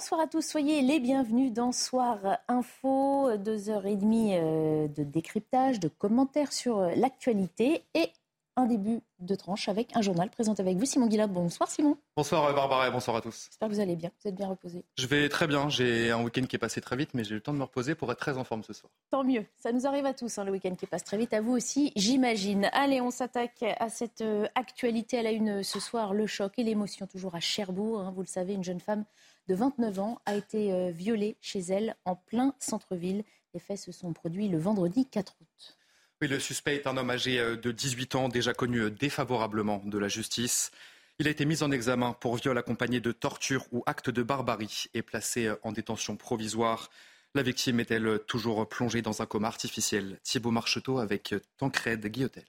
Bonsoir à tous, soyez les bienvenus dans Soir Info, deux heures et demie euh, de décryptage, de commentaires sur l'actualité et un début de tranche avec un journal présenté avec vous, Simon Guillaume. Bonsoir Simon. Bonsoir euh, Barbara et bonsoir à tous. J'espère que vous allez bien, vous êtes bien reposé. Je vais très bien, j'ai un week-end qui est passé très vite, mais j'ai eu le temps de me reposer pour être très en forme ce soir. Tant mieux, ça nous arrive à tous, hein, le week-end qui passe très vite, à vous aussi, j'imagine. Allez, on s'attaque à cette euh, actualité à la une ce soir, le choc et l'émotion toujours à Cherbourg. Hein. vous le savez, une jeune femme de 29 ans a été euh, violée chez elle en plein centre-ville. Les faits se sont produits le vendredi 4 août. Oui, le suspect est un homme âgé euh, de 18 ans, déjà connu euh, défavorablement de la justice. Il a été mis en examen pour viol accompagné de torture ou acte de barbarie et placé en détention provisoire. La victime est-elle toujours plongée dans un coma artificiel? Thibault Marcheteau avec Tancred Guillotel.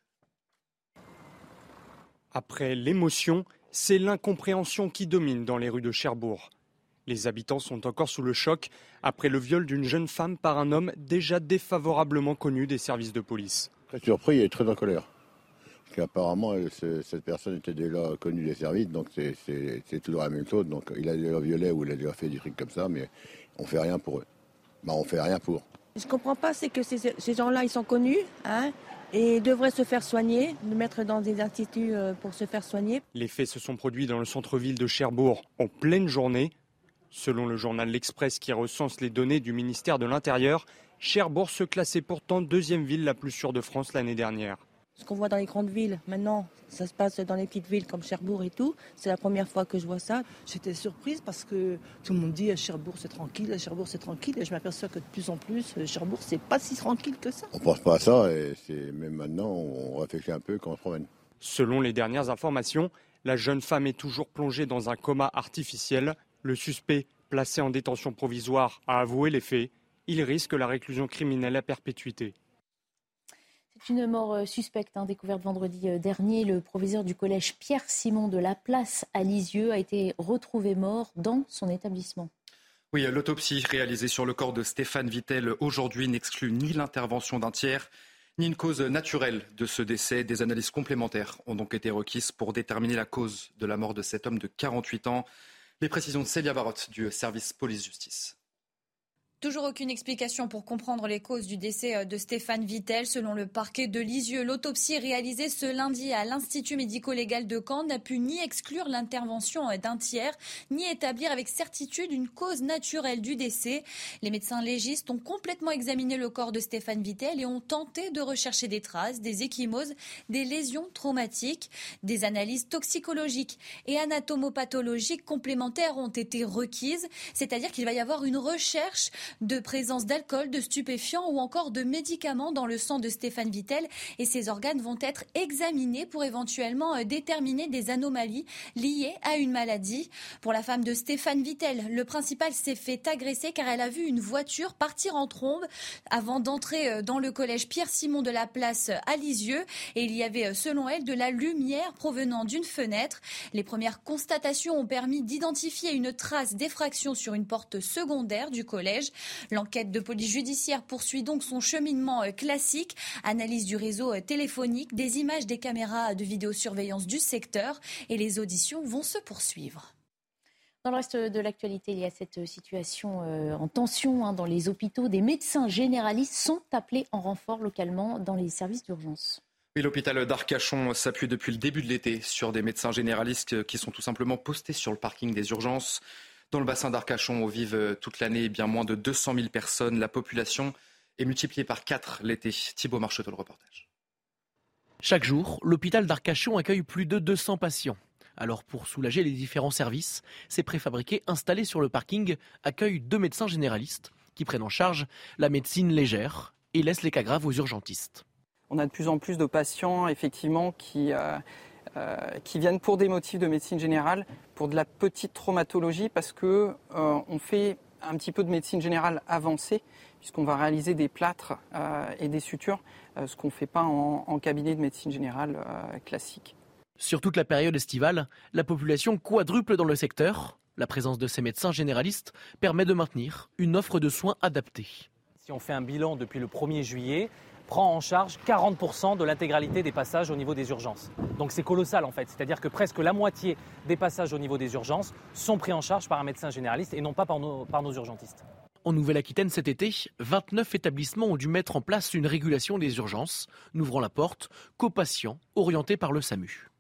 Après l'émotion, c'est l'incompréhension qui domine dans les rues de Cherbourg. Les habitants sont encore sous le choc après le viol d'une jeune femme par un homme déjà défavorablement connu des services de police. Très surpris et très en colère. Parce qu'apparemment, cette personne était déjà connue des services, donc c'est toujours la même chose. Donc il a déjà violé ou il a déjà fait des trucs comme ça, mais on fait rien pour eux. Bah, on fait rien pour. Je comprends pas, c'est que ces, gens-là, ils sont connus, hein, et devraient se faire soigner, nous mettre dans des instituts euh, pour se faire soigner. Les faits se sont produits dans le centre-ville de Cherbourg en pleine journée. Selon le journal L'Express qui recense les données du ministère de l'Intérieur, Cherbourg se classait pourtant deuxième ville la plus sûre de France l'année dernière. Ce qu'on voit dans les grandes villes, maintenant, ça se passe dans les petites villes comme Cherbourg et tout. C'est la première fois que je vois ça. J'étais surprise parce que tout le monde dit à Cherbourg c'est tranquille, à Cherbourg c'est tranquille. Et je m'aperçois que de plus en plus, Cherbourg c'est pas si tranquille que ça. On pense pas à ça et c'est même maintenant on réfléchit un peu quand on se promène. Selon les dernières informations, la jeune femme est toujours plongée dans un coma artificiel. Le suspect, placé en détention provisoire, a avoué les faits. Il risque la réclusion criminelle à perpétuité. C'est une mort euh, suspecte hein, découverte vendredi euh, dernier. Le proviseur du collège Pierre Simon de la Place à Lisieux a été retrouvé mort dans son établissement. Oui, l'autopsie réalisée sur le corps de Stéphane Vittel aujourd'hui n'exclut ni l'intervention d'un tiers, ni une cause naturelle de ce décès. Des analyses complémentaires ont donc été requises pour déterminer la cause de la mort de cet homme de 48 ans. Les précisions de Célia Barotte du service police-justice. Toujours aucune explication pour comprendre les causes du décès euh, de Stéphane Vittel. Selon le parquet de Lisieux, l'autopsie réalisée ce lundi à l'Institut médico-légal de Caen n'a pu ni exclure l'intervention euh, d'un tiers, ni établir avec certitude une cause naturelle du décès. Les médecins légistes ont complètement examiné le corps de Stéphane Vittel et ont tenté de rechercher des traces, des échymoses, des lésions traumatiques. Des analyses toxicologiques et anatomopathologiques complémentaires ont été requises, c'est-à-dire qu'il va y avoir une recherche de présence d'alcool, de stupéfiants ou encore de médicaments dans le sang de Stéphane Vittel et ses organes vont être examinés pour éventuellement euh, déterminer des anomalies liées à une maladie. Pour la femme de Stéphane Vittel, le principal s'est fait agresser car elle a vu une voiture partir en trombe avant d'entrer euh, dans le collège Pierre-Simon de la place euh, à et il y avait selon elle de la lumière provenant d'une fenêtre. Les premières constatations ont permis d'identifier une trace d'effraction sur une porte secondaire du collège. L'enquête de police judiciaire poursuit donc son cheminement euh, classique, analyse du réseau euh, téléphonique, des images des caméras de vidéosurveillance du secteur et les auditions vont se poursuivre. Dans le reste de l'actualité, il y a cette situation euh, en tension hein, dans les hôpitaux. Des médecins généralistes sont appelés en renfort localement dans les services d'urgence. l'hôpital d'Arcachon s'appuie depuis le début de l'été sur des médecins généralistes qui sont tout simplement postés sur le parking des urgences. Dans le bassin d'Arcachon, où vivent euh, toute l'année bien moins de 200 000 personnes, la population est multipliée par 4 l'été. Thibault Marcheteau, le reportage. Chaque jour, l'hôpital d'Arcachon accueille plus de 200 patients. Alors pour soulager les différents services, ces préfabriqués installés sur le parking accueillent deux médecins généralistes qui prennent en charge la médecine légère et laissent les cas graves aux urgentistes. On a de plus en plus de patients effectivement qui, euh, qui viennent pour des motifs de médecine générale, pour de la petite traumatologie, parce que on fait un petit peu de médecine générale avancée, puisqu'on va réaliser des plâtres et des sutures, ce qu'on ne fait pas en, cabinet de médecine générale classique. Sur toute la période estivale, la population quadruple dans le secteur. La présence de ces médecins généralistes permet de maintenir une offre de soins adaptée. Si on fait un bilan depuis le 1er juillet, prend en charge 40% de l'intégralité des passages au niveau des urgences. Donc c'est colossal en fait, c'est-à-dire que presque la moitié des passages au niveau des urgences sont pris en charge par un médecin généraliste et non pas par nos, par nos urgentistes. En Nouvelle-Aquitaine cet été, 29 établissements ont dû mettre en place une régulation des urgences, n'ouvrant la porte qu'aux patients orientés par le SAMU.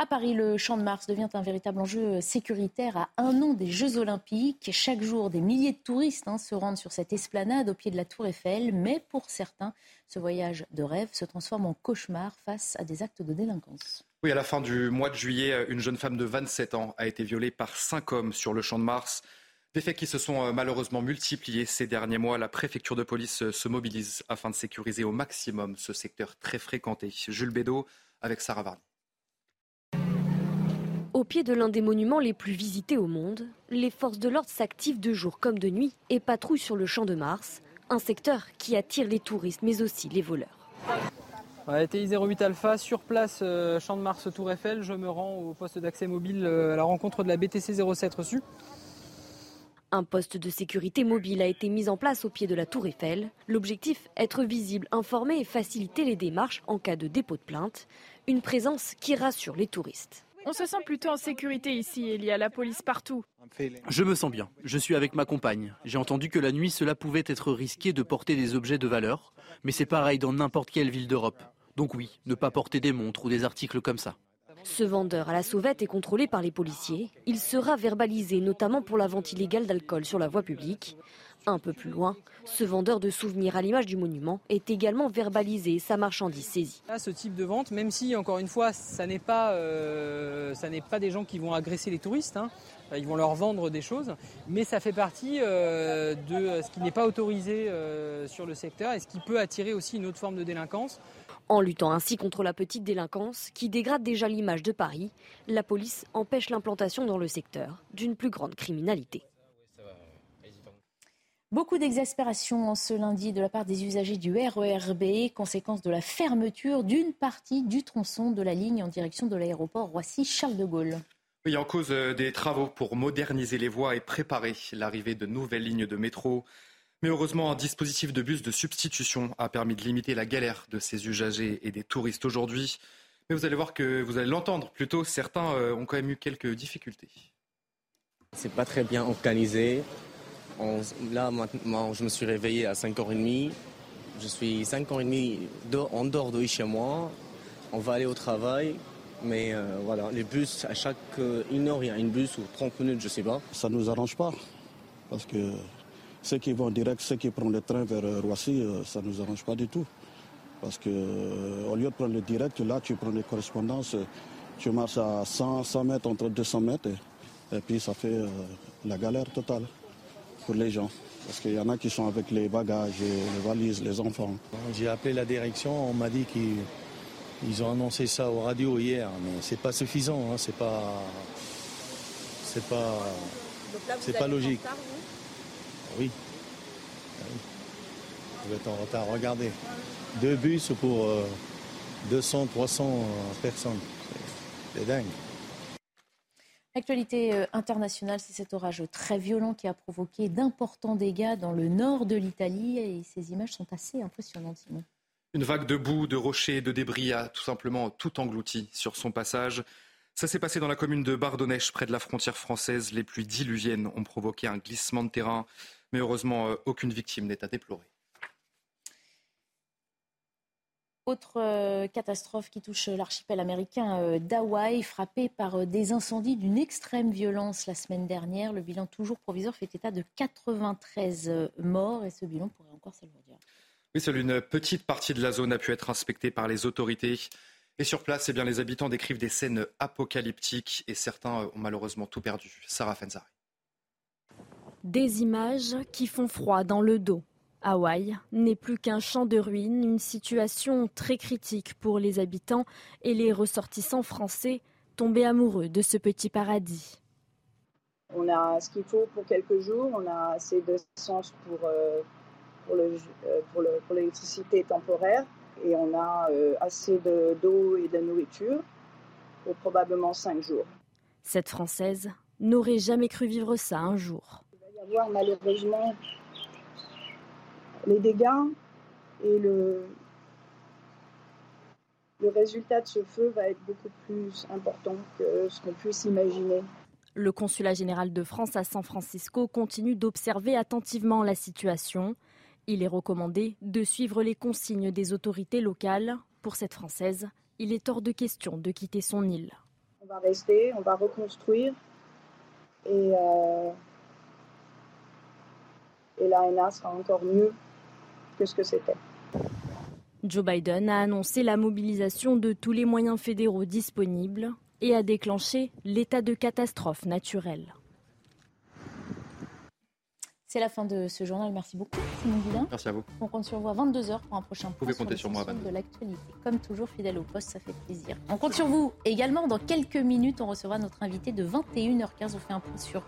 À Paris, le Champ de Mars devient un véritable enjeu sécuritaire à un an des Jeux Olympiques. Chaque jour, des milliers de touristes hein, se rendent sur cette esplanade au pied de la Tour Eiffel. Mais pour certains, ce voyage de rêve se transforme en cauchemar face à des actes de délinquance. Oui, à la fin du mois de juillet, une jeune femme de 27 ans a été violée par cinq hommes sur le Champ de Mars. Des faits qui se sont euh, malheureusement multipliés ces derniers mois. La préfecture de police euh, se mobilise afin de sécuriser au maximum ce secteur très fréquenté. Jules Bédot avec Sarah Varny. Au pied de l'un des monuments les plus visités au monde, les forces de l'ordre s'activent de jour comme de nuit et patrouillent sur le champ de Mars, un secteur qui attire les touristes mais aussi les voleurs. TI 08 Alpha, sur place, euh, champ de Mars, Tour Eiffel. Je me rends au poste d'accès mobile euh, à la rencontre de la BTC 07 reçue. Un poste de sécurité mobile a été mis en place au pied de la Tour Eiffel. L'objectif, être visible, informer et faciliter les démarches en cas de dépôt de plainte. Une présence qui rassure les touristes. On se sent plutôt en sécurité ici, il y a la police partout. Je me sens bien, je suis avec ma compagne. J'ai entendu que la nuit cela pouvait être risqué de porter des objets de valeur, mais c'est pareil dans n'importe quelle ville d'Europe. Donc oui, ne pas porter des montres ou des articles comme ça. Ce vendeur à la sauvette est contrôlé par les policiers. Il sera verbalisé notamment pour la vente illégale d'alcool sur la voie publique. Un peu plus loin, ce vendeur de souvenirs à l'image du monument est également verbalisé et sa marchandise saisie. ce type de vente, même si encore une fois, ça n'est pas, euh, pas des gens qui vont agresser les touristes, hein. ils vont leur vendre des choses, mais ça fait partie euh, de ce qui n'est pas autorisé euh, sur le secteur et ce qui peut attirer aussi une autre forme de délinquance. En luttant ainsi contre la petite délinquance qui dégrade déjà l'image de Paris, la police empêche l'implantation dans le secteur d'une plus grande criminalité. Beaucoup d'exaspération en ce lundi de la part des usagers du RERB, conséquence de la fermeture d'une partie du tronçon de la ligne en direction de l'aéroport Roissy-Charles de Gaulle. Oui, en cause des travaux pour moderniser les voies et préparer l'arrivée de nouvelles lignes de métro. Mais heureusement, un dispositif de bus de substitution a permis de limiter la galère de ces usagers et des touristes aujourd'hui. Mais vous allez voir que vous allez l'entendre plutôt, certains euh, ont quand même eu quelques difficultés. C'est pas très bien organisé là, maintenant, je me suis réveillé à 5h30. Je suis 5h30 en dehors de chez moi. On va aller au travail. Mais euh, voilà, les bus, à chaque euh, une heure, il y a une bus ou 30 minutes, je ne sais pas. Ça ne nous arrange pas. Parce que ceux qui vont direct, ceux qui prennent le train vers euh, Roissy, ça ne nous arrange pas du tout. Parce que au lieu de prendre le direct, là, tu prends les correspondances, tu marches à 100, 100 mètres, entre 200 mètres, et puis ça fait la galère totale pour les gens. Parce qu'il y en a qui sont avec les bagages, les valises, les enfants. J'ai appelé la direction, on m'a dit qu'ils ont annoncé ça au radio hier, mais c'est pas suffisant, hein, c'est pas. C'est pas. C'est pas logique. oui. Vous êtes en retard. Regardez. Deux bus pour 200, euh, 300 euh, personnes. C'est dingue. L'actualité euh, internationale, c'est cet orage très violent qui a provoqué d'importants dégâts dans le nord de l'Italie. Et ces images sont assez impressionnantes. Une vague de boue, de rochers, de débris a tout simplement tout englouti sur son passage. Ça s'est passé dans la commune de Bardonnèche, près de la frontière française. Les pluies diluviennes ont provoqué un glissement de terrain. Mais heureusement, euh, aucune victime n'est à déplorer. Autre euh, catastrophe qui touche l'archipel américain euh, d'Hawaï, frappé par euh, des incendies d'une extrême violence la semaine dernière. Le bilan toujours provisoire fait état de 93 morts et ce bilan pourrait encore s'alourdir. Oui, seule une petite partie de la zone a pu être inspectée par les autorités. Et sur place, eh bien, les habitants décrivent des scènes apocalyptiques et certains ont malheureusement tout perdu. Sarah Fenzari. Des images qui font froid dans le dos. Hawaï n'est plus qu'un champ de ruines, une situation très critique pour les habitants et les ressortissants français tombés amoureux de ce petit paradis. On a ce qu'il faut pour quelques jours, on a assez d'essence pour, euh, pour, le, euh, pour, le, pour l'électricité temporaire et on a euh, assez d'eau et de nourriture pour probablement cinq jours. Cette Française n'aurait jamais cru vivre ça un jour. Il va y avoir malheureusement les dégâts et le, le résultat de ce feu va être beaucoup plus important que ce qu'on puisse imaginer. Le consulat général de France à San Francisco continue d'observer attentivement la situation. Il est recommandé de suivre les consignes des autorités locales. Pour cette Française, il est hors de question de quitter son île. On va rester, on va reconstruire et, euh, et l'ANA sera encore mieux que ce que c'était. Joe Biden a annoncé la mobilisation de tous les moyens fédéraux disponibles et a déclenché l'état de catastrophe naturelle. C'est la fin de ce journal. Merci beaucoup, Simon Guillain. Merci à vous. On compte sur vous à 22h pour un prochain point sur, sur moi, de l'actualité. Comme toujours, fidèle au poste, ça fait plaisir. On compte sur vous également. Dans quelques minutes, on recevra notre invité de 21h15. On fait un point sur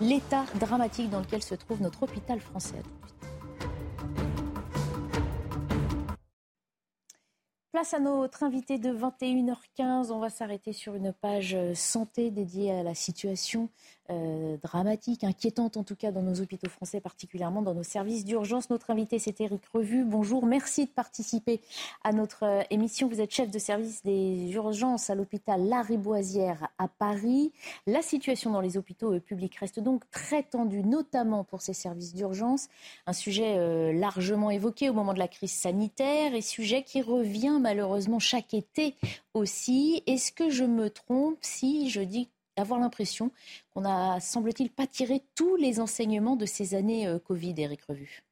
l'état dramatique dans lequel se trouve notre hôpital français. Place à notre invité de 21h15. On va s'arrêter sur une page euh, santé dédiée à la situation euh, dramatique, inquiétante en tout cas dans nos hôpitaux français, particulièrement dans nos services d'urgence. Notre invité, c'est Eric Revu. Bonjour, merci de participer à notre euh, émission. Vous êtes chef de service des urgences à l'hôpital La Riboisière à Paris. La situation dans les hôpitaux euh, publics reste donc très tendue, notamment pour ces services d'urgence. Un sujet largement évoqué au moment de la crise sanitaire et sujet qui revient malheureusement chaque été aussi. Est-ce que je me trompe si je dis avoir l'impression qu'on a, semble-t-il, pas tiré tous les enseignements de ces années euh, Covid, Eric Revu.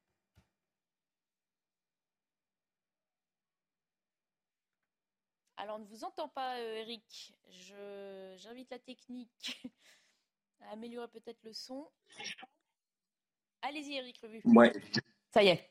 Alors, on ne vous entend pas, euh, Eric. j'invite la technique à améliorer peut-être le son. Allez-y, Eric Revu. Ouais. Ça y est.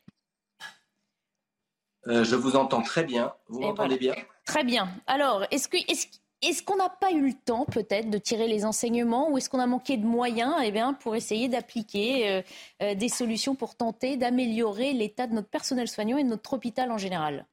Euh, je vous entends très bien. Vous m'entendez bien? Très bien. Alors, est-ce que, est-ce, est-ce qu'on n'a pas eu le temps peut-être de tirer les enseignements ou est-ce qu'on a manqué de moyens eh bien, pour essayer d'appliquer euh, euh, des solutions pour tenter d'améliorer l'état de notre personnel soignant et de notre hôpital en général?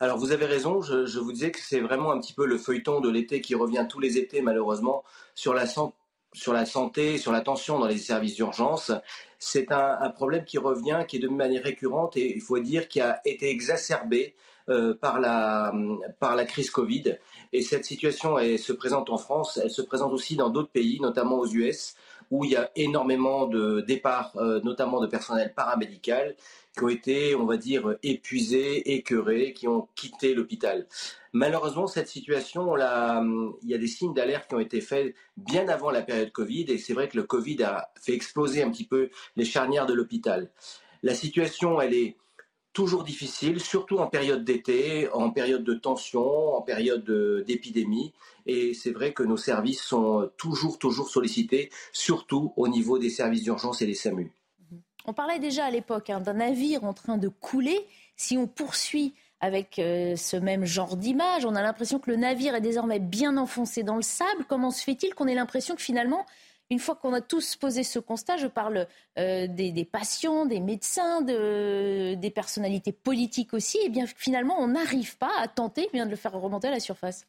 Alors vous avez raison, je, vous disais que c'est vraiment un petit peu le feuilleton de l'été qui revient tous les étés malheureusement sur la, santé, sur la tension dans les services d'urgence. C'est un, problème qui revient, qui est de manière récurrente et il faut dire qui a été exacerbé euh, par la crise Covid. Et cette situation se présente en France, elle se présente aussi dans d'autres pays, notamment aux US, où il y a énormément de départs, euh, notamment de personnel paramédical, qui ont été, on va dire, épuisés, écœurés, qui ont quitté l'hôpital. Malheureusement, cette situation, il y a des signes d'alerte qui ont été faits bien avant la période Covid, et c'est vrai que le Covid a fait exploser un petit peu les charnières de l'hôpital. La situation, elle est toujours difficile, surtout en période d'été, en période de tension, en période d'épidémie. Et c'est vrai que nos services sont toujours, toujours sollicités, surtout au niveau des services d'urgence et des SAMU. On parlait déjà à l'époque hein, d'un navire en train de couler. Si on poursuit avec euh, ce même genre d'image, on a l'impression que le navire est désormais bien enfoncé dans le sable. Comment se fait-il qu'on ait l'impression que finalement une fois qu'on a tous posé ce constat, je parle euh, des, patients, des médecins, des personnalités politiques aussi, et eh bien finalement on n'arrive pas à tenter de le faire remonter à la surface.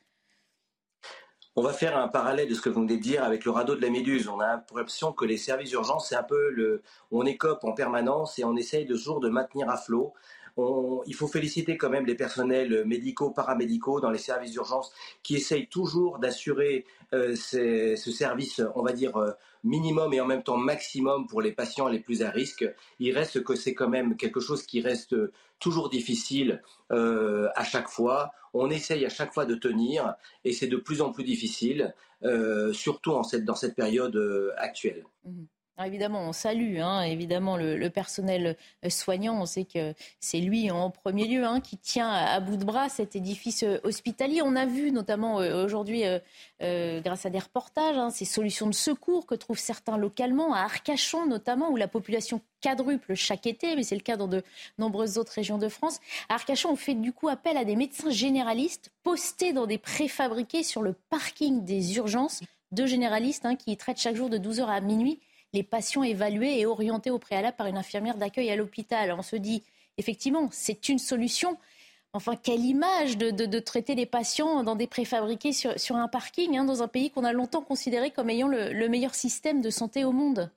On va faire un parallèle de ce que vous venez de dire avec le radeau de la Méduse. On a l'impression que les services d'urgence, c'est un peu le, on écope en permanence et on essaye de de maintenir à flot il faut féliciter quand même les personnels médicaux, paramédicaux dans les services d'urgence qui essayent toujours d'assurer euh, ce service, on va dire, euh, minimum et en même temps maximum pour les patients les plus à risque. Il reste que c'est quand même quelque chose qui reste toujours difficile euh, à chaque fois. On essaye à chaque fois de tenir et c'est de plus en plus difficile, surtout dans cette période actuelle. Mmh évidemment, on salue hein, évidemment le, personnel euh, soignant. On sait que c'est lui en premier lieu hein, qui tient à, bout de bras cet édifice euh, hospitalier. On a vu notamment euh, aujourd'hui, grâce à des reportages, hein, ces solutions de secours que trouvent certains localement, à Arcachon notamment, où la population quadruple chaque été, mais c'est le cas dans de nombreuses autres régions de France. À Arcachon, on fait du coup appel à des médecins généralistes postés dans des préfabriqués sur le parking des urgences. Deux généralistes qui traitent chaque jour de 12h à minuit les patients évalués et orientés au préalable par une infirmière d'accueil à l'hôpital. On se dit, effectivement, c'est une solution. Enfin, quelle image de, traiter les patients dans des préfabriqués sur, un parking, hein, dans un pays qu'on a longtemps considéré comme ayant le, meilleur système de santé au monde.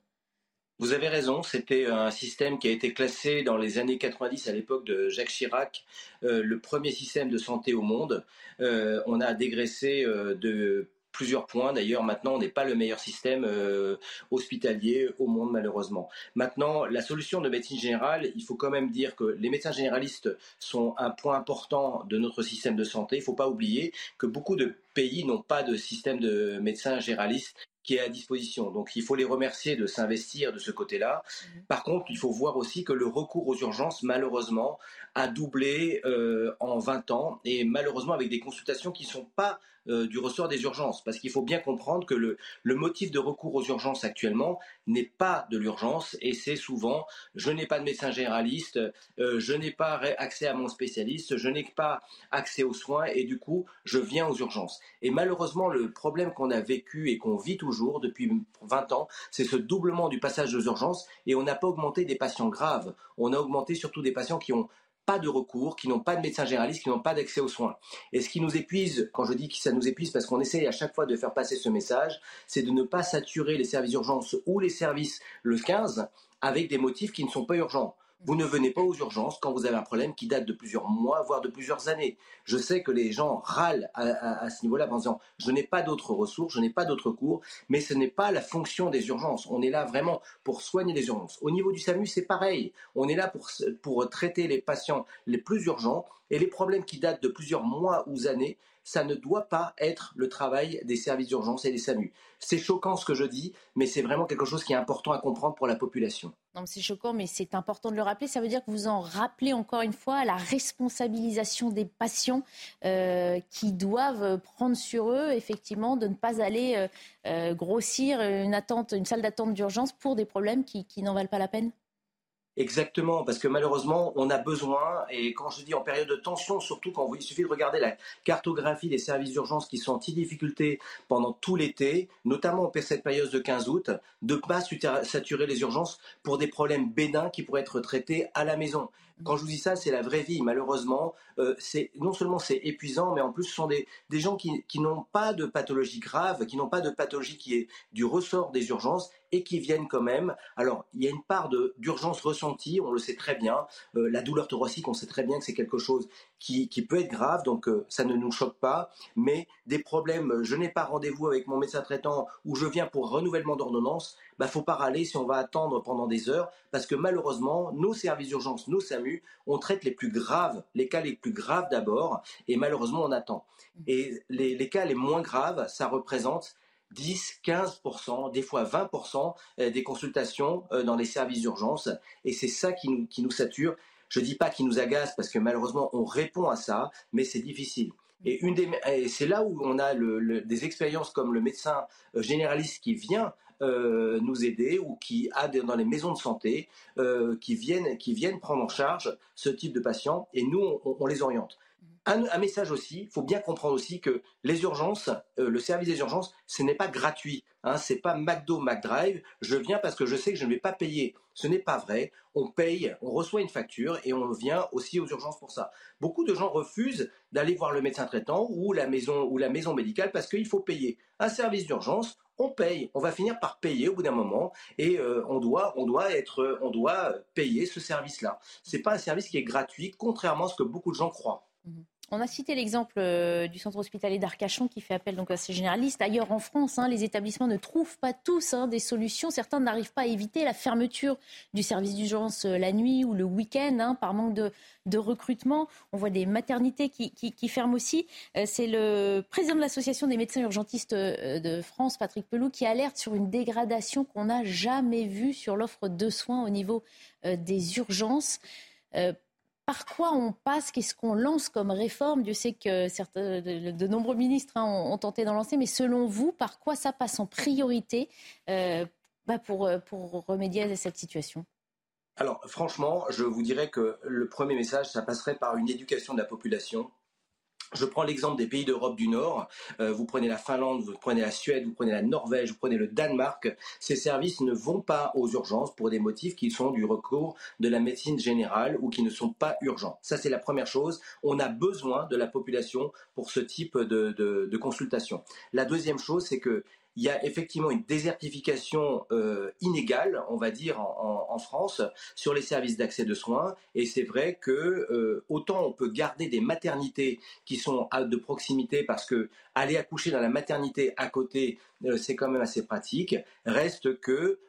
Vous avez raison, c'était un système qui a été classé dans les années 90 à l'époque de Jacques Chirac, euh, le premier système de santé au monde. Euh, on a dégraissé euh, de plusieurs points. D'ailleurs, maintenant, on n'est pas le meilleur système euh, hospitalier au monde, malheureusement. Maintenant, la solution de médecine générale, il faut quand même dire que les médecins généralistes sont un point important de notre système de santé. Il ne faut pas oublier que beaucoup de pays n'ont pas de système de médecins généralistes qui est à disposition. Donc il faut les remercier de s'investir de ce côté-là. Mhm. Par contre, il faut voir aussi que le recours aux urgences, malheureusement, a doublé euh, en 20 ans et malheureusement avec des consultations qui ne sont pas euh, du ressort des urgences. Parce qu'il faut bien comprendre que le, le, motif de recours aux urgences actuellement n'est pas de l'urgence et c'est souvent je n'ai pas de médecin généraliste, euh, je n'ai pas accès à mon spécialiste, je n'ai pas accès aux soins et du coup je viens aux urgences. Et malheureusement le problème qu'on a vécu et qu'on vit toujours depuis 20 ans, c'est ce doublement du passage aux urgences et on n'a pas augmenté des patients graves, on a augmenté surtout des patients qui ont pas de recours, qui n'ont pas de médecin généraliste, qui n'ont pas d'accès aux soins. Et ce qui nous épuise, quand je dis que ça nous épuise, parce qu'on essaye à chaque fois de faire passer ce message, c'est de ne pas saturer les services d'urgence ou les services le 15 avec des motifs qui ne sont pas urgents. Vous ne venez pas aux urgences quand vous avez un problème qui date de plusieurs mois, voire de plusieurs années. Je sais que les gens râlent à, ce niveau-là en disant je n'ai pas d'autres ressources, je n'ai pas d'autres cours, mais ce n'est pas la fonction des urgences. On est là vraiment pour soigner les urgences. Au niveau du SAMU, c'est pareil. On est là pour, pour traiter les patients les plus urgents et les problèmes qui datent de plusieurs mois ou années ça ne doit pas être le travail des services d'urgence et des SAMU. C'est choquant ce que je dis, mais c'est vraiment quelque chose qui est important à comprendre pour la population. C'est choquant, mais c'est important de le rappeler. Ça veut dire que vous en rappelez encore une fois la responsabilisation des patients euh, qui doivent prendre sur eux, effectivement, de ne pas aller euh, euh, grossir une, attente, une salle d'attente d'urgence pour des problèmes qui n'en valent pas la peine Exactement, parce que malheureusement, on a besoin, et quand je dis en période de tension, surtout quand il suffit de regarder la cartographie des services d'urgence qui sont en difficulté pendant tout l'été, notamment en cette période de 15 août, de ne pas saturer les urgences pour des problèmes bénins qui pourraient être traités à la maison. Quand je vous dis ça, c'est la vraie vie. Malheureusement, euh, c'est non seulement c'est épuisant, mais en plus ce sont des, des gens qui, qui n'ont pas de pathologie grave, qui n'ont pas de pathologie qui est du ressort des urgences et qui viennent quand même. Alors, il y a une part d'urgence ressentie, on le sait très bien. Euh, la douleur thoracique, on sait très bien que c'est quelque chose qui, qui, peut être grave, donc euh, ça ne nous choque pas. Mais des problèmes, je n'ai pas rendez-vous avec mon médecin traitant ou je viens pour renouvellement d'ordonnance, bah faut pas râler si on va attendre pendant des heures, parce que malheureusement, nos services d'urgence, nos SAMU, on traite les plus graves, les cas les plus graves d'abord, et malheureusement on attend. Et les, les cas les moins graves, ça représente 10, 15%, des fois 20% euh, des consultations euh, dans les services d'urgence. Et c'est ça qui nous, qui nous sature. Je ne dis pas qui nous agace parce que malheureusement on répond à ça, mais c'est difficile. Et, c'est là où on a le, des expériences comme le médecin euh, généraliste qui vient nous aider ou qui a dans les maisons de santé qui, viennent, qui viennent prendre en charge ce type de patients et nous on les oriente. Un, message aussi, il faut bien comprendre aussi que les urgences, euh, le service des urgences, ce n'est pas gratuit. Hein, c'est pas McDo, McDrive. Je viens parce que je sais que je ne vais pas payer. Ce n'est pas vrai. On paye, on reçoit une facture et on vient aussi aux urgences pour ça. Beaucoup de gens refusent d'aller voir le médecin traitant ou la maison ou la maison médicale parce qu'il faut payer. Un service d'urgence, on paye. On va finir par payer au bout d'un moment et euh, on doit, on doit être, on doit payer ce service-là. C'est pas un service qui est gratuit, contrairement à ce que beaucoup de gens croient. Mhm. On a cité l'exemple euh, du centre hospitalier d'Arcachon qui fait appel donc à ces généralistes. Ailleurs en France, hein, les établissements ne trouvent pas tous hein, des solutions. Certains n'arrivent pas à éviter la fermeture du service d'urgence euh, la nuit ou le week-end hein, par manque de, recrutement. On voit des maternités qui, ferment aussi. Euh, c'est le président de l'association des médecins urgentistes de France, Patrick Pelou, qui alerte sur une dégradation qu'on n'a jamais vue sur l'offre de soins au niveau des urgences par quoi on passe, qu'est-ce qu'on lance comme réforme? Dieu sait que de, nombreux ministres hein, ont, tenté d'en lancer, mais selon vous, par quoi ça passe en priorité euh, bah, pour, pour remédier à cette situation? Alors franchement, je vous dirais que le premier message, ça passerait par une éducation de la population je prends l'exemple des pays d'Europe du Nord. Euh, vous prenez la Finlande, vous prenez la Suède, vous prenez la Norvège, vous prenez le Danemark. Ces services ne vont pas aux urgences pour des motifs qui sont du recours de la médecine générale ou qui ne sont pas urgents. Ça, c'est la première chose. On a besoin de la population pour ce type de, de consultation. La deuxième chose, c'est que il y a effectivement une désertification euh, inégale, on va dire, en, France sur les services d'accès de soins. Et c'est vrai que euh, autant on peut garder des maternités qui sont de proximité parce que aller accoucher dans la maternité à côté, euh, c'est quand même assez pratique. Reste que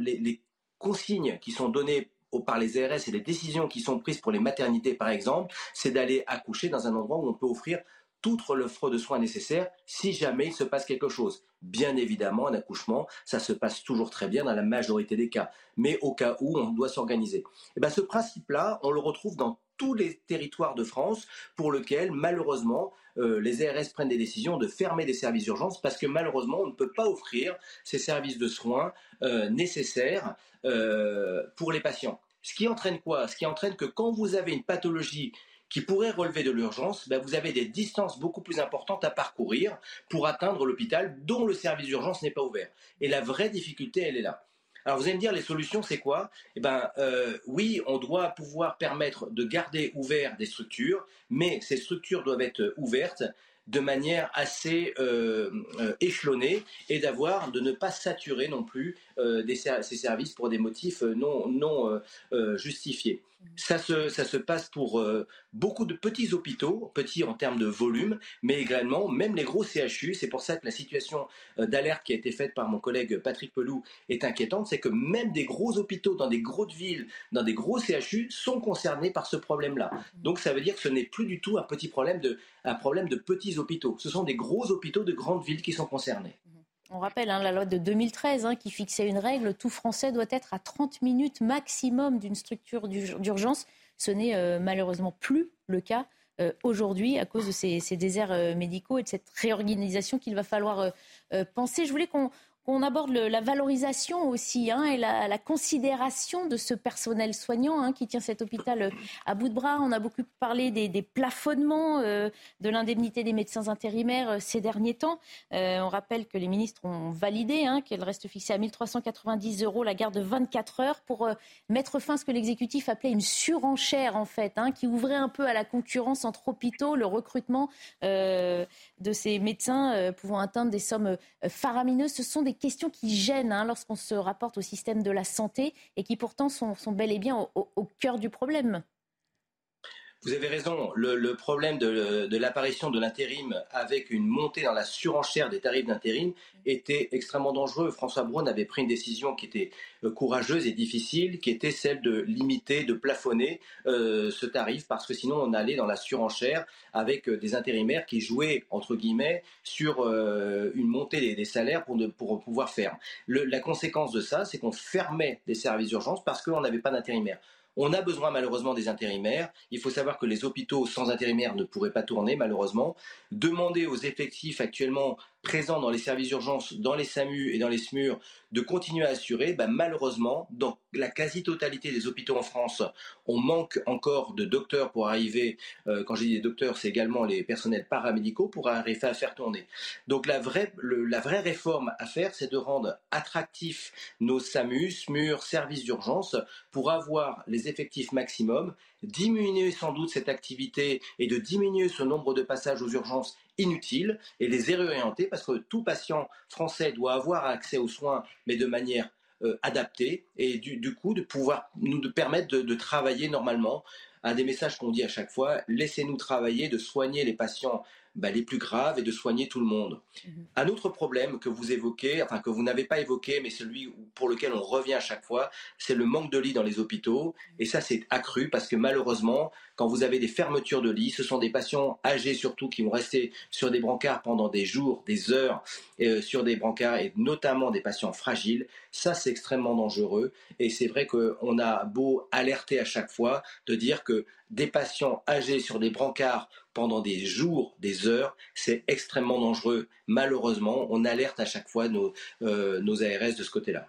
les, consignes qui sont données par les ARS et les décisions qui sont prises pour les maternités, par exemple, c'est d'aller accoucher dans un endroit où on peut offrir toute l'offre de soins nécessaires si jamais il se passe quelque chose. Bien évidemment, un accouchement, ça se passe toujours très bien dans la majorité des cas, mais au cas où on doit s'organiser. Et eh ben, ce principe-là, on le retrouve dans tous les territoires de France pour lequel, malheureusement, euh, les ARS prennent des décisions de fermer des services d'urgence parce que malheureusement, on ne peut pas offrir ces services de soins euh, nécessaires euh, pour les patients. Ce qui entraîne quoi? Ce qui entraîne que quand vous avez une pathologie qui pourrait relever de l'urgence, ben vous avez des distances beaucoup plus importantes à parcourir pour atteindre l'hôpital dont le service d'urgence n'est pas ouvert. Et la vraie difficulté, elle est là. Alors vous allez me dire, les solutions, c'est quoi? Eh ben, euh, oui, on doit pouvoir permettre de garder ouvertes des structures, mais ces structures doivent être ouvertes de manière assez euh, euh, échelonnée et d'avoir de ne pas saturer non plus ces services pour des motifs non, non justifiés. Ça se, ça se passe pour euh, beaucoup de petits hôpitaux, petits en termes de volume, mais également même les gros CHU. C'est pour ça que la situation euh, d'alerte qui a été faite par mon collègue Patrick Pelou est inquiétante. C'est que même des gros hôpitaux dans des grosses villes, dans des gros CHU, sont concernés par ce problème-là. Donc ça veut dire que ce n'est plus du tout un petit problème de, un problème de petits hôpitaux. Ce sont des gros hôpitaux de grandes villes qui sont concernés. On rappelle hein, la loi de 2013 hein, qui fixait une règle, tout Français doit être à 30 minutes maximum d'une structure d'urgence. Ce n'est euh, malheureusement plus le cas euh, aujourd'hui à cause de ces, déserts euh, médicaux et de cette réorganisation qu'il va falloir penser. Je voulais qu'on qu'on aborde la valorisation aussi hein, et la, considération de ce personnel soignant hein, qui tient cet hôpital euh, à bout de bras. On a beaucoup parlé des, plafonnements euh, de l'indemnité des médecins intérimaires euh, ces derniers temps. on rappelle que les ministres ont validé hein, qu'elle reste fixée à 1390 euros la garde de 24 heures pour mettre fin à ce que l'exécutif appelait une surenchère en fait, qui ouvrait un peu à la concurrence entre hôpitaux, le recrutement de ces médecins pouvant atteindre des sommes faramineuses. Ce sont des questions qui gênent hein, lorsqu'on se rapporte au système de la santé et qui pourtant sont, bel et bien au cœur du problème. Vous avez raison, le, problème de, l'apparition de l'intérim avec une montée dans la surenchère des tarifs d'intérim était extrêmement dangereux. François Braun avait pris une décision qui était euh, courageuse et difficile, qui était celle de limiter, de plafonner euh, ce tarif, parce que sinon on allait dans la surenchère avec euh, des intérimaires qui jouaient, entre guillemets, sur une montée des, salaires pour, pour, pouvoir faire. la conséquence de ça, c'est qu'on fermait des services d'urgence parce qu'on n'avait pas d'intérimaires. On a besoin malheureusement des intérimaires. Il faut savoir que les hôpitaux sans intérimaires ne pourraient pas tourner malheureusement. Demander aux effectifs actuellement présents dans les services d'urgence, dans les SAMU et dans les SMUR, de continuer à assurer, bah, malheureusement, dans la quasi-totalité des hôpitaux en France, on manque encore de docteurs pour arriver, euh, quand je dis des docteurs, c'est également les personnels paramédicaux pour arriver à faire tourner. Donc la vraie, la vraie réforme à faire, c'est de rendre attractifs nos SAMU, SMUR, services d'urgence, pour avoir les effectifs maximum diminuer sans doute cette activité et de diminuer ce nombre de passages aux urgences inutiles et les réorienter parce que tout patient français doit avoir accès aux soins, mais de manière euh, adaptée et du, coup de pouvoir nous permettre de, travailler normalement. Un des messages qu'on dit à chaque fois, laissez-nous travailler de soigner les patients bah, les plus graves et de soigner tout le monde. Mhm. Un autre problème que vous évoquez, enfin que vous n'avez pas évoqué, mais celui pour lequel on revient à chaque fois, c'est le manque de lits dans les hôpitaux. Et ça, c'est accru parce que malheureusement, quand vous avez des fermetures de lits, ce sont des patients âgés surtout qui vont rester sur des brancards pendant des jours, des heures, euh, sur des brancards et notamment des patients fragiles. Ça, c'est extrêmement dangereux. Et c'est vrai qu'on a beau alerter à chaque fois de dire que des patients âgés sur des brancards pendant des jours, des heures, c'est extrêmement dangereux. Malheureusement, on alerte à chaque fois nos, euh, nos ARS de ce côté-là.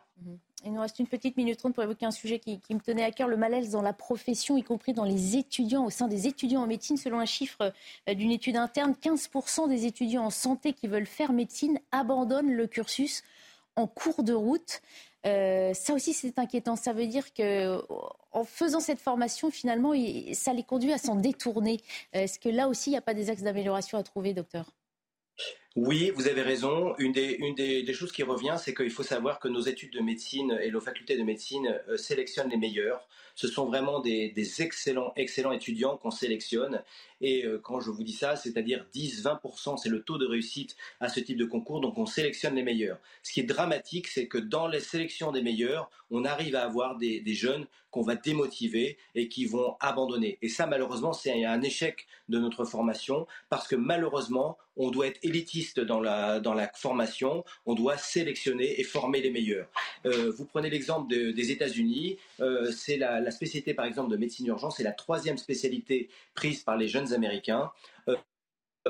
Il nous reste une petite minute trente pour évoquer un sujet qui, me tenait à cœur, le malaise dans la profession, y compris dans les étudiants, au sein des étudiants en médecine. Selon un chiffre euh, d'une étude interne, 15% des étudiants en santé qui veulent faire médecine abandonnent le cursus en cours de route. Euh, ça aussi, c'est inquiétant. Ça veut dire que en faisant cette formation, finalement, ça les conduit à s'en détourner. Est-ce que là aussi, il n'y a pas des axes d'amélioration à trouver, docteur? Oui, vous avez raison. Une des, choses qui revient, c'est qu'il faut savoir que nos études de médecine et nos facultés de médecine euh, sélectionnent les meilleurs. Ce sont vraiment des, excellents, excellents étudiants qu'on sélectionne. Et euh, quand je vous dis ça, c'est-à-dire 10-20%, c'est le taux de réussite à ce type de concours. Donc on sélectionne les meilleurs. Ce qui est dramatique, c'est que dans les sélections des meilleurs, on arrive à avoir des, jeunes qu'on va démotiver et qui vont abandonner. Et ça, malheureusement, c'est un échec de notre formation parce que malheureusement, on doit être élitiste dans la, formation, on doit sélectionner et former les meilleurs. Euh, vous prenez l'exemple des États-Unis, euh, c'est la, la, spécialité par exemple de médecine urgence, c'est la troisième spécialité prise par les jeunes américains. Euh,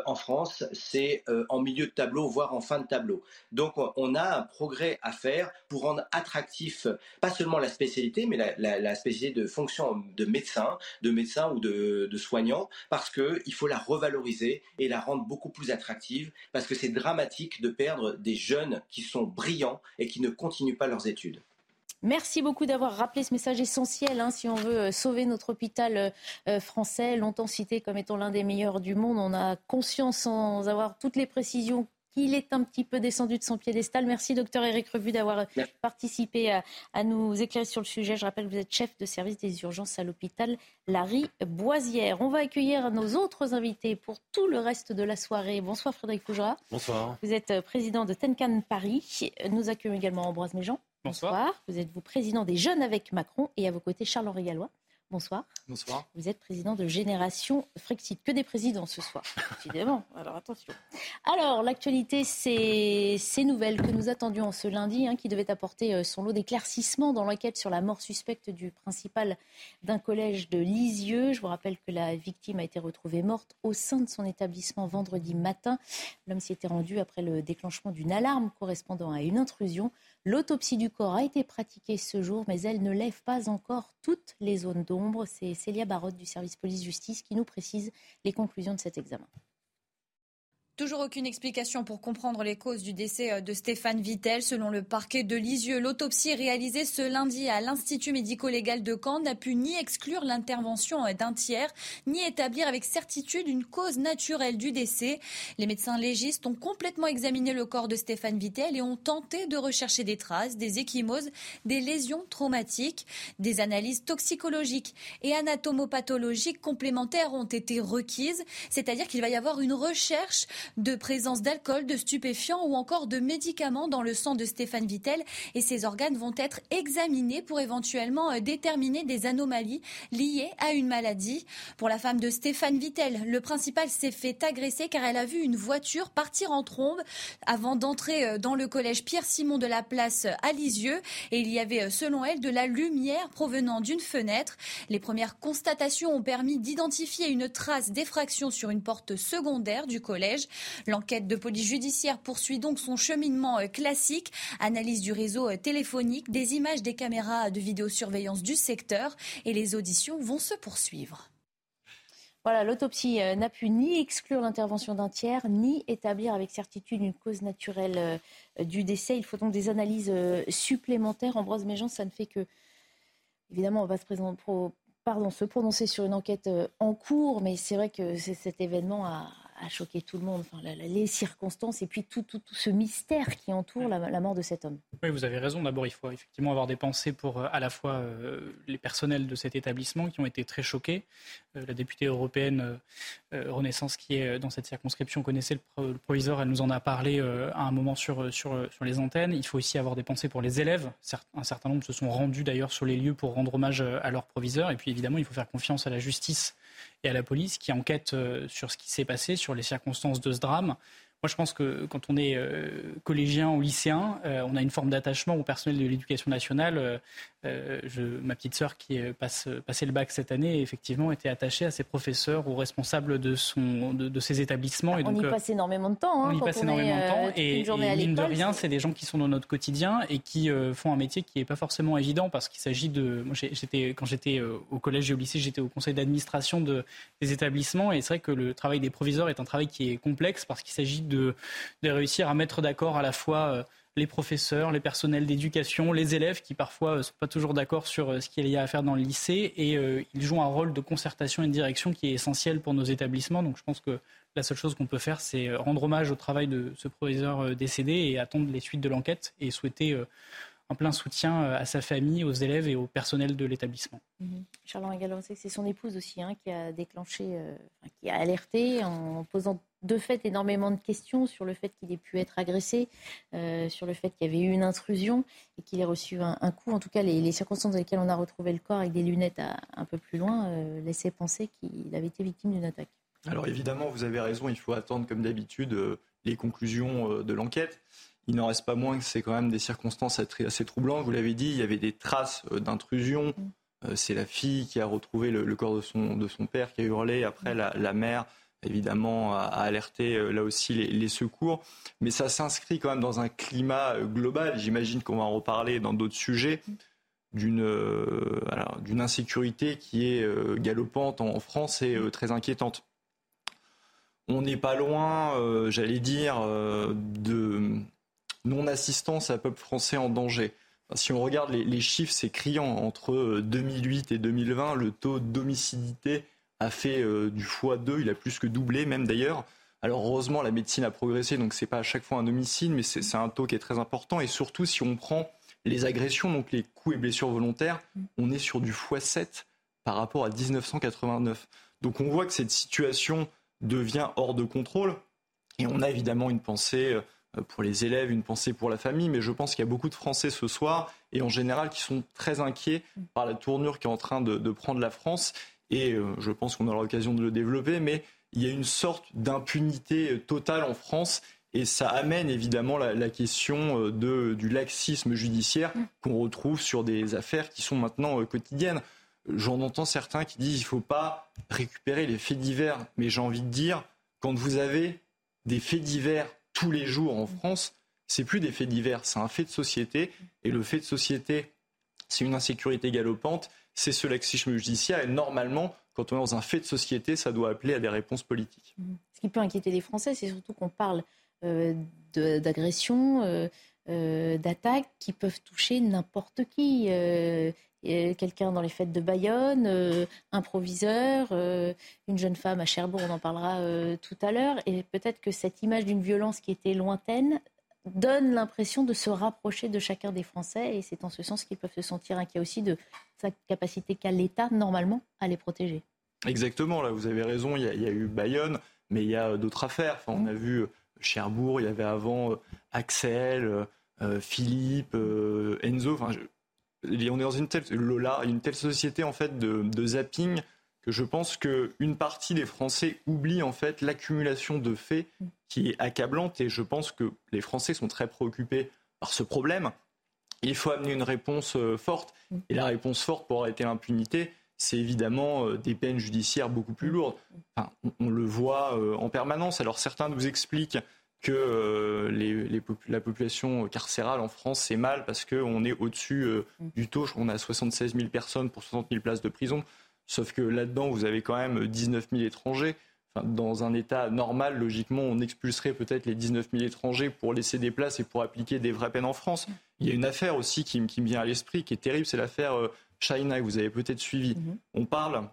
en France, c'est euh, en milieu de tableau, voire en fin de tableau. Donc on a un progrès à faire pour rendre attractif pas seulement la spécialité, mais la, spécialité de fonction de médecin, de médecin ou de soignant, parce qu'il faut la revaloriser et la rendre beaucoup plus attractive, parce que c'est dramatique de perdre des jeunes qui sont brillants et qui ne continuent pas leurs études. Merci beaucoup d'avoir rappelé ce message essentiel hein, si on veut euh, sauver notre hôpital euh, euh, français, longtemps cité comme étant l'un des meilleurs du monde. On a conscience, sans avoir toutes les précisions, qu'il est un petit peu descendu de son piédestal. Merci, docteur Eric Revu, d'avoir participé à, nous éclairer sur le sujet. Je rappelle que vous êtes chef de service des urgences à l'hôpital Larry Boisière. On va accueillir nos autres invités pour tout le reste de la soirée. Bonsoir, Frédéric Fougera. Bonsoir. Vous êtes président de Tenkan Paris. Nous accueillons également Ambroise Méjean. Bonsoir. Vous êtes vous président des Jeunes avec Macron et à vos côtés Charles-Henri Gallois? Bonsoir. Bonsoir. Vous êtes président de Génération Frexit. Que des présidents ce soir, évidemment. Alors attention. Alors, l'actualité, c'est ces nouvelles que nous attendions ce lundi, hein, qui devaient apporter euh, son lot d'éclaircissements dans l'enquête sur la mort suspecte du principal d'un collège de Lisieux. Je vous rappelle que la victime a été retrouvée morte au sein de son établissement vendredi matin. L'homme s'y était rendu après le déclenchement d'une alarme correspondant à une intrusion. L'autopsie du corps a été pratiquée ce jour, mais elle ne lève pas encore toutes les zones d'ombre. C'est Célia Barotte du service police-justice qui nous précise les conclusions de cet examen. Toujours aucune explication pour comprendre les causes du décès euh, de Stéphane Vittel. Selon le parquet de Lisieux, l'autopsie réalisée ce lundi à l'Institut médico-légal de Caen n'a pu ni exclure l'intervention euh, d'un tiers, ni établir avec certitude une cause naturelle du décès. Les médecins légistes ont complètement examiné le corps de Stéphane Vittel et ont tenté de rechercher des traces, des échymoses, des lésions traumatiques. Des analyses toxicologiques et anatomopathologiques complémentaires ont été requises, c'est-à-dire qu'il va y avoir une recherche de présence d'alcool, de stupéfiants ou encore de médicaments dans le sang de Stéphane Vittel et ses organes vont être examinés pour éventuellement euh, déterminer des anomalies liées à une maladie. Pour la femme de Stéphane Vittel, le principal s'est fait agresser car elle a vu une voiture partir en trombe avant d'entrer euh, dans le collège Pierre-Simon de la Place à Lisieux et il y avait euh, selon elle de la lumière provenant d'une fenêtre. Les premières constatations ont permis d'identifier une trace d'effraction sur une porte secondaire du collège. L'enquête de police judiciaire poursuit donc son cheminement euh, classique, analyse du réseau euh, téléphonique, des images des caméras de vidéosurveillance du secteur et les auditions vont se poursuivre. Voilà, l'autopsie euh, n'a pu ni exclure l'intervention d'un tiers, ni établir avec certitude une cause naturelle du décès. Il faut donc des analyses supplémentaires. Ambroise Méjean, ça ne fait que, évidemment, on va se, se prononcer sur une enquête en cours, mais c'est vrai que cet événement a, a choqué tout le monde. Enfin, les circonstances et puis tout, tout, tout ce mystère qui entoure la, mort de cet homme. Oui, vous avez raison. D'abord, il faut effectivement avoir des pensées pour euh, à la fois euh, les personnels de cet établissement qui ont été très choqués. Euh, la députée européenne Renaissance, qui est dans cette circonscription, connaissait le, proviseur. Elle nous en a parlé à un moment sur, sur, sur les antennes. Il faut aussi avoir des pensées pour les élèves. Un certain nombre se sont rendus d'ailleurs sur les lieux pour rendre hommage à leur proviseur. Et puis évidemment, il faut faire confiance à la justice et à la police qui enquête euh, sur ce qui s'est passé, sur les circonstances de ce drame. Moi, je pense que quand on est euh, collégien ou lycéen, euh, on a une forme d'attachement au personnel de l'éducation nationale. Euh, je, ma petite sœur qui passe, passait le bac cette année, effectivement, était attachée à ses professeurs ou responsables de, son, de, ses établissements. Et on y passe énormément de temps. Hein, on y passe énormément de temps. Et, et mine de rien, c'est des gens qui sont dans notre quotidien et qui font un métier qui n'est pas forcément évident parce qu'il s'agit de. Moi, j'étais, quand j'étais au collège et au lycée, j'étais au conseil d'administration de, des établissements. Et c'est vrai que le travail des proviseurs est un travail qui est complexe parce qu'il s'agit de de, réussir à mettre d'accord à la fois euh, les professeurs, les personnels d'éducation, les élèves qui parfois ne euh, sont pas toujours d'accord sur euh, ce qu'il y a à faire dans le lycée et ils jouent un rôle de concertation et de direction qui est essentiel pour nos établissements. Donc je pense que la seule chose qu'on peut faire, c'est rendre hommage au travail de ce proviseur décédé et attendre les suites de l'enquête et souhaiter un plein soutien à sa famille, aux élèves et au personnel de l'établissement. Mmh. Charles sait que c'est son épouse aussi hein, qui a déclenché, qui a alerté en posant de fait énormément de questions sur le fait qu'il ait pu être agressé, euh, sur le fait qu'il y avait eu une intrusion et qu'il ait reçu un, coup. En tout cas, les, circonstances dans lesquelles on a retrouvé le corps avec des lunettes un peu plus loin euh, laissaient penser qu'il avait été victime d'une attaque. Alors évidemment, vous avez raison, il faut attendre comme d'habitude euh, les conclusions de l'enquête. Il n'en reste pas moins que c'est quand même des circonstances assez troublantes. Vous l'avez dit, il y avait des traces d'intrusion. Mm. C'est la fille qui a retrouvé le, corps de son, de son père qui a hurlé. Après, la, la mère évidemment à, alerter euh, là aussi les, secours. Mais ça s'inscrit quand même dans un climat euh, global. J'imagine qu'on va en reparler dans d'autres sujets d'une euh, d'une insécurité qui est galopante en France et très inquiétante. On n'est pas loin, j'allais dire, de non-assistance à peuple français en danger. Si on regarde les, chiffres, c'est criant. Entre 2008 et 2020, le taux d'homicidité a fait euh, du x2, il a plus que doublé même d'ailleurs. Alors heureusement, la médecine a progressé, donc c'est pas à chaque fois un homicide, mais c'est un taux qui est très important. Et surtout, si on prend les agressions, donc les coups et blessures volontaires, on est sur du x7 par rapport à 1989. Donc on voit que cette situation devient hors de contrôle. Et on a évidemment une pensée euh, pour les élèves, une pensée pour la famille, mais je pense qu'il y a beaucoup de Français ce soir, et en général, qui sont très inquiets par la tournure qui est en train de prendre la France et euh, je pense qu'on aura l'occasion de le développer, mais il y a une sorte d'impunité euh, totale en France et ça amène évidemment la, question euh, de, du laxisme judiciaire qu'on retrouve sur des affaires qui sont maintenant quotidiennes. J'en entends certains qui disent qu'il ne faut pas récupérer les faits divers, mais j'ai envie de dire, quand vous avez des faits divers tous les jours en France, c'est plus des faits divers, c'est un fait de société, et le fait de société, c'est une insécurité galopante, c'est ce laxisme judiciaire. Et normalement, quand on est dans un fait de société, ça doit appeler à des réponses politiques. Ce qui peut inquiéter les Français, c'est surtout qu'on parle euh, d'agressions, euh, euh, d'attaques qui peuvent toucher n'importe qui. Quelqu'un dans les fêtes de Bayonne, un proviseur, une jeune femme à Cherbourg, on en parlera tout à l'heure. Et peut-être que cette image d'une violence qui était lointaine donne l'impression de se rapprocher de chacun des Français et c'est en ce sens qu'ils peuvent se sentir inquiets aussi de sa capacité qu'a l'État normalement à les protéger. Exactement, là vous avez raison, il y a, eu Bayonne, mais il y a d'autres affaires. Enfin, on a vu euh, Cherbourg, il y avait avant euh, Axel, euh, Philippe, Enzo. Enfin, on est dans une telle Lola, une telle société en fait de, zapping que je pense qu'une partie des Français oublie en fait l'accumulation de faits qui est accablante et je pense que les Français sont très préoccupés par ce problème. Il faut amener une réponse euh, forte et la réponse forte pour arrêter l'impunité, c'est évidemment euh, des peines judiciaires beaucoup plus lourdes. on, le voit euh, en permanence. Alors certains nous expliquent que la population carcérale en France, c'est mal parce qu'on est au-dessus du taux. On a 76 000 personnes pour 60 000 places de prison. Sauf que là-dedans, vous avez quand même 19 000 étrangers. dans un État normal, logiquement, on expulserait peut-être les 19 000 étrangers pour laisser des places et pour appliquer des vraies peines en France. Il y a une affaire aussi qui, me vient à l'esprit, qui est terrible, c'est l'affaire euh, China, que vous avez peut-être suivi. Mm-hmm. On parle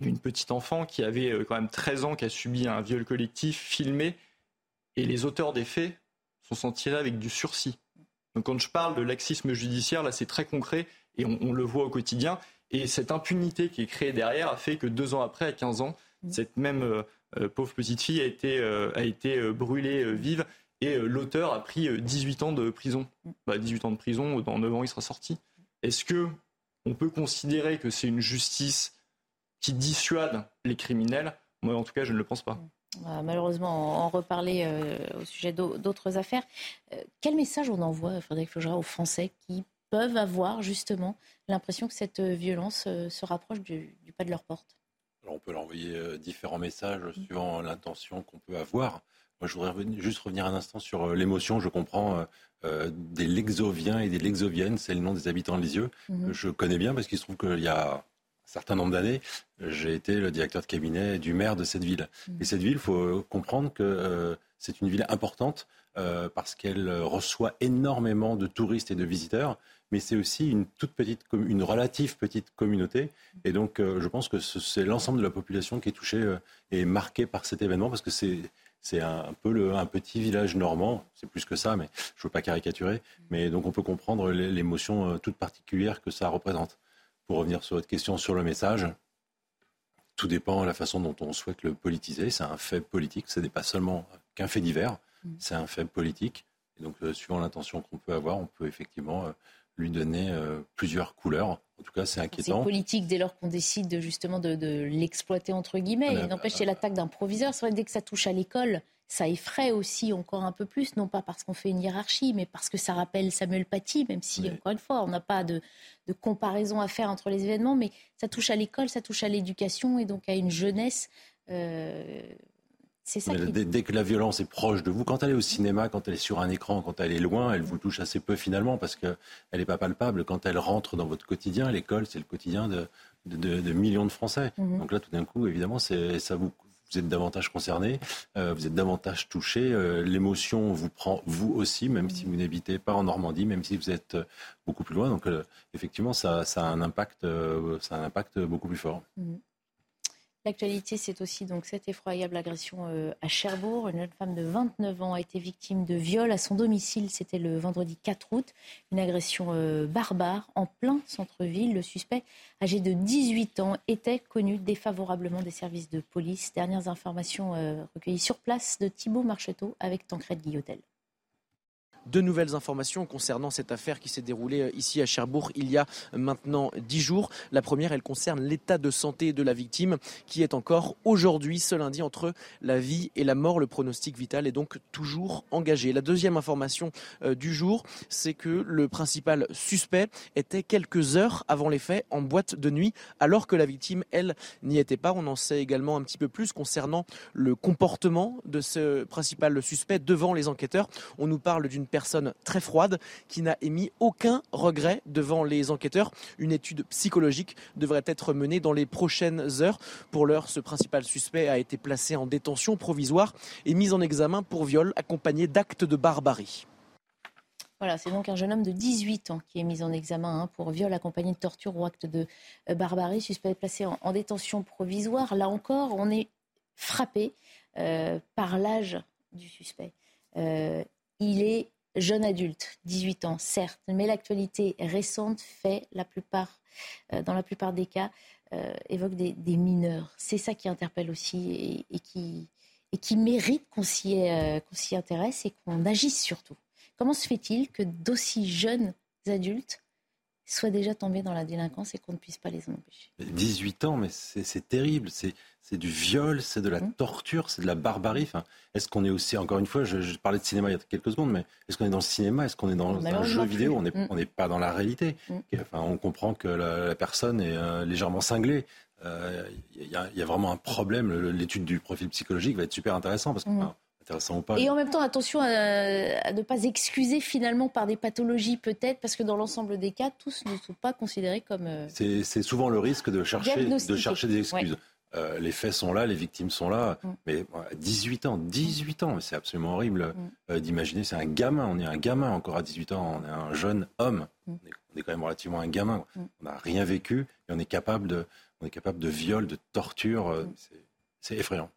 d'une petite enfant qui avait quand même 13 ans, qui a subi un viol collectif filmé, et les auteurs des faits sont s'en avec du sursis. Donc quand je parle de laxisme judiciaire, là c'est très concret et on, le voit au quotidien. Et cette impunité qui est créée derrière a fait que deux ans après, à 15 ans, mmh. cette même euh, euh, pauvre petite fille a été, euh, a été brûlée vive et l'auteur a pris 18 ans de prison. 18 mmh. ans de prison, dans 9 ans il sera sorti. Est-ce que on peut considérer que c'est une justice qui dissuade les criminels? Moi en tout cas je ne le pense pas. On va malheureusement en reparler euh, au sujet d'autres affaires. Euh, quel message on envoie, Frédéric Flogera, aux Français qui peuvent avoir justement l'impression que cette violence euh, se rapproche du, pas de leur porte? On peut l'envoyer différents messages mmh. suivant l'intention qu'on peut avoir. Moi, je voudrais juste revenir un instant sur l'émotion. Je comprends des Lexoviens et des Lexoviennes, c'est le nom des habitants de Lisieux. Mmh. Je connais bien parce qu'il se trouve qu'il y a certain nombre d'années, j'ai été le directeur de cabinet du maire de cette ville. Mmh. Et cette ville, il faut comprendre que euh, c'est une ville importante euh, parce qu'elle reçoit énormément de touristes et de visiteurs, mais c'est aussi une toute petite, une relative petite communauté. Et donc, euh, je pense que c'est l'ensemble de la population qui est touchée et marquée par cet événement parce que c'est c'est un, peu le, un petit village normand, c'est plus que ça, mais je ne veux pas caricaturer. Mais donc on peut comprendre l'émotion toute particulière que ça représente pour revenir sur votre question sur le message, tout dépend de la façon dont on souhaite le politiser. C'est un fait politique, ce n'est pas seulement qu'un fait divers, mm. c'est un fait politique. Et donc, euh, suivant l'intention qu'on peut avoir, on peut effectivement euh, lui donner euh, plusieurs couleurs. En tout cas, c'est inquiétant. C'est politique dès lors qu'on décide de, justement de, l'exploiter entre guillemets. Ah, n'empêche, c'est l'attaque d'un proviseur. C'est vrai dès que ça touche à l'école, ça effraie aussi encore un peu plus, non pas parce qu'on fait une hiérarchie, mais parce que ça rappelle Samuel Paty, même si, encore une fois, on n'a pas de, comparaison à faire entre les événements, mais ça touche à l'école, ça touche à l'éducation et donc à une jeunesse. Euh, c'est ça qui... dès, que la violence est proche de vous, quand elle est au cinéma, quand elle est sur un écran, quand elle est loin, elle vous touche assez peu finalement parce qu'elle n'est pas palpable. Quand elle rentre dans votre quotidien, l'école, c'est le quotidien de, millions de Français. Mm-hmm. Donc là, tout d'un coup, évidemment, ça vous vous êtes davantage concerné, euh, vous êtes davantage touché. Euh, l'émotion vous prend vous aussi, même si vous n'habitez pas en Normandie, même si vous êtes euh, beaucoup plus loin. Donc effectivement, ça, a un impact, ça a un impact beaucoup plus fort. Mmh. L'actualité, c'est aussi donc cette effroyable agression euh, à Cherbourg. Une jeune femme de 29 ans a été victime de viol à son domicile. C'était le vendredi 4 août. Une agression euh, barbare en plein centre-ville. Le suspect, âgé de 18 ans, était connu défavorablement des services de police. Dernières informations euh, recueillies sur place de Thibault Marcheteau avec Tancred Guillotel deux nouvelles informations concernant cette affaire qui s'est déroulée euh, ici à Cherbourg il y a maintenant dix jours. La première, elle concerne l'état de santé de la victime qui est encore aujourd'hui, ce lundi, entre la vie et la mort. Le pronostic vital est donc toujours engagé. La deuxième information euh, du jour, c'est que le principal suspect était quelques heures avant les faits en boîte de nuit, alors que la victime, elle, n'y était pas. On en sait également un petit peu plus concernant le comportement de ce principal suspect devant les enquêteurs. On nous parle d'une personne très froide qui n'a émis aucun regret devant les enquêteurs. Une étude psychologique devrait être menée dans les prochaines heures. Pour l'heure, ce principal suspect a été placé en détention provisoire et mis en examen pour viol accompagné d'actes de barbarie. Voilà, c'est donc un jeune homme de 18 ans qui est mis en examen hein, pour viol accompagné de torture ou acte de euh, barbarie. Suspect placé en, détention provisoire. Là encore, on est frappé euh, par l'âge du suspect. Euh, il est jeune adulte, 18 ans, certes, mais l'actualité récente fait la plupart, euh, dans la plupart des cas, euh, évoque des, mineurs. C'est ça qui interpelle aussi et, qui, et qui mérite qu'on s'y euh, intéresse et qu'on agisse surtout. Comment se fait-il que d'aussi jeunes adultes soient déjà tombés dans la délinquance et qu'on ne puisse pas les empêcher 18 ans, mais c'est terrible. C'est du viol, c'est de la mmh. torture, c'est de la barbarie. Enfin, est-ce qu'on est aussi, encore une fois, je, parlais de cinéma il y a quelques secondes, mais est-ce qu'on est dans le cinéma? Est-ce qu'on est dans un jeu vidéo? On mmh. n'est pas dans la réalité. Mmh. Enfin, on comprend que la, personne est euh, légèrement cinglée. Euh, il y, a vraiment un problème. L'étude du profil psychologique va être super intéressant parce que. Intéressant ou pas, et en même temps, attention à, ne pas excuser finalement par des pathologies peut-être, parce que dans l'ensemble des cas, tous ne sont pas considérés comme. Euh, c'est souvent le risque de chercher, de chercher des excuses. Euh, les faits sont là, les victimes sont là. Mm. Mais 18 ans, 18 ans, c'est absolument horrible mm. euh, d'imaginer. C'est un gamin, on est un gamin encore à 18 ans, on est un jeune homme. Mm. On, est, quand même relativement un gamin. On n'a rien vécu et on est capable de, on est capable de viol, de torture. C'est effrayant.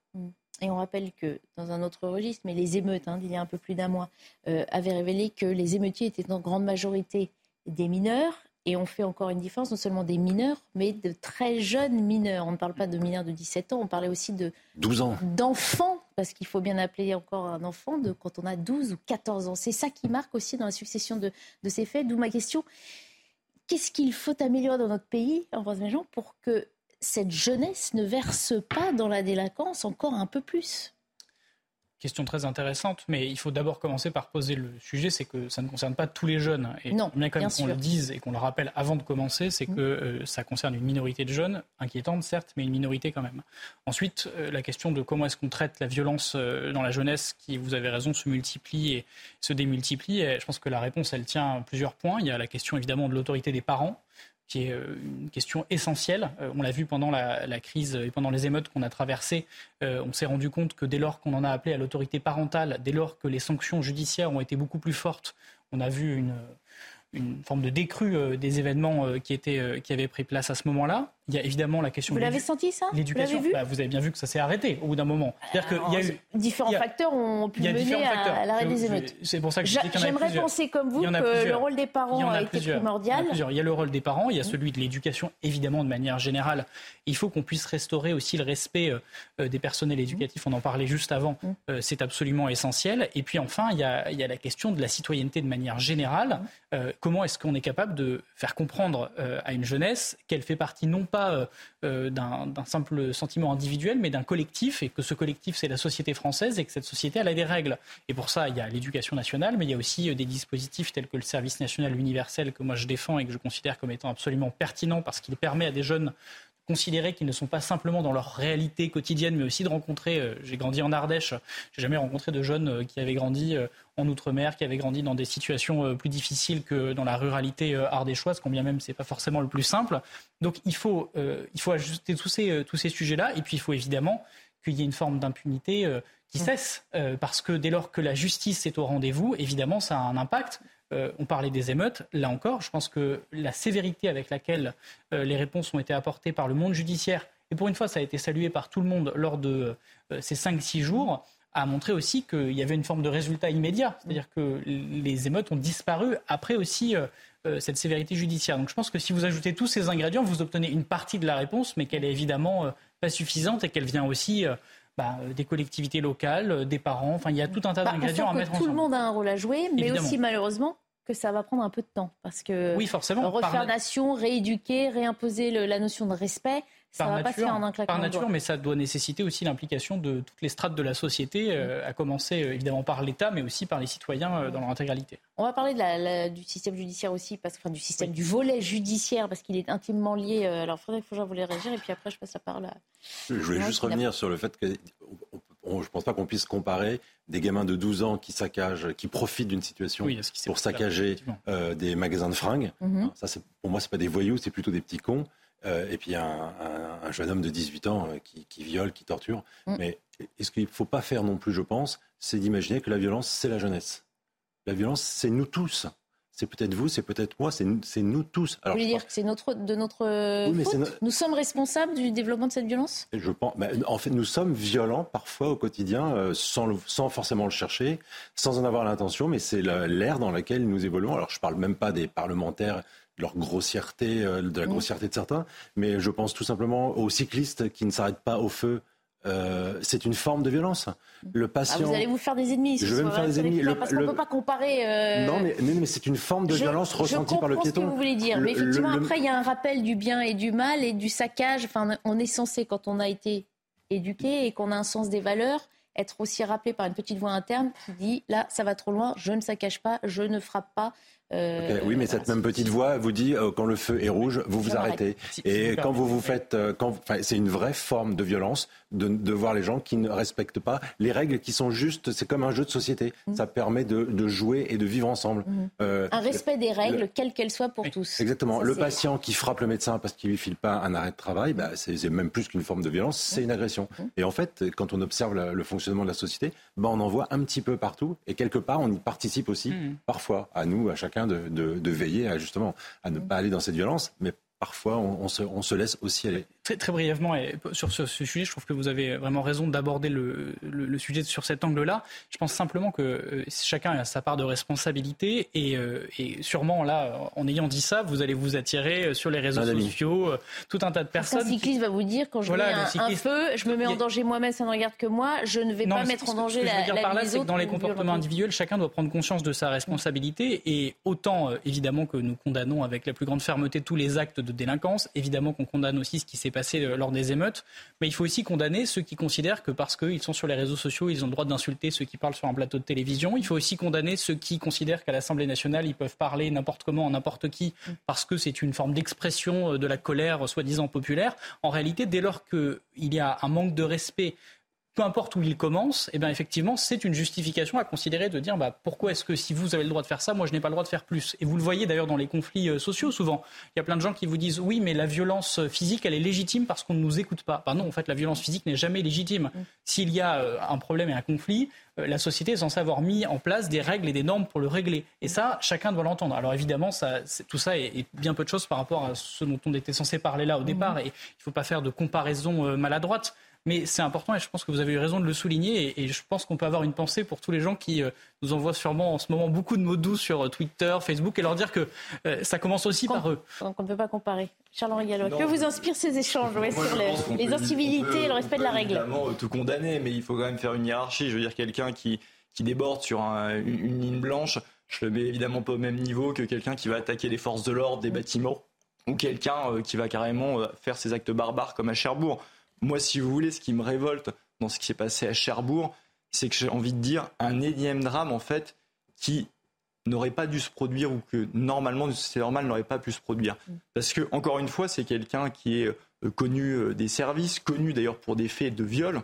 Et on rappelle que, dans un autre registre, mais les émeutes hein, d'il y a un peu plus d'un mois euh, avaient révélé que les émeutiers étaient en grande majorité des mineurs. Et on fait encore une différence, non seulement des mineurs, mais de très jeunes mineurs. On ne parle pas de mineurs de 17 ans, on parlait aussi de 12 ans. d'enfants, parce qu'il faut bien appeler encore un enfant de quand on a 12 ou 14 ans. C'est ça qui marque aussi dans la succession de, de ces faits. D'où ma question. Qu'est-ce qu'il faut améliorer dans notre pays, en Méjean, pour que cette jeunesse ne verse pas dans la délinquance encore un peu plus Question très intéressante, mais il faut d'abord commencer par poser le sujet, c'est que ça ne concerne pas tous les jeunes. Et Non, bien quand même qu'on le. Mm. dise et qu'on le rappelle avant de commencer, c'est que euh, ça concerne une minorité de jeunes, inquiétante certes, mais une minorité quand même. Ensuite, euh, la question de comment est-ce qu'on traite la violence euh, dans la jeunesse, qui, vous avez raison, se multiplie et se démultiplie. Et je pense que la réponse, elle tient à plusieurs points. Il y a la question évidemment de l'autorité des parents qui est euh, une question essentielle. Euh, On l'a vu pendant la, crise et pendant les émeutes qu'on a traversées. Euh, on s'est rendu compte que dès lors qu'on en a appelé à l'autorité parentale, dès lors que les sanctions judiciaires ont été beaucoup plus fortes, on a vu une, forme de décrue des événements qui avaient pris place à ce moment-là. Il y a évidemment la question Vous l'avez senti ça? Vous l'éducation. vu? Bah, vous avez bien vu que ça s'est arrêté au bout d'un moment. C'est-à-dire qu'il y a eu Différents il y a- facteurs ont pu mener à, à l'arrêt des émeutes. C'est pour ça que J'aimerais penser comme vous que le rôle des parents en a a été plusieurs. Il y en a primordial. Il y a le rôle des parents, il y a celui de l'éducation, évidemment, de manière générale. Il faut qu'on puisse restaurer aussi le respect euh, euh, des personnels éducatifs. On en parlait juste avant. Euh, C'est absolument essentiel. Et puis enfin, il y, a, il y a la question de la citoyenneté de manière générale. Comment est-ce qu'on est capable de faire comprendre à une jeunesse qu'elle fait partie non pas euh, euh, d'un simple sentiment individuel, mais d'un collectif, et que ce collectif, c'est la société française, et que cette société, elle a des règles. Et pour ça, il y a l'éducation nationale, mais il y a aussi euh, des dispositifs tels que le service national universel, que moi je défends et que je considère comme étant absolument pertinent, parce qu'il permet à des jeunes considérer qu'ils ne sont pas simplement dans leur réalité quotidienne, mais aussi de rencontrer. euh, J'ai grandi en Ardèche, j'ai jamais rencontré de jeunes euh, qui avaient grandi euh, en outre-mer, qui avaient grandi dans des situations plus difficiles que dans la ruralité ardéchoise, quand bien même c'est pas forcément le plus simple. Donc il faut, il faut ajuster tous ces, tous ces sujets-là, et puis il faut évidemment qu'il y ait une forme d'impunité qui cesse, euh, parce que dès lors que la justice est au rendez-vous, évidemment ça a un impact. Euh, on parlait des émeutes, là encore, je pense que la sévérité avec laquelle euh, les réponses ont été apportées par le monde judiciaire, et pour une fois ça a été salué par tout le monde lors de euh, ces 5-6 jours, a montré aussi qu'il y avait une forme de résultat immédiat. C'est-à-dire que les émeutes ont disparu après aussi cette sévérité judiciaire. Donc je pense que si vous ajoutez tous ces ingrédients, vous obtenez une partie de la réponse, mais qu'elle est évidemment pas suffisante et qu'elle vient aussi bah, euh, des collectivités locales, euh, des parents. Enfin, il y a tout un tas Bah, d'ingrédients à mettre que tout le ensemble. monde a un rôle à jouer, mais Évidemment. aussi malheureusement que ça va prendre un peu de temps. Parce que Oui, forcément. refaire Par- nation, rééduquer, réimposer le- la notion de respect, ça par va pas se faire en un claquement par de nature, doigts. mais ça doit nécessiter aussi l'implication de toutes les strates de la société, euh, à commencer euh, évidemment par l'État, mais aussi par les citoyens euh, dans leur intégralité. On va parler de la- la- du système judiciaire aussi, parce, enfin du système du volet judiciaire, parce qu'il est intimement lié. euh, alors, Frédéric Fougère voulait réagir, et puis après, je passe la parole à. Je voulais juste revenir sur le fait que on- je ne pense pas qu'on puisse comparer des gamins de 12 ans qui saccagent, qui profitent d'une situation Oui, pour là, saccager euh, des magasins de fringues. Mhm. Ça, c'est- pour moi, c'est pas des voyous, c'est plutôt des petits cons. Euh, et puis un, un- un jeune homme de 18 ans euh, qui, qui viole, qui torture. Mm. Mais et ce qu'il ne faut pas faire non plus, je pense, c'est d'imaginer que la violence, c'est la jeunesse. La violence, c'est nous tous. C'est peut-être vous, c'est peut-être moi, c'est nous, tous. Vous voulez dire que c'est notre, de notre Oui, mais faute c'est no- Nous sommes responsables du développement de cette violence? Je pense, bah, en fait, nous sommes violents parfois au quotidien, euh, sans, le- sans forcément le chercher, sans en avoir l'intention, mais c'est l'ère dans laquelle nous évoluons. Alors, je parle même pas des parlementaires, leur grossièreté, euh, de la grossièreté de certains, mais je pense tout simplement aux cyclistes qui ne s'arrêtent pas au feu. Euh, c'est une forme de violence. Le Ah, patient. Vous allez vous faire des ennemis. Je ce vais me faire des ennemis. Le- parce qu'on ne peut pas comparer. euh, Non, mais, mais, mais c'est une forme de Je- violence ressentie je par le comprends piéton. ce que vous voulez dire, Le- mais effectivement, le- après, il y a un rappel du bien et du mal et du saccage. Enfin, on est censé, quand on a été éduqué et qu'on a un sens des valeurs, être aussi rappelé par une petite voix interne qui dit là, ça va trop loin, je ne saccage pas, je ne frappe pas. Euh, oui, mais cette même petite voix vous dit euh, quand le feu est rouge, vous vous arrêtez. Si- Et quand vous vous faites, euh, quand, c'est une vraie forme de violence de, de voir les gens qui ne respectent pas les règles qui sont justes. C'est comme un jeu de société. Ça permet de, de jouer et de vivre ensemble. Mhm. Euh, Un respect des règles, le- quelles qu'elles soient pour tous. Exactement. Ça, le patient qui frappe le médecin parce qu'il lui file pas un arrêt de travail, bah, c'est même plus qu'une forme de violence, c'est une agression. Et en fait, quand on observe la- le fonctionnement de la société, bah, on en voit un petit peu partout. Et quelque part, on y participe aussi, Mhm. parfois, à nous, à chacun, de, de- veiller à justement à ne pas aller dans cette violence. Mais parfois, on se laisse aussi aller. Très, très brièvement, et sur ce, sujet, je trouve que vous avez vraiment raison d'aborder le, le, sujet sur cet angle-là. Je pense simplement que euh, chacun a sa part de responsabilité et, euh, et, sûrement là, en ayant dit ça, vous allez vous attirer sur les réseaux sociaux, tout un tas de personnes. Un cycliste va vous dire quand je voilà, un, feu, je me mets en danger moi-même, ça ne regarde que moi, je ne vais pas mettre en danger la, ce que je veux dire par là, c'est que dans les comportements individuels, chacun doit prendre conscience de sa responsabilité et autant évidemment que nous condamnons avec la plus grande fermeté tous les actes de délinquance, évidemment qu'on condamne aussi ce qui s'est passé euh, lors des émeutes, mais il faut aussi condamner ceux qui considèrent que parce qu'ils sont sur les réseaux sociaux, ils ont le droit d'insulter ceux qui parlent sur un plateau de télévision. Il faut aussi condamner ceux qui considèrent qu'à l'Assemblée nationale, ils peuvent parler n'importe comment, n'importe qui, parce que c'est une forme d'expression euh, de la colère soi-disant populaire. En réalité, dès lors qu'il y a un manque de respect peu importe où il commence, eh bien effectivement, c'est une justification à considérer de dire bah, pourquoi est-ce que si vous avez le droit de faire ça, moi je n'ai pas le droit de faire plus? Et vous le voyez d'ailleurs dans les conflits euh, sociaux souvent. Il y a plein de gens qui vous disent oui, mais la violence physique, elle est légitime parce qu'on ne nous écoute pas. Bah non, en fait, la violence physique n'est jamais légitime. Mm. S'il y a euh, un problème et un conflit, euh, la société est censée avoir mis en place des règles et des normes pour le régler. Et ça, chacun doit l'entendre. Alors évidemment, ça, tout ça est, bien peu de choses par rapport à ce dont on était censé parler là au départ. Mm. Et il ne faut pas faire de comparaison maladroite. Mais c'est important et je pense que vous avez eu raison de le souligner. Et, je pense qu'on peut avoir une pensée pour tous les gens qui euh, nous envoient sûrement en ce moment beaucoup de mots doux sur euh, Twitter, Facebook et leur dire que euh, ça commence aussi par eux. Donc on ne peut pas comparer. Charles-Henri Gallo, que vous inspirent ces échanges sur les, incivilités et le respect de la règle Évidemment, tout condamner, mais il faut quand même faire une hiérarchie. Je veux dire, quelqu'un qui, qui déborde sur une, ligne blanche, je le mets évidemment pas au même niveau que quelqu'un qui va attaquer les forces de l'ordre, des bâtiments, ou quelqu'un qui va carrément faire ses actes barbares comme à Cherbourg. Moi, si vous voulez, ce qui me révolte dans ce qui s'est passé à Cherbourg, c'est que j'ai envie de dire un énième drame, en fait, qui n'aurait pas dû se produire ou que normalement, c'est normal, n'aurait pas pu se produire. Mm. Parce que, encore une fois, c'est quelqu'un qui est euh, connu euh, des services, connu d'ailleurs pour des faits de viol.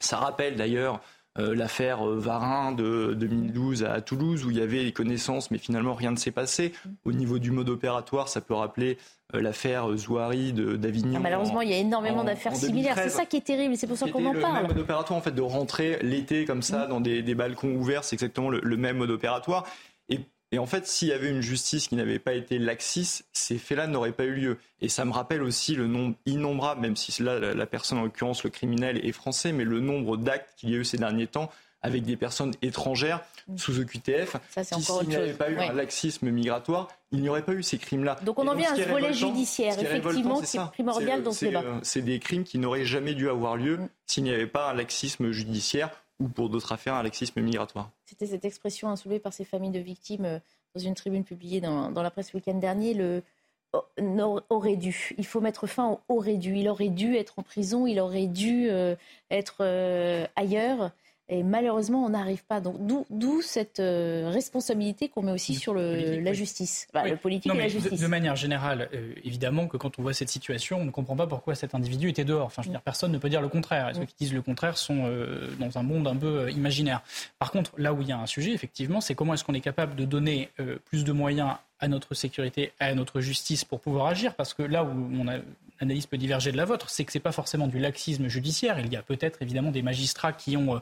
Ça rappelle d'ailleurs l'affaire Varin de 2012 à Toulouse, où il y avait les connaissances, mais finalement rien ne s'est passé. Au niveau du mode opératoire, ça peut rappeler euh, l'affaire Zouari d'Avignon. Ah, malheureusement, il y a énormément d'affaires similaires. C'est ça qui est terrible, c'est pour ça qu'on en parle. Le mode opératoire, en fait, de rentrer l'été comme ça mm. dans des, balcons ouverts, c'est exactement le, même mode opératoire. Et, en fait, s'il y avait une justice qui n'avait pas été laxiste, ces faits-là n'auraient pas eu lieu. Et ça me rappelle aussi le nombre innombrable, même si là, la personne, en l'occurrence, le criminel, est français, mais le nombre d'actes qu'il y a eu ces derniers temps avec des personnes étrangères sous OQTF. S'il n'y avait pas eu un laxisme migratoire, il n'y aurait pas eu ces crimes-là. Donc on en vient à ce volet judiciaire, effectivement, qui est, primordial dans ce débat. C'est des crimes qui n'auraient jamais dû avoir lieu mm. s'il n'y avait pas un laxisme judiciaire ou pour d'autres affaires un laxisme migratoire. C'était cette expression soulevée par ces familles de victimes euh, dans une tribune publiée dans, la presse le week-end dernier. Le, oh, aurait dû. Il faut mettre fin au aurait dû. Il aurait dû être en prison, il aurait dû euh, être euh, ailleurs. Et malheureusement, on n'arrive pas. Donc, d'où cette euh, responsabilité qu'on met aussi sur le, la justice, le politique et la justice. De, manière générale, euh, évidemment que quand on voit cette situation, on ne comprend pas pourquoi cet individu était dehors. Enfin, je veux dire, personne ne peut dire le contraire. Et ceux qui disent le contraire sont euh, dans un monde un peu imaginaire? Par contre, là où il y a un sujet, effectivement, c'est comment est-ce qu'on est capable de donner plus de moyens à notre sécurité, à notre justice pour pouvoir agir. Parce que là où on a l'analyse peut diverger de la vôtre, c'est que ce n'est pas forcément du laxisme judiciaire. Il y a peut-être évidemment des magistrats qui ont euh,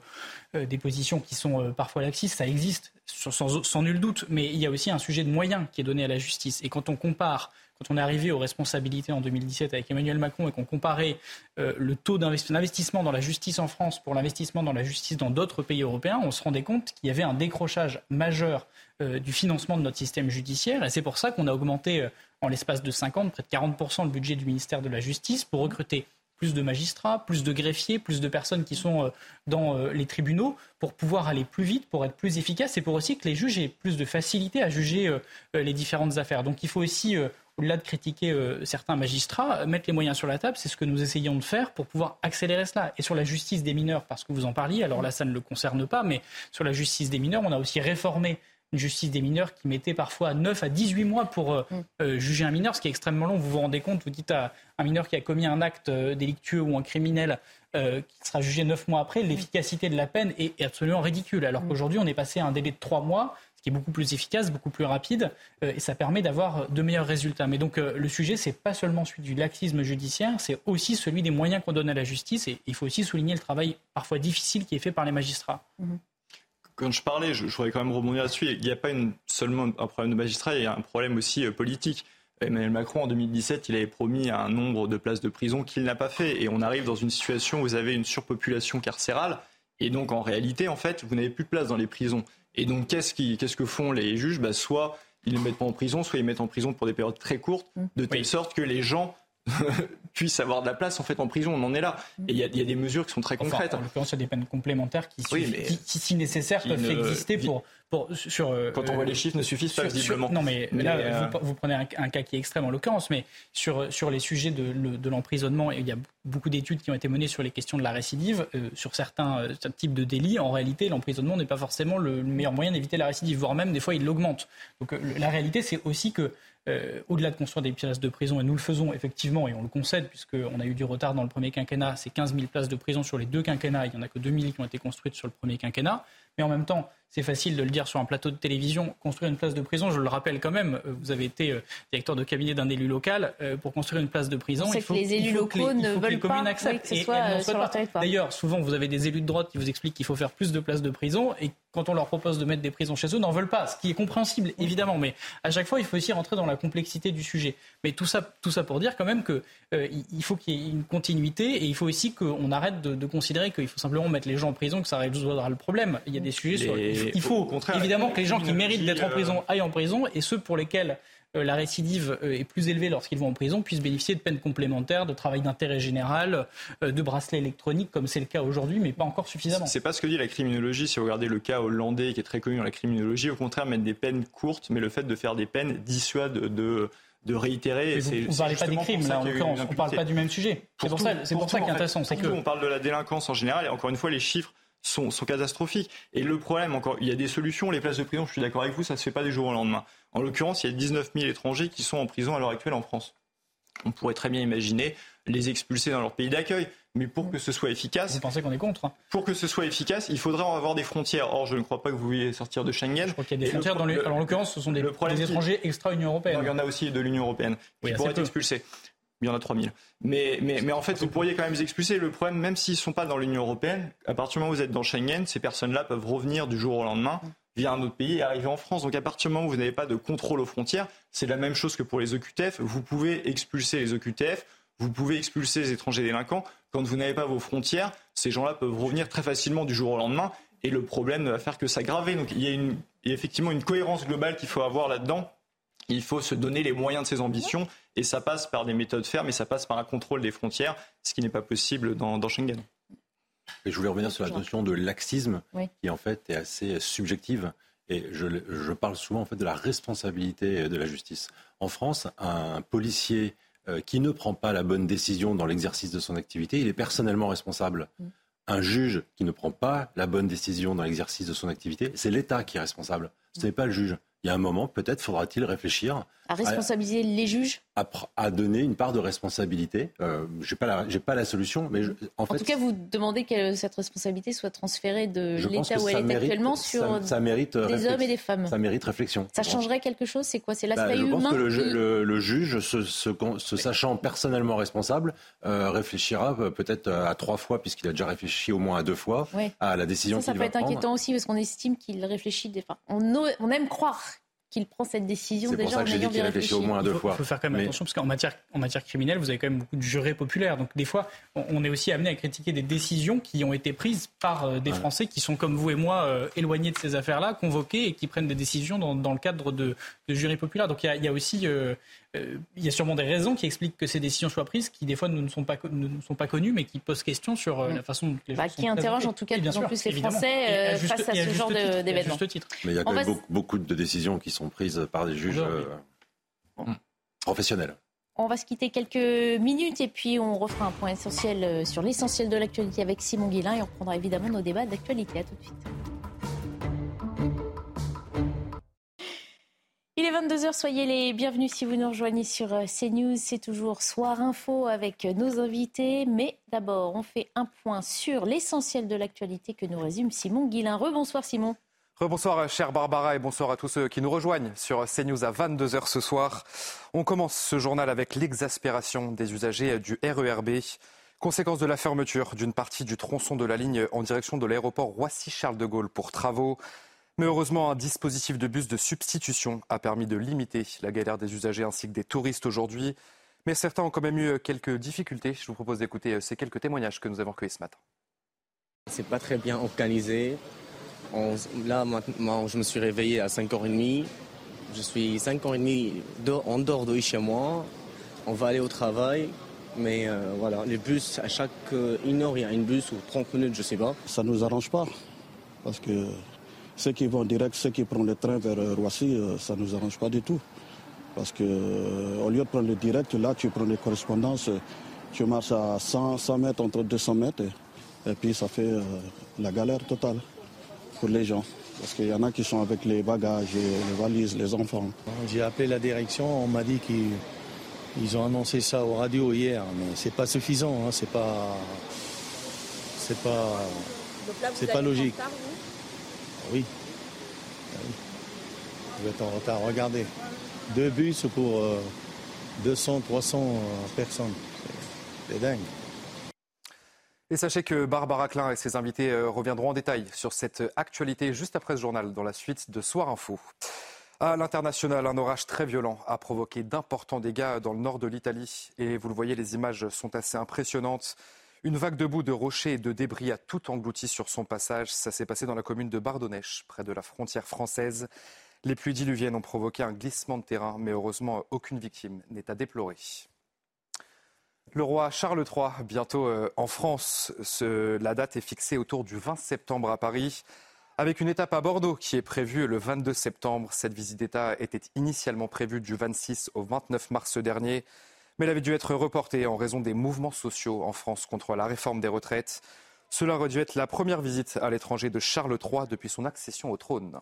euh, des positions qui sont euh, parfois laxistes, ça existe sans, nul doute, mais il y a aussi un sujet de moyens qui est donné à la justice. Et quand on compare, quand on est arrivé aux responsabilités en 2017 avec Emmanuel Macron et qu'on comparait le taux d'investissement dans la justice en France pour l'investissement dans la justice dans d'autres pays européens, on se rendait compte qu'il y avait un décrochage majeur du financement de notre système judiciaire. Et c'est pour ça qu'on a augmenté en l'espace de 5 ans, près de 40% le budget du ministère de la Justice pour recruter plus de magistrats, plus de greffiers, plus de personnes qui sont euh, dans euh, les tribunaux pour pouvoir aller plus vite, pour être plus efficace et pour aussi que les juges aient plus de facilité à juger euh, les différentes affaires. Donc il faut aussi, au-delà de critiquer certains magistrats, mettre les moyens sur la table. C'est ce que nous essayons de faire pour pouvoir accélérer cela. Et sur la justice des mineurs, parce que vous en parliez, alors là ça ne le concerne pas, mais sur la justice des mineurs, on a aussi réformé une justice des mineurs qui mettait parfois 9 à 18 mois pour euh, mm. euh, juger un mineur, ce qui est extrêmement long. Vous vous rendez compte, vous dites à un mineur qui a commis un acte euh, délictueux ou un criminel qui sera jugé 9 mois après, l'efficacité de la peine est, absolument ridicule. Alors mm. qu'aujourd'hui, on est passé à un délai de 3 mois, ce qui est beaucoup plus efficace, beaucoup plus rapide, et ça permet d'avoir de meilleurs résultats. Mais donc le sujet, c'est pas seulement celui du laxisme judiciaire, c'est aussi celui des moyens qu'on donne à la justice, et il faut aussi souligner le travail parfois difficile qui est fait par les magistrats. Quand je parlais, je, voudrais quand même rebondir là-dessus. Il n'y a pas une, seulement un problème de magistrat, il y a un problème aussi euh, politique. Emmanuel Macron, en 2017, il avait promis un nombre de places de prison qu'il n'a pas fait. Et on arrive dans une situation où vous avez une surpopulation carcérale. Et donc, en réalité, en fait, vous n'avez plus de place dans les prisons. Et donc, qu'est-ce, qu'est-ce que font les juges? Bah, Soit ils ne mettent pas en prison, soit ils mettent en prison pour des périodes très courtes, de telle sorte que les gens puissent avoir de la place en fait en prison. On en est là. Et il y, a des mesures qui sont très concrètes. en l'occurrence, il y a des peines complémentaires qui, qui, si nécessaire, peuvent exister pour, pour sur. Euh, Quand on voit les chiffres, ne suffisent pas visiblement. non, mais, là, euh, vous, prenez un, cas qui est extrême en l'occurrence, mais sur sur les sujets de, de l'emprisonnement, il y a beaucoup d'études qui ont été menées sur les questions de la récidive. Euh, sur certains, types de délits, en réalité, l'emprisonnement n'est pas forcément le meilleur moyen d'éviter la récidive, voire même des fois il l'augmente. Donc la réalité, c'est aussi que euh, au-delà de construire des places de prison, et nous le faisons effectivement, et on le concède, puisqu'on a eu du retard dans le premier quinquennat, c'est 15 000 places de prison sur les deux quinquennats, il n'y en a que 2 000 qui ont été construites sur le premier quinquennat. Mais en même temps, c'est facile de le dire sur un plateau de télévision. Construire une place de prison, je le rappelle quand même, euh, vous avez été euh, directeur de cabinet d'un élu local. Euh, pour construire une place de prison, il faut que les élus locaux ne veulent pas que ce soit sur leur territoire. D'ailleurs, souvent, vous avez des élus de droite qui vous expliquent qu'il faut faire plus de places de prison et quand on leur propose de mettre des prisons chez eux, n'en veulent pas, ce qui est compréhensible, évidemment. Mais à chaque fois, il faut aussi rentrer dans la complexité du sujet. Mais tout ça, tout ça pour dire quand même qu'il faut qu'il y ait une continuité et il faut aussi qu'on arrête de, de considérer qu'il faut simplement mettre les gens en prison, que ça résoudra le problème. Il y a des sujets sur il faut évidemment que les gens qui méritent d'être en prison aillent en prison et ceux pour lesquels euh, la récidive euh, est plus élevée lorsqu'ils vont en prison puissent bénéficier de peines complémentaires, de travail d'intérêt général, euh, de bracelets électroniques comme c'est le cas aujourd'hui, mais pas encore suffisamment. C'est pas ce que dit la criminologie. Si vous regardez le cas hollandais qui est très connu dans la criminologie, au contraire, mettre des peines courtes, mais le fait de faire des peines dissuade de de réitérer. vous ne parlez pas des crimes, là, en l'occurrence. On ne parle pas du même sujet. C'est pour, ça, pour ça qui est intéressant. C'est que... On parle de la délinquance en général, et encore une fois, les chiffres sont, catastrophiques. Et le problème, encore, il y a des solutions. Les places de prison, je suis d'accord avec vous, ça ne se fait pas du jour au lendemain. En l'occurrence, il y a 19 000 étrangers qui sont en prison à l'heure actuelle en France. On pourrait très bien imaginer les expulser dans leur pays d'accueil. Mais pour que ce soit efficace. Vous pensez qu'on est contre hein Pour que ce soit efficace, il faudrait avoir des frontières. Or, je ne crois pas que vous vouliez sortir de Schengen. Je crois qu'il y a des frontières dans les. Alors, en l'occurrence, ce sont des, des étrangers extra-Union européenne. il y en a aussi de l'Union européenne qui pourraient être expulsés. Il y en a 3000. Mais, mais, mais en fait, vous pourriez quand même les expulser. Le problème, même s'ils ne sont pas dans l'Union européenne, à partir du moment où vous êtes dans Schengen, ces personnes-là peuvent revenir du jour au lendemain via un autre pays et arriver en France. Donc à partir du moment où vous n'avez pas de contrôle aux frontières, c'est la même chose que pour les OQTF. Vous pouvez expulser les OQTF, vous pouvez expulser les étrangers délinquants. Quand vous n'avez pas vos frontières, ces gens-là peuvent revenir très facilement du jour au lendemain et le problème ne va faire que s'aggraver. Donc il y a, une, il y a effectivement une cohérence globale qu'il faut avoir là-dedans. Il faut se donner les moyens de ses ambitions et ça passe par des méthodes fermes et ça passe par un contrôle des frontières, ce qui n'est pas possible dans, Schengen. Et je voulais revenir sur la notion de laxisme, qui en fait est assez subjective. Et je, je, parle souvent en fait de la responsabilité de la justice. En France, un policier euh, qui ne prend pas la bonne décision dans l'exercice de son activité, il est personnellement responsable. Mm. Un juge qui ne prend pas la bonne décision dans l'exercice de son activité, c'est l'État qui est responsable. Ce n'est pas le juge il y a un moment, peut-être faudra-t-il réfléchir à responsabiliser les juges à, donner une part de responsabilité. Euh, je n'ai pas, la, pas la solution, mais en, fait, tout cas, vous demandez que cette responsabilité soit transférée de l'État où elle est actuellement sur ça, mérite des hommes et des femmes. Ça mérite réflexion. Ça changerait quelque chose C'est quoi C'est bah, l'aspect humain Je pense que le, juge, se, sachant personnellement responsable, euh, réfléchira euh, peut-être à trois fois, puisqu'il a déjà réfléchi au moins à deux fois, à la décision prendre. Ça peut être inquiétant aussi, parce qu'on estime qu'il réfléchit. Des... Enfin, on aime croire qu'il prend cette décision déjà pour ça que j'ai dit qu'il réfléchit au moins deux fois. Il faut faire quand même attention parce qu'en matière, en matière criminelle, vous avez quand même beaucoup de jurés populaires. Donc des fois, on est aussi amené à critiquer des décisions qui ont été prises par euh, des Français qui sont comme vous et moi euh, éloignés de ces affaires-là, convoqués et qui prennent des décisions dans, dans le cadre de, de jurys populaires. Donc il y a, il y a aussi euh, euh, il y a sûrement des raisons qui expliquent que ces décisions soient prises, qui des fois ne sont pas, ne sont pas connues, mais qui posent question sur euh, la façon dont les bah, Qui interrogent en tout cas de plus en plus les Français euh, face à ce genre d'événements. Mais il y a quand même beaucoup, de décisions qui sont prises par des juges professionnels. On va se quitter quelques minutes et puis on refera un point essentiel sur l'essentiel de l'actualité avec Simon Guillain et on reprendra évidemment nos débats d'actualité. À tout de suite. Est 22h, soyez les bienvenus si vous nous rejoignez sur euh, CNews. C'est toujours Soir Info avec nos invités. Mais d'abord, on fait un point sur l'essentiel de l'actualité que nous résume Simon Guillain. Rebonsoir Simon. Rebonsoir chère Barbara et bonsoir à tous ceux qui nous rejoignent sur CNews à 22h ce soir. On commence ce journal avec l'exaspération des usagers du RERB. Conséquence de la fermeture d'une partie du tronçon de la ligne en direction de l'aéroport Roissy-Charles de Gaulle pour travaux. Mais heureusement, un dispositif de bus de substitution a permis de limiter la galère des usagers ainsi que des touristes aujourd'hui. Mais certains ont quand même eu quelques difficultés. Je vous propose d'écouter ces quelques témoignages que nous avons recueillis ce matin. C'est pas très bien organisé. là, maintenant, je me suis réveillé à 5h30. Je suis 5h30 en dehors de chez moi. On va aller au travail. Mais euh, voilà, les bus, à chaque euh, une heure, il y a une bus ou 30 minutes, je sais pas. Ça ne nous arrange pas. Parce que ceux qui vont direct, ceux qui prennent le train vers euh, Roissy, ça ne nous arrange pas du tout. Parce que au lieu de prendre le direct, là, tu prends les correspondances, tu marches à 100, 100 mètres, entre 200 mètres, et, puis ça fait la galère totale pour les gens. Parce qu'il y en a qui sont avec les bagages, les valises, les enfants. J'ai appelé la direction, on m'a dit qu'ils ils ont annoncé ça aux radios hier, mais c'est pas suffisant, hein, c'est pas, c'est pas, c'est pas logique. Retard, oui. Ah oui. Vous êtes en retard. Regardez, deux bus pour 200, euh, 300 euh, personnes. C'est dingue. Et sachez que Barbara Klein et ses invités euh, reviendront en détail sur cette actualité juste après ce journal dans la suite de Soir Info. À l'international, un orage très violent a provoqué d'importants dégâts dans le nord de l'Italie. Et vous le voyez, les images sont assez impressionnantes. Une vague de boue, de rochers et de débris a tout englouti sur son passage. Ça s'est passé dans la commune de Bardonnèche, près de la frontière française. Les pluies diluviennes ont provoqué un glissement de terrain, mais heureusement, aucune victime n'est à déplorer. Le roi Charles III, bientôt euh, en France. la date est fixée autour du 20 septembre à Paris. Avec une étape à Bordeaux qui est prévue le 22 septembre, cette visite d'État était initialement prévue du 26 au 29 mars dernier, mais elle avait dû être reportée en raison des mouvements sociaux en France contre la réforme des retraites. Cela aurait dû être la première visite à l'étranger de Charles III depuis son accession au trône.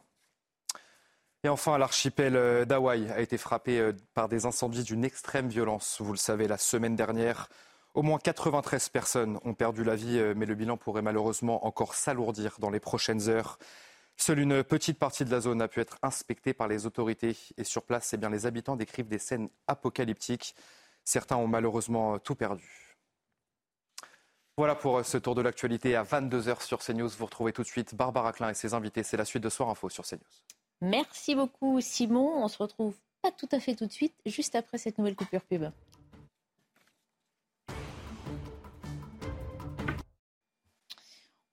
Et enfin, l'archipel d'Hawaï a été frappé euh, par des incendies d'une extrême violence, vous le savez, la semaine dernière. Au moins 93 personnes ont perdu la vie, euh, mais le bilan pourrait malheureusement encore s'alourdir dans les prochaines heures. Seule une petite partie de la zone a pu être inspectée par les autorités. Et sur place, eh bien, les habitants décrivent des scènes apocalyptiques. Certains ont malheureusement tout perdu. Voilà pour euh, ce tour de l'actualité à 22h sur CNews. Vous retrouvez tout de suite Barbara Klein et ses invités. C'est la suite de Soir Info sur CNews. Merci beaucoup Simon. On se retrouve pas tout à fait tout de suite, juste après cette nouvelle coupure pub.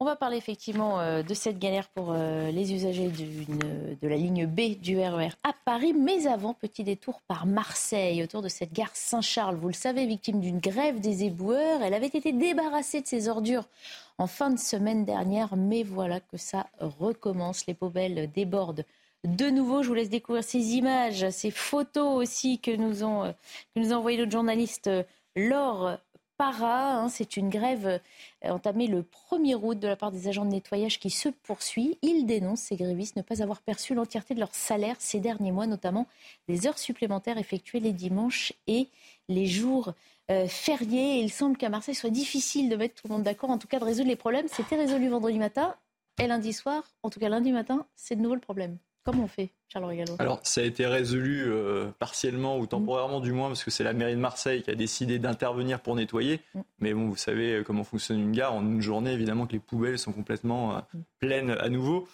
On va parler effectivement euh, de cette galère pour euh, les usagers de la ligne B du RER e à Paris. Mais avant, petit détour par Marseille, autour de cette gare Saint-Charles. Vous le savez, victime d'une grève des éboueurs. Elle avait été débarrassée de ses ordures en fin de semaine dernière. Mais voilà que ça recommence. Les poubelles débordent de nouveau. Je vous laisse découvrir ces images, ces photos aussi que nous ont, euh, que nous a envoyé notre journaliste Laure Hein, c'est une grève euh, entamée le 1er août de la part des agents de nettoyage qui se poursuit. Ils dénoncent ces grévistes ne pas avoir perçu l'entièreté de leur salaire ces derniers mois, notamment des heures supplémentaires effectuées les dimanches et les jours euh, fériés. il semble qu'à Marseille, soit difficile de mettre tout le monde d'accord, en tout cas de résoudre les problèmes. C'était résolu vendredi matin et lundi soir, en tout cas lundi matin, c'est de nouveau le problème. Comment on fait, Charles Regalo? Alors, ça a été résolu euh, partiellement ou temporairement, du moins, parce que c'est la mairie de Marseille qui a décidé d'intervenir pour nettoyer. Mm. Mais bon, vous savez euh, comment fonctionne une gare. En une journée, évidemment, que les poubelles sont complètement euh, mm. pleines à nouveau.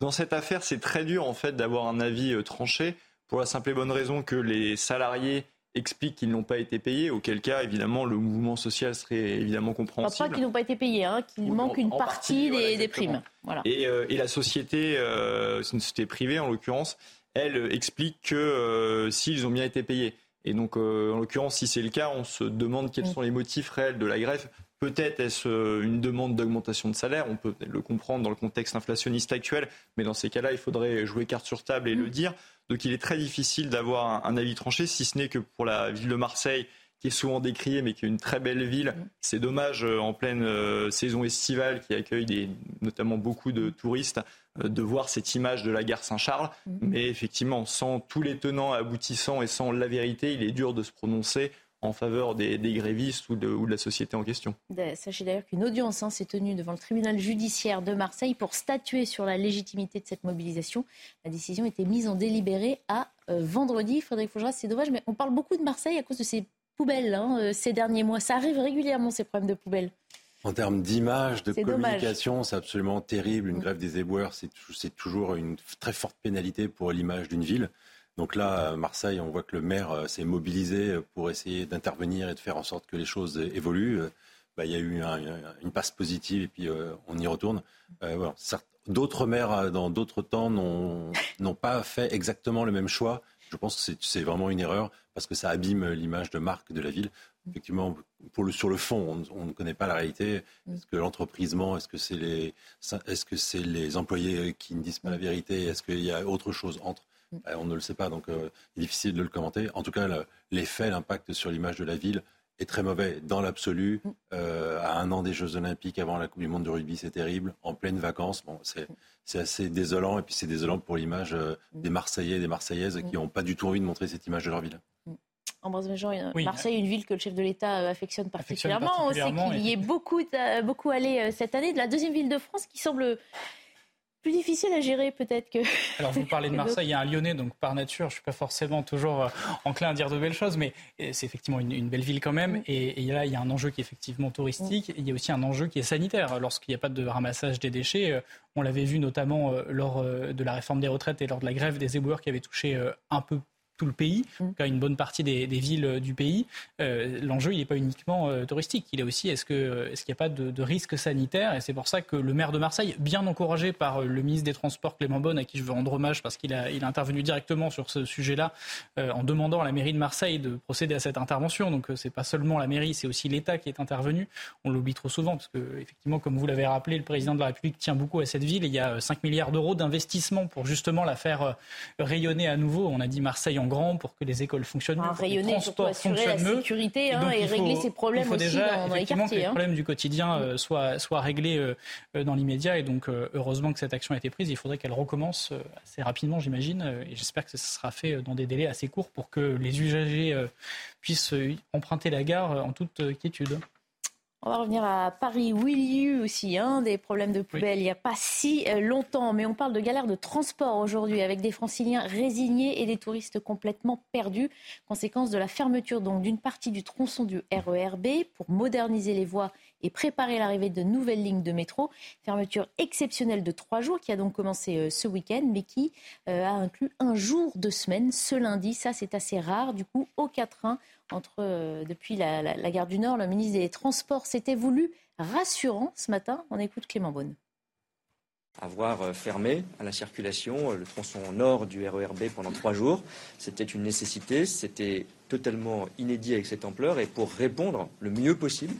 dans cette affaire, c'est très dur, en fait, d'avoir un avis tranché, pour la simple et bonne raison que les salariés expliquent qu'ils n'ont pas été payés, auquel cas, évidemment, le mouvement social serait évidemment compréhensible. Enfin, pas qu'ils n'ont pas été payés, hein, qu'il manque une partie, des, primes. Voilà. Euh, et, la société, euh, c'est une société privée en l'occurrence, elle euh, explique que s'ils ont bien été payés. Et donc, en l'occurrence, si c'est le cas, on se demande quels mm. sont les motifs réels de la grève. Peut-être est-ce une demande d'augmentation de salaire, on peut le comprendre dans le contexte inflationniste actuel, mais dans ces cas-là, il faudrait jouer carte sur table et le mm. dire. Donc il est très difficile d'avoir un, avis tranché, si ce n'est que pour la ville de Marseille, qui est souvent décriée, mais qui est une très belle ville. Mm. C'est dommage euh, en pleine euh, saison estivale, qui accueille des, notamment beaucoup de touristes, euh, de voir cette image de la gare Saint-Charles. Mm. Mais effectivement, sans tous les tenants aboutissants et sans la vérité, il est dur de se prononcer en faveur des, grévistes ou de, la société en question. Sachez d'ailleurs qu'une audience hein, s'est tenue devant le tribunal judiciaire de Marseille pour statuer sur la légitimité de cette mobilisation. La décision était mise en délibéré à euh, vendredi. Frédéric Faugeras, c'est dommage, mais on parle beaucoup de Marseille à cause de ces poubelles hein, euh, ces derniers mois. Ça arrive régulièrement, ces problèmes de poubelles. En termes d'image, de communication, c'est absolument terrible. Une mm. grève des éboueurs, c'est toujours une très forte pénalité pour l'image d'une ville. Donc là, à Marseille, on voit que le maire euh, s'est mobilisé pour essayer d'intervenir et de faire en sorte que les choses évoluent. Bah, il y a eu une passe positive et puis euh, on y retourne. Euh, d'autres maires dans d'autres temps n'ont pas fait exactement le même choix. Je pense que c'est vraiment une erreur parce que ça abîme l'image de marque de la ville effectivement, pour le, sur le fond, on, ne connaît pas la réalité. Mm. Est-ce que l'entreprise ment Est-ce que c'est les, que les employés qui ne disent pas la vérité? Est-ce qu'il y a autre chose entre? On ne le sait pas, donc euh, il est difficile de le commenter. En tout cas, l'effet, l'impact sur l'image de la ville est très mauvais dans l'absolu. Euh, à un an des Jeux Olympiques, avant la Coupe du Monde de rugby, c'est terrible. En pleine vacances, bon, c'est, c'est assez désolant. Et puis c'est désolant pour l'image euh, des Marseillais et des Marseillaises qui n'ont pas du tout envie de montrer cette image de leur ville. Ambroise Marseille est une ville que le chef de l'État euh, affectionne particulièrement. On sait qu'il y est beaucoup, euh, beaucoup allé euh, cette année. De la deuxième ville de France qui semble plus difficile à gérer peut-être que. Alors vous parlez de Marseille, il y a un Lyonnais, donc par nature, je ne suis pas forcément toujours enclin à dire de belles choses, mais c'est effectivement une, belle ville quand même. Mm. Et, là, il y a un enjeu qui est effectivement touristique. il y a aussi un enjeu qui est sanitaire. Lorsqu'il n'y a pas de ramassage des déchets, on l'avait vu notamment lors de la réforme des retraites et lors de la grève des éboueurs qui avait touché un peu tout le pays, mmh. une bonne partie des, villes euh, du pays. Euh, l'enjeu, il n'est pas uniquement euh, touristique. Il est aussi, est-ce qu'il est n'y a pas de, risque sanitaire? Et c'est pour ça que le maire de Marseille, bien encouragé par le ministre des Transports Clément Bonne, à qui je veux rendre hommage parce qu'il a, il a intervenu directement sur ce sujet-là, en demandant à la mairie de Marseille de procéder à cette intervention. Donc c'est pas seulement la mairie, c'est aussi l'État qui est intervenu. On l'oublie trop souvent parce que, effectivement, comme vous l'avez rappelé, le président de la République tient beaucoup à cette ville. il y a 5 milliards d'euros d'investissement pour justement la faire rayonner à nouveau. On a dit Marseille en grand pour que les écoles fonctionnent mieux, rayonner, les transports assurer la sécurité hein, et, régler ces problèmes il faut déjà, dans, les quartiers. Que les hein. problèmes du quotidien euh, soient, soient, réglés euh, euh, dans l'immédiat. Et donc, heureusement que cette action a été prise. Il faudrait qu'elle recommence assez rapidement, j'imagine. Et j'espère que ce sera fait dans des délais assez courts pour que les usagers puissent emprunter la gare en toute quiétude. On va revenir à Paris, où il y a eu aussi hein, des problèmes de poubelle il n'y a pas si euh, longtemps. Mais on parle de galère de transport aujourd'hui avec des franciliens résignés et des touristes complètement perdus. Conséquence de la fermeture donc d'une partie du tronçon du RERB pour moderniser les voies et préparer l'arrivée de nouvelles lignes de métro. Fermeture exceptionnelle de trois jours qui a donc commencé euh, ce week-end, mais qui euh, a inclus un jour de semaine ce lundi. Ça, c'est assez rare. Du coup, au 4-1, entre, euh, depuis la, la, gare du Nord, le ministre des Transports s'était voulu rassurant ce matin. On écoute Clément Beaune avoir fermé à la circulation le tronçon nord du RERB pendant trois jours. C'était une nécessité, c'était totalement inédit avec cette ampleur et pour répondre le mieux possible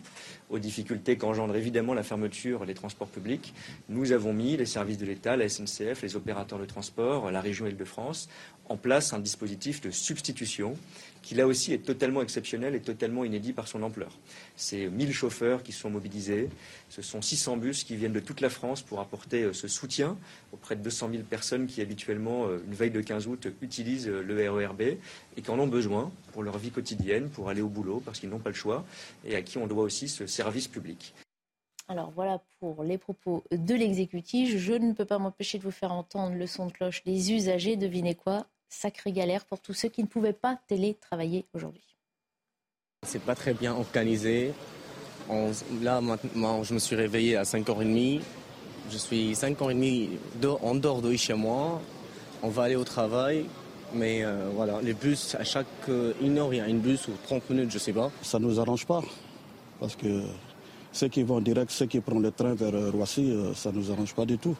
aux difficultés qu'engendre évidemment la fermeture des transports publics, nous avons mis les services de l'État, la SNCF, les opérateurs de transport, la région Île-de-France en place un dispositif de substitution qui là aussi est totalement exceptionnel et totalement inédit par son ampleur. C'est 1000 chauffeurs qui sont mobilisés, ce sont 600 bus qui viennent de toute la France pour apporter euh, ce soutien auprès de 200 000 personnes qui habituellement, euh, une veille de 15 août, utilisent euh, le RERB et qui en ont besoin leur vie quotidienne, pour aller au boulot parce qu'ils n'ont pas le choix et à qui on doit aussi ce service public. Alors voilà pour les propos de l'exécutif. Je ne peux pas m'empêcher de vous faire entendre le son de cloche des usagers. Devinez quoi? Sacrée galère pour tous ceux qui ne pouvaient pas télétravailler aujourd'hui. C'est pas très bien organisé. là, maintenant, je me suis réveillé à 5h30. Je suis 5h30 en dehors de chez moi. On va aller au travail. Mais euh, voilà, les bus, à chaque euh, une heure, il y a une bus ou 30 minutes, je sais pas. Ça ne nous arrange pas. Parce que ceux qui vont direct, ceux qui prennent le train vers euh, Roissy, ça ne nous arrange pas du tout.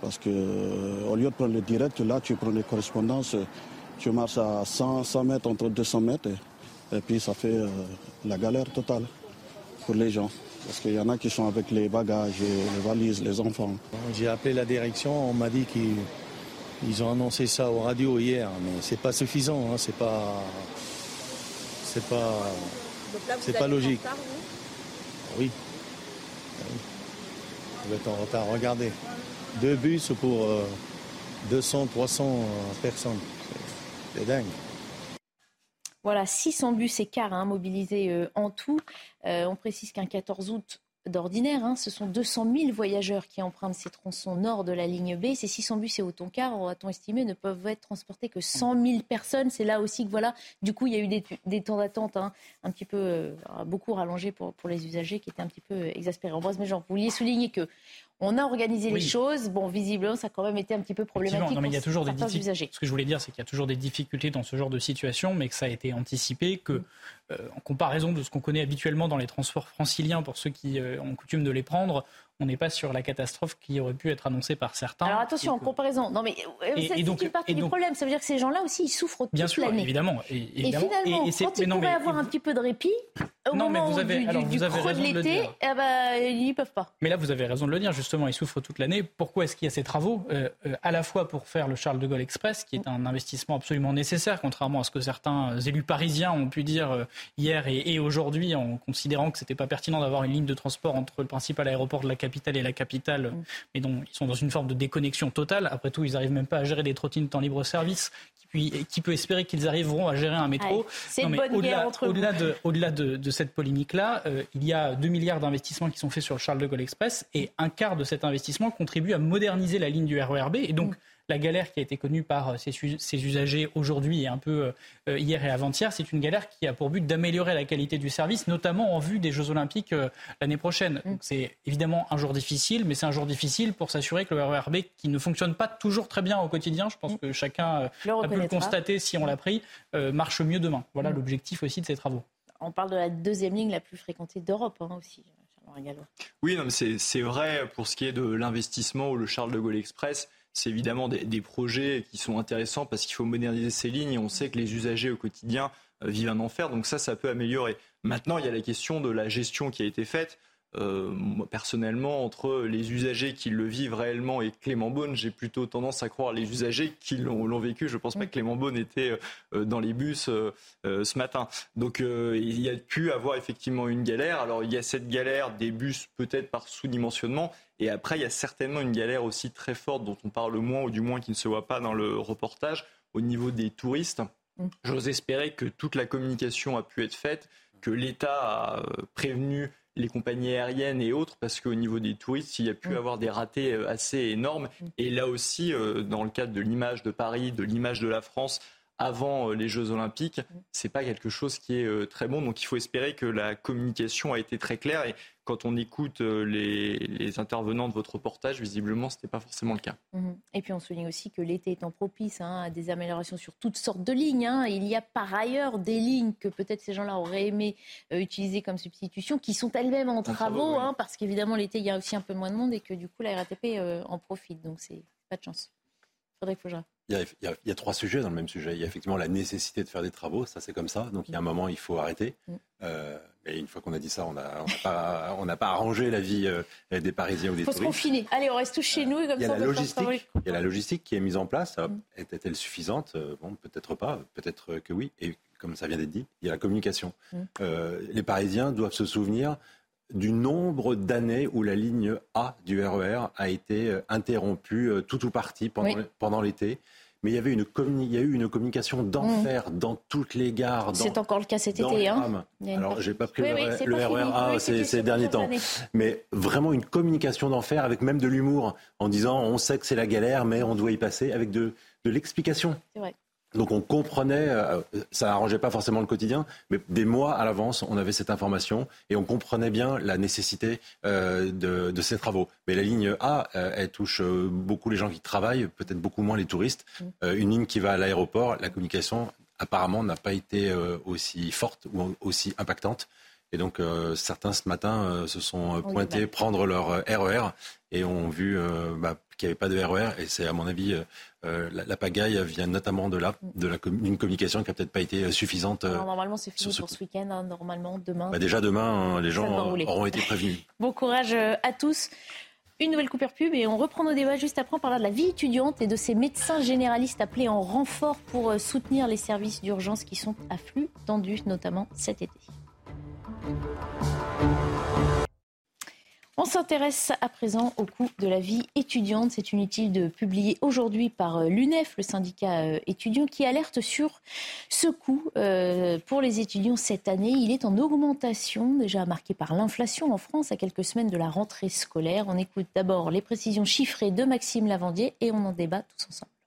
Parce que euh, au lieu de prendre le direct, là, tu prends les correspondances, tu marches à 100, 100 mètres, entre 200 mètres, et, puis ça fait euh, la galère totale pour les gens. Parce qu'il y en a qui sont avec les bagages, les valises, les enfants. J'ai appelé la direction, on m'a dit qu'ils ont annoncé ça au radio hier, mais c'est pas suffisant, hein, c'est pas, c'est pas, c'est pas logique. oui. Vous êtes en retard, regardez deux bus pour 200, euh, 300 euh, personnes. C'est dingue. Voilà, 600 bus et cars hein, mobilisés euh, en tout. on précise qu'un 14 août d'ordinaire. hein. Ce sont 200 000 voyageurs qui empruntent ces tronçons nord de la ligne B. Ces 600 bus et autocars, a-t-on estimé, ne peuvent être transportés que 100 000 personnes. C'est là aussi que, voilà, du coup, il y a eu des, des temps d'attente hein, un petit peu, euh, beaucoup rallongés pour, pour les usagers qui étaient un petit peu euh, exaspérés. Ambroise Méjean, vous vouliez souligner que on a organisé Oui. les choses. Bon, visiblement, ça a quand même été un petit peu problématique non, mais il y a toujours des difficultés. Ce que je voulais dire, c'est qu'il y a toujours des difficultés dans ce genre de situation, mais que ça a été anticipé, que euh, en comparaison de ce qu'on connaît habituellement dans les transports franciliens, pour ceux qui euh, ont coutume de les prendre, on n'est pas sur la catastrophe qui aurait pu être annoncée par certains. Alors attention, en comparaison. Non, mais euh, c'est donc- une partie du problème. Ça veut dire que ces gens-là aussi, ils souffrent toute Bien sûr, l'année. évidemment. Et, finalement, Et- et quand ils mais non, pourraient mais- avoir un petit peu de répit, au Non, mais moment vous avez- du, alors, du, vous avez creux de l'été, eh ben, ils n'y peuvent pas. Mais là, vous avez raison de le dire, justement, ils souffrent toute l'année. Pourquoi est-ce qu'il y a ces travaux Euh, euh, À la fois pour faire le Charles de Gaulle Express, qui est un investissement absolument nécessaire, contrairement à ce que certains euh, élus parisiens ont pu dire euh, hier et, et aujourd'hui, en considérant que c'était pas pertinent d'avoir une ligne de transport entre le principal aéroport de la capitale et la capitale, euh, mais dont ils sont dans une forme de déconnexion totale. Après tout, ils n'arrivent même pas à gérer des trottinettes en libre service. Qui, peut- qui peut espérer qu'ils arriveront à gérer un métro c'est une bonne au-delà- guerre entre vous. au-delà de, au-delà de, de cette polémique-là, euh, il y a 2 milliards d'investissements qui sont faits sur le Charles de Gaulle Express et un quart de cet investissement contribue à moderniser la ligne du RERB. Et donc, la galère qui a été connue par euh, ces, usagers aujourd'hui et un peu euh, hier et avant-hier, c'est une galère qui a pour but d'améliorer la qualité du service, notamment en vue des Jeux Olympiques euh, l'année prochaine. Donc, c'est évidemment un jour difficile, mais c'est un jour difficile pour s'assurer que le RERB, qui ne fonctionne pas toujours très bien au quotidien, je pense que chacun euh, Le a pu le constater si on l'a pris, euh, marche mieux demain. Voilà l'objectif aussi de ces travaux. On parle de la deuxième ligne la plus fréquentée d'Europe hein, aussi. Oui, non, mais c'est c'est vrai pour ce qui est de l'investissement ou le Charles de Gaulle Express. C'est évidemment des, projets qui sont intéressants parce qu'il faut moderniser ces lignes et on sait que les usagers au quotidien euh, vivent un enfer. Donc ça, ça peut améliorer. Maintenant, il y a la question de la gestion qui a été faite. Euh, moi, personnellement, entre les usagers qui le vivent réellement et Clément Beaune, j'ai plutôt tendance à croire les usagers qui l'ont vécu. Je pense pas que Clément Beaune était euh, dans les bus euh, ce matin. Donc euh, il y a pu avoir effectivement une galère. Alors il y a cette galère des bus peut-être par sous-dimensionnement. Et après, il y a certainement une galère aussi très forte dont on parle moins, ou du moins qui ne se voit pas dans le reportage, au niveau des touristes. J'ose espérer que toute la communication a pu être faite, que l'État a prévenu les compagnies aériennes et autres, parce qu'au niveau des touristes, il y a pu avoir des ratés euh, assez énormes. Et là aussi, euh, dans le cadre de l'image de Paris, de l'image de la France, avant euh, les Jeux Olympiques, c'est pas quelque chose qui est euh, très bon. Donc il faut espérer que la communication a été très claire. Et quand on écoute euh, les, les intervenants de votre reportage, visiblement, c'était pas forcément le cas. Mhm. Et puis on souligne aussi que l'été étant propice hein, à des améliorations sur toutes sortes de lignes. hein. Il y a par ailleurs des lignes que peut-être ces gens-là auraient aimé euh, utiliser comme substitution, qui sont elles-mêmes en travaux, hein, parce qu'évidemment l'été il y a aussi un peu moins de monde et que du coup la RATP euh, en profite. Donc c'est pas de chance. Frédéric Faujas. Il y, a, il y a- il y a trois sujets dans le même sujet. Il y a effectivement la nécessité de faire des travaux, ça c'est comme ça. Donc il y a un moment, il faut arrêter. Mm. Euh, mais une fois qu'on a dit ça, on n'a pas, on n'a pas arrangé la vie euh, des Parisiens ou des Il faut se touristes. confiner. Allez, on reste tous chez nous et comme Il y a ça la logistique, il y a la logistique qui est mise en place. Alors, Était-elle suffisante? Euh, Bon, peut-être pas, peut-être que oui. Et comme ça vient d'être dit, il y a la communication. Mm. Euh, les Parisiens doivent se souvenir du nombre d'années où la ligne A du RER a été euh, interrompue euh, tout ou partie pendant, Oui. pendant l'été. Mais il y avait une il y a eu une communication d'enfer dans toutes les gares. Mm. C'est encore le cas cet été. Hein. a Alors, j'ai pas pris Oui, le, oui, RER le pas Oui, ces, derniers temps. années. Mais vraiment une communication d'enfer avec même de l'humour en disant on sait que c'est la galère, mais on doit y passer avec de, de l'explication. C'est vrai. Donc on comprenait, euh, ça n'arrangeait pas forcément le quotidien, mais des mois à l'avance, on avait cette information et on comprenait bien la nécessité euh, de, de ces travaux. Mais la ligne A, euh, elle touche beaucoup les gens qui travaillent, peut-être beaucoup moins les touristes. Euh, une ligne qui va à l'aéroport, la communication apparemment n'a pas été aussi forte ou aussi impactante. Et donc euh, certains ce matin euh, se sont euh, Oui, pointés bah. prendre leur RER et ont vu bah, qu'il n'y avait pas de RER. Et c'est à mon avis la, la pagaille vient notamment de là, de la com- d'une communication qui a peut-être pas été suffisante. Alors, normalement, c'est fini ce pour ce week-end. hein. Normalement, demain. bah, déjà demain, hein, les gens auront été prévenus. Bon courage à tous. Une nouvelle coupure pub et on reprend nos débats juste après. On parlera de la vie étudiante et de ces médecins généralistes appelés en renfort pour soutenir les services d'urgence qui sont à flux tendu, notamment cet été. On s'intéresse à présent au coût de la vie étudiante. C'est une étude publiée aujourd'hui par euh, l'UNEF, le syndicat euh, étudiant, qui alerte sur ce coût euh, pour les étudiants cette année. Il est en augmentation, déjà marqué par l'inflation en France à quelques semaines de la rentrée scolaire. On écoute d'abord les précisions chiffrées de Maxime Lavandier et on en débat tous ensemble.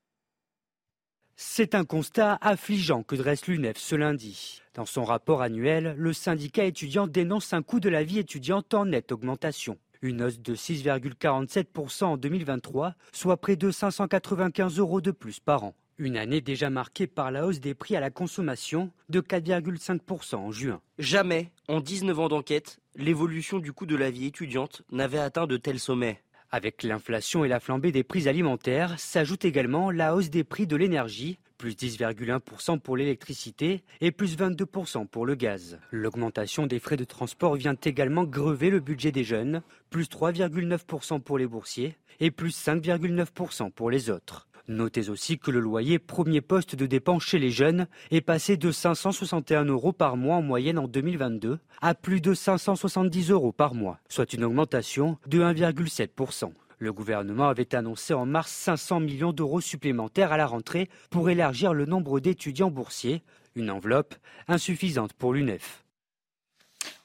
C'est un constat affligeant que dresse l'UNEF ce lundi. Dans son rapport annuel, le syndicat étudiant dénonce un coût de la vie étudiante en nette augmentation. Une hausse de 6,47% en 2023, soit près de 595 euros de plus par an. Une année déjà marquée par la hausse des prix à la consommation de 4,5% en juin. Jamais, en 19 ans d'enquête, l'évolution du coût de la vie étudiante n'avait atteint de tels sommets. Avec l'inflation et la flambée des prix alimentaires, s'ajoute également la hausse des prix de l'énergie, plus 10,1% pour l'électricité et plus 22% pour le gaz. L'augmentation des frais de transport vient également grever le budget des jeunes, plus 3,9% pour les boursiers et plus 5,9% pour les autres. Notez aussi que le loyer, premier poste de dépense chez les jeunes, est passé de 561 euros par mois en moyenne en 2022 à plus de 570 euros par mois, soit une augmentation de 1,7%. Le gouvernement avait annoncé en mars 500 millions d'euros supplémentaires à la rentrée pour élargir le nombre d'étudiants boursiers, une enveloppe insuffisante pour l'UNEF.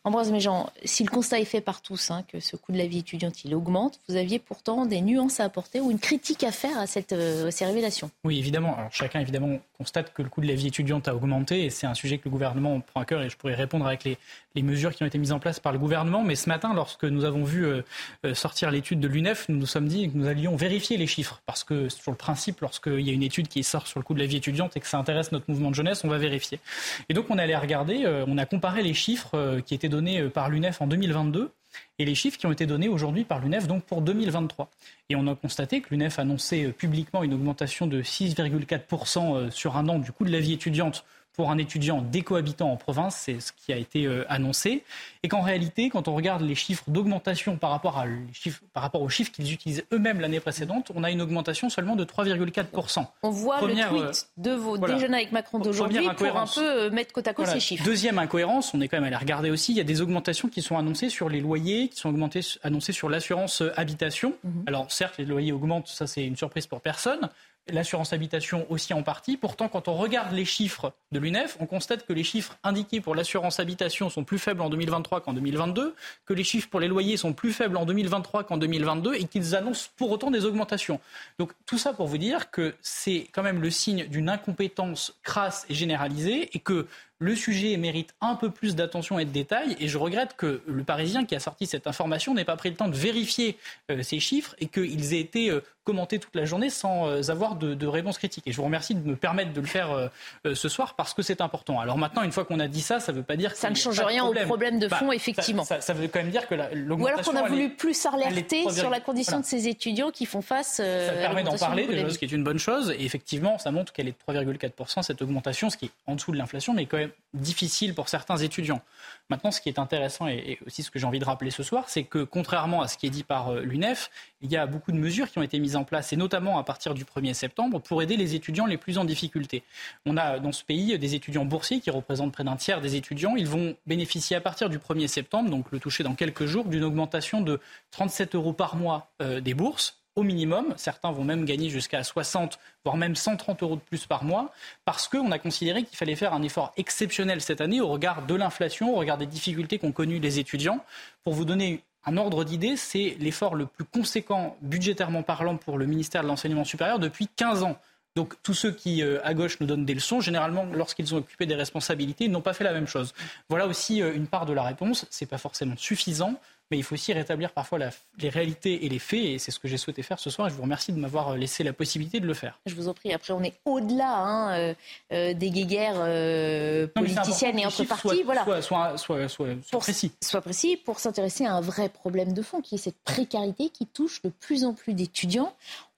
Ambroise Méjean, si le constat est fait par tous, hein, que ce coût de la vie étudiante il augmente, vous aviez pourtant des nuances à apporter ou une critique à faire à, cette, euh, ces révélations? Oui, évidemment. Alors, chacun, évidemment, constate que le coût de la vie étudiante a augmenté et c'est un sujet que le gouvernement prend à cœur et je pourrais répondre avec les, les mesures qui ont été mises en place par le gouvernement. Mais ce matin, lorsque nous avons vu euh, euh, sortir l'étude de l'UNEF, nous nous sommes dit que nous allions vérifier les chiffres parce que sur le principe, lorsqu'il y a une étude qui sort sur le coût de la vie étudiante et que ça intéresse notre mouvement de jeunesse, on va vérifier. Et donc on allé regarder, on a comparé les chiffres qui étaient donnés par l'UNEF en 2022 et les chiffres qui ont été donnés aujourd'hui par l'UNEF donc pour 2023. Et on a constaté que l'UNEF annonçait publiquement une augmentation de 6,4% sur un an du coût de la vie étudiante pour un étudiant décohabitant en province, c'est ce qui a été euh, annoncé, et qu'en réalité, quand on regarde les chiffres d'augmentation par rapport, à chiffres, par rapport aux chiffres qu'ils utilisaient eux-mêmes l'année précédente, on a une augmentation seulement de 3,4%. On voit le tweet euh, de vos déjeuners avec Macron d'aujourd'hui pour un peu euh, mettre côte à côte ces chiffres. Deuxième incohérence, on est quand même allé regarder aussi, il y a des augmentations qui sont annoncées sur les loyers, qui sont augmentées, annoncées sur l'assurance habitation. Mhm. Alors certes, les loyers augmentent, ça c'est une surprise pour personne l'assurance habitation aussi en partie. Pourtant, quand on regarde les chiffres de l'UNEF, on constate que les chiffres indiqués pour l'assurance habitation sont plus faibles en 2023 qu'en 2022, que les chiffres pour les loyers sont plus faibles en 2023 qu'en 2022 et qu'ils annoncent pour autant des augmentations. Donc tout ça pour vous dire que c'est quand même le signe d'une incompétence crasse et généralisée et que le sujet mérite un peu plus d'attention et de détails. Et je regrette que le Parisien qui a sorti cette information n'ait pas pris le temps de vérifier euh, ces chiffres et qu'ils aient été euh, commentés toute la journée sans euh, avoir de, de, réponse critique. Et je vous remercie de me permettre de le faire ce soir parce que c'est important. Alors maintenant, une fois qu'on a dit ça, ça ne veut pas dire que ça ne change rien au problème de fond, effectivement. Ça, ça, veut quand même dire que l'augmentation. Ou alors qu'on a voulu plus alerter sur la condition de ces étudiants qui font face. ça permet d'en parler, déjà, ce qui est une bonne chose. Et effectivement, ça montre qu'elle est de 3,4 cette augmentation, ce qui est en dessous de l'inflation, mais quand même difficile pour certains étudiants. Maintenant, ce qui est intéressant et, aussi ce que j'ai envie de rappeler ce soir, c'est que contrairement à ce qui est dit par euh, l'UNEF, il y a beaucoup de mesures qui ont été mises en place, et notamment à partir du 1er septembre, pour aider les étudiants les plus en difficulté. On a dans ce pays des étudiants boursiers qui représentent près d'un tiers des étudiants. Ils vont bénéficier à partir du 1er septembre, donc le toucher dans quelques jours, d'une augmentation de 37 euros par mois euh, des bourses au minimum. Certains vont même gagner jusqu'à 60, voire même 130 euros de plus par mois, parce qu'on a considéré qu'il fallait faire un effort exceptionnel cette année au regard de l'inflation, au regard des difficultés qu'ont connues les étudiants. Pour vous donner un ordre d'idée, c'est l'effort le plus conséquent budgétairement parlant pour le ministère de l'Enseignement supérieur depuis 15 ans. Donc tous ceux qui, euh, à gauche, nous donnent des leçons, généralement, lorsqu'ils ont occupé des responsabilités, n'ont pas fait la même chose. Voilà aussi euh, une part de la réponse. Ce n'est pas forcément suffisant mais il faut aussi rétablir parfois les réalités et les faits, et c'est ce que j'ai souhaité faire ce soir, et je vous remercie de m'avoir laissé la possibilité de le faire. Je vous en prie, après on est au-delà hein, euh, euh, des guéguerres euh, politiciennes et entre partis. Voilà. Soit, soit, soit, précis. Soit précis pour s'intéresser à un vrai problème de fond, qui est cette précarité qui touche de plus en plus d'étudiants.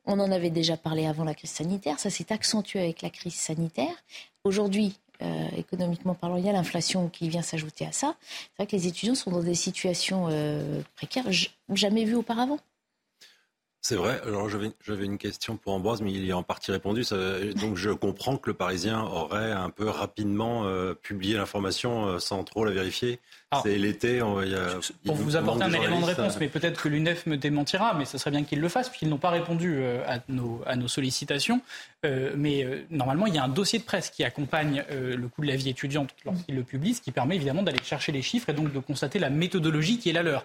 On en avait déjà parlé avant la crise sanitaire, ça s'est accentué avec la crise sanitaire. Aujourd'hui, euh, économiquement parlant, il y a l'inflation qui vient s'ajouter à ça. C'est vrai que les étudiants sont dans des situations euh, précaires jamais vues auparavant. C'est vrai. Alors j'avais une question pour Ambroise, mais il y a en partie répondu. donc je comprends que le Parisien aurait un peu rapidement euh, publié l'information euh, sans trop la vérifier. C'est l'été. Pour vous apporter un élément de réponse, mais peut-être que l'UNEF me démentira, mais ce serait bien qu'ils le fassent, puisqu'ils n'ont pas répondu euh, à nos, à nos sollicitations. mais normalement, il y a un dossier de presse qui accompagne le coût de la vie étudiante lorsqu'ils le publient, ce qui permet évidemment d'aller chercher les chiffres et donc de constater la méthodologie qui est la leur.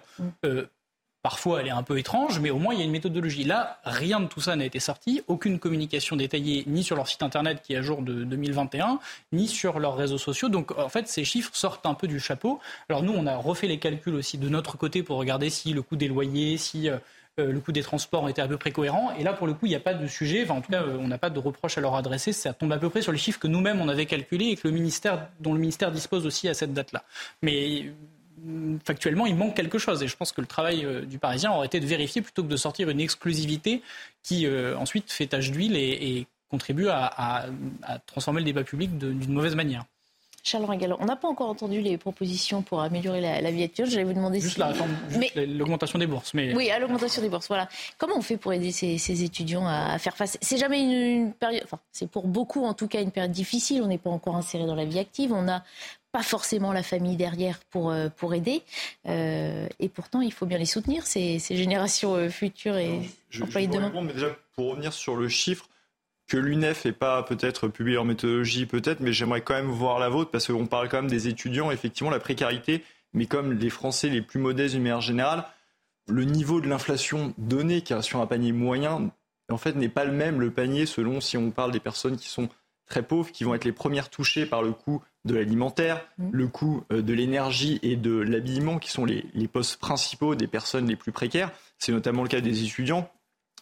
Parfois, elle est un peu étrange, mais au moins, il y a une méthodologie. Là, rien de tout ça n'a été sorti. Aucune communication détaillée, ni sur leur site internet qui est à jour de 2021, ni sur leurs réseaux sociaux. Donc, en fait, ces chiffres sortent un peu du chapeau. Alors, nous, on a refait les calculs aussi de notre côté pour regarder si le coût des loyers, si euh, euh, le coût des transports était à peu près cohérent. Et là, pour le coup, il n'y a pas de sujet. Enfin, en tout cas, euh, on n'a pas de reproche à leur adresser. Ça tombe à peu près sur les chiffres que nous-mêmes, on avait calculés et que le ministère, dont le ministère dispose aussi à cette date-là. Mais factuellement, il manque quelque chose. Et je pense que le travail euh, du Parisien aurait été de vérifier plutôt que de sortir une exclusivité qui euh, ensuite fait tache d'huile et, contribue à, transformer le débat public d'une mauvaise manière. Charles Ringal, on n'a pas encore entendu les propositions pour améliorer la, vie actuelle. J'allais vous demander juste la réforme, l'augmentation des bourses. Mais... Oui, à l'augmentation des bourses. Voilà. Comment on fait pour aider ces, étudiants à, faire face? C'est jamais une, période. Enfin, c'est pour beaucoup en tout cas une période difficile. On n'est pas encore inséré dans la vie active. On a pas forcément la famille derrière pour, euh, pour aider. Euh, et pourtant, il faut bien les soutenir, ces, ces générations euh, futures et employés de demain. mais déjà, pour revenir sur le chiffre, que l'UNEF n'ait pas peut-être publié leur méthodologie, peut-être, mais j'aimerais quand même voir la vôtre, parce qu'on parle quand même des étudiants, effectivement, la précarité, mais comme les Français les plus modestes d'une manière générale, le niveau de l'inflation donné, car sur un panier moyen, en fait, n'est pas le même, le panier, selon si on parle des personnes qui sont très pauvres, qui vont être les premières touchées par le coût de l'alimentaire, mmh. le coût euh, de l'énergie et de l'habillement, qui sont les, postes principaux des personnes les plus précaires. C'est notamment le cas des étudiants.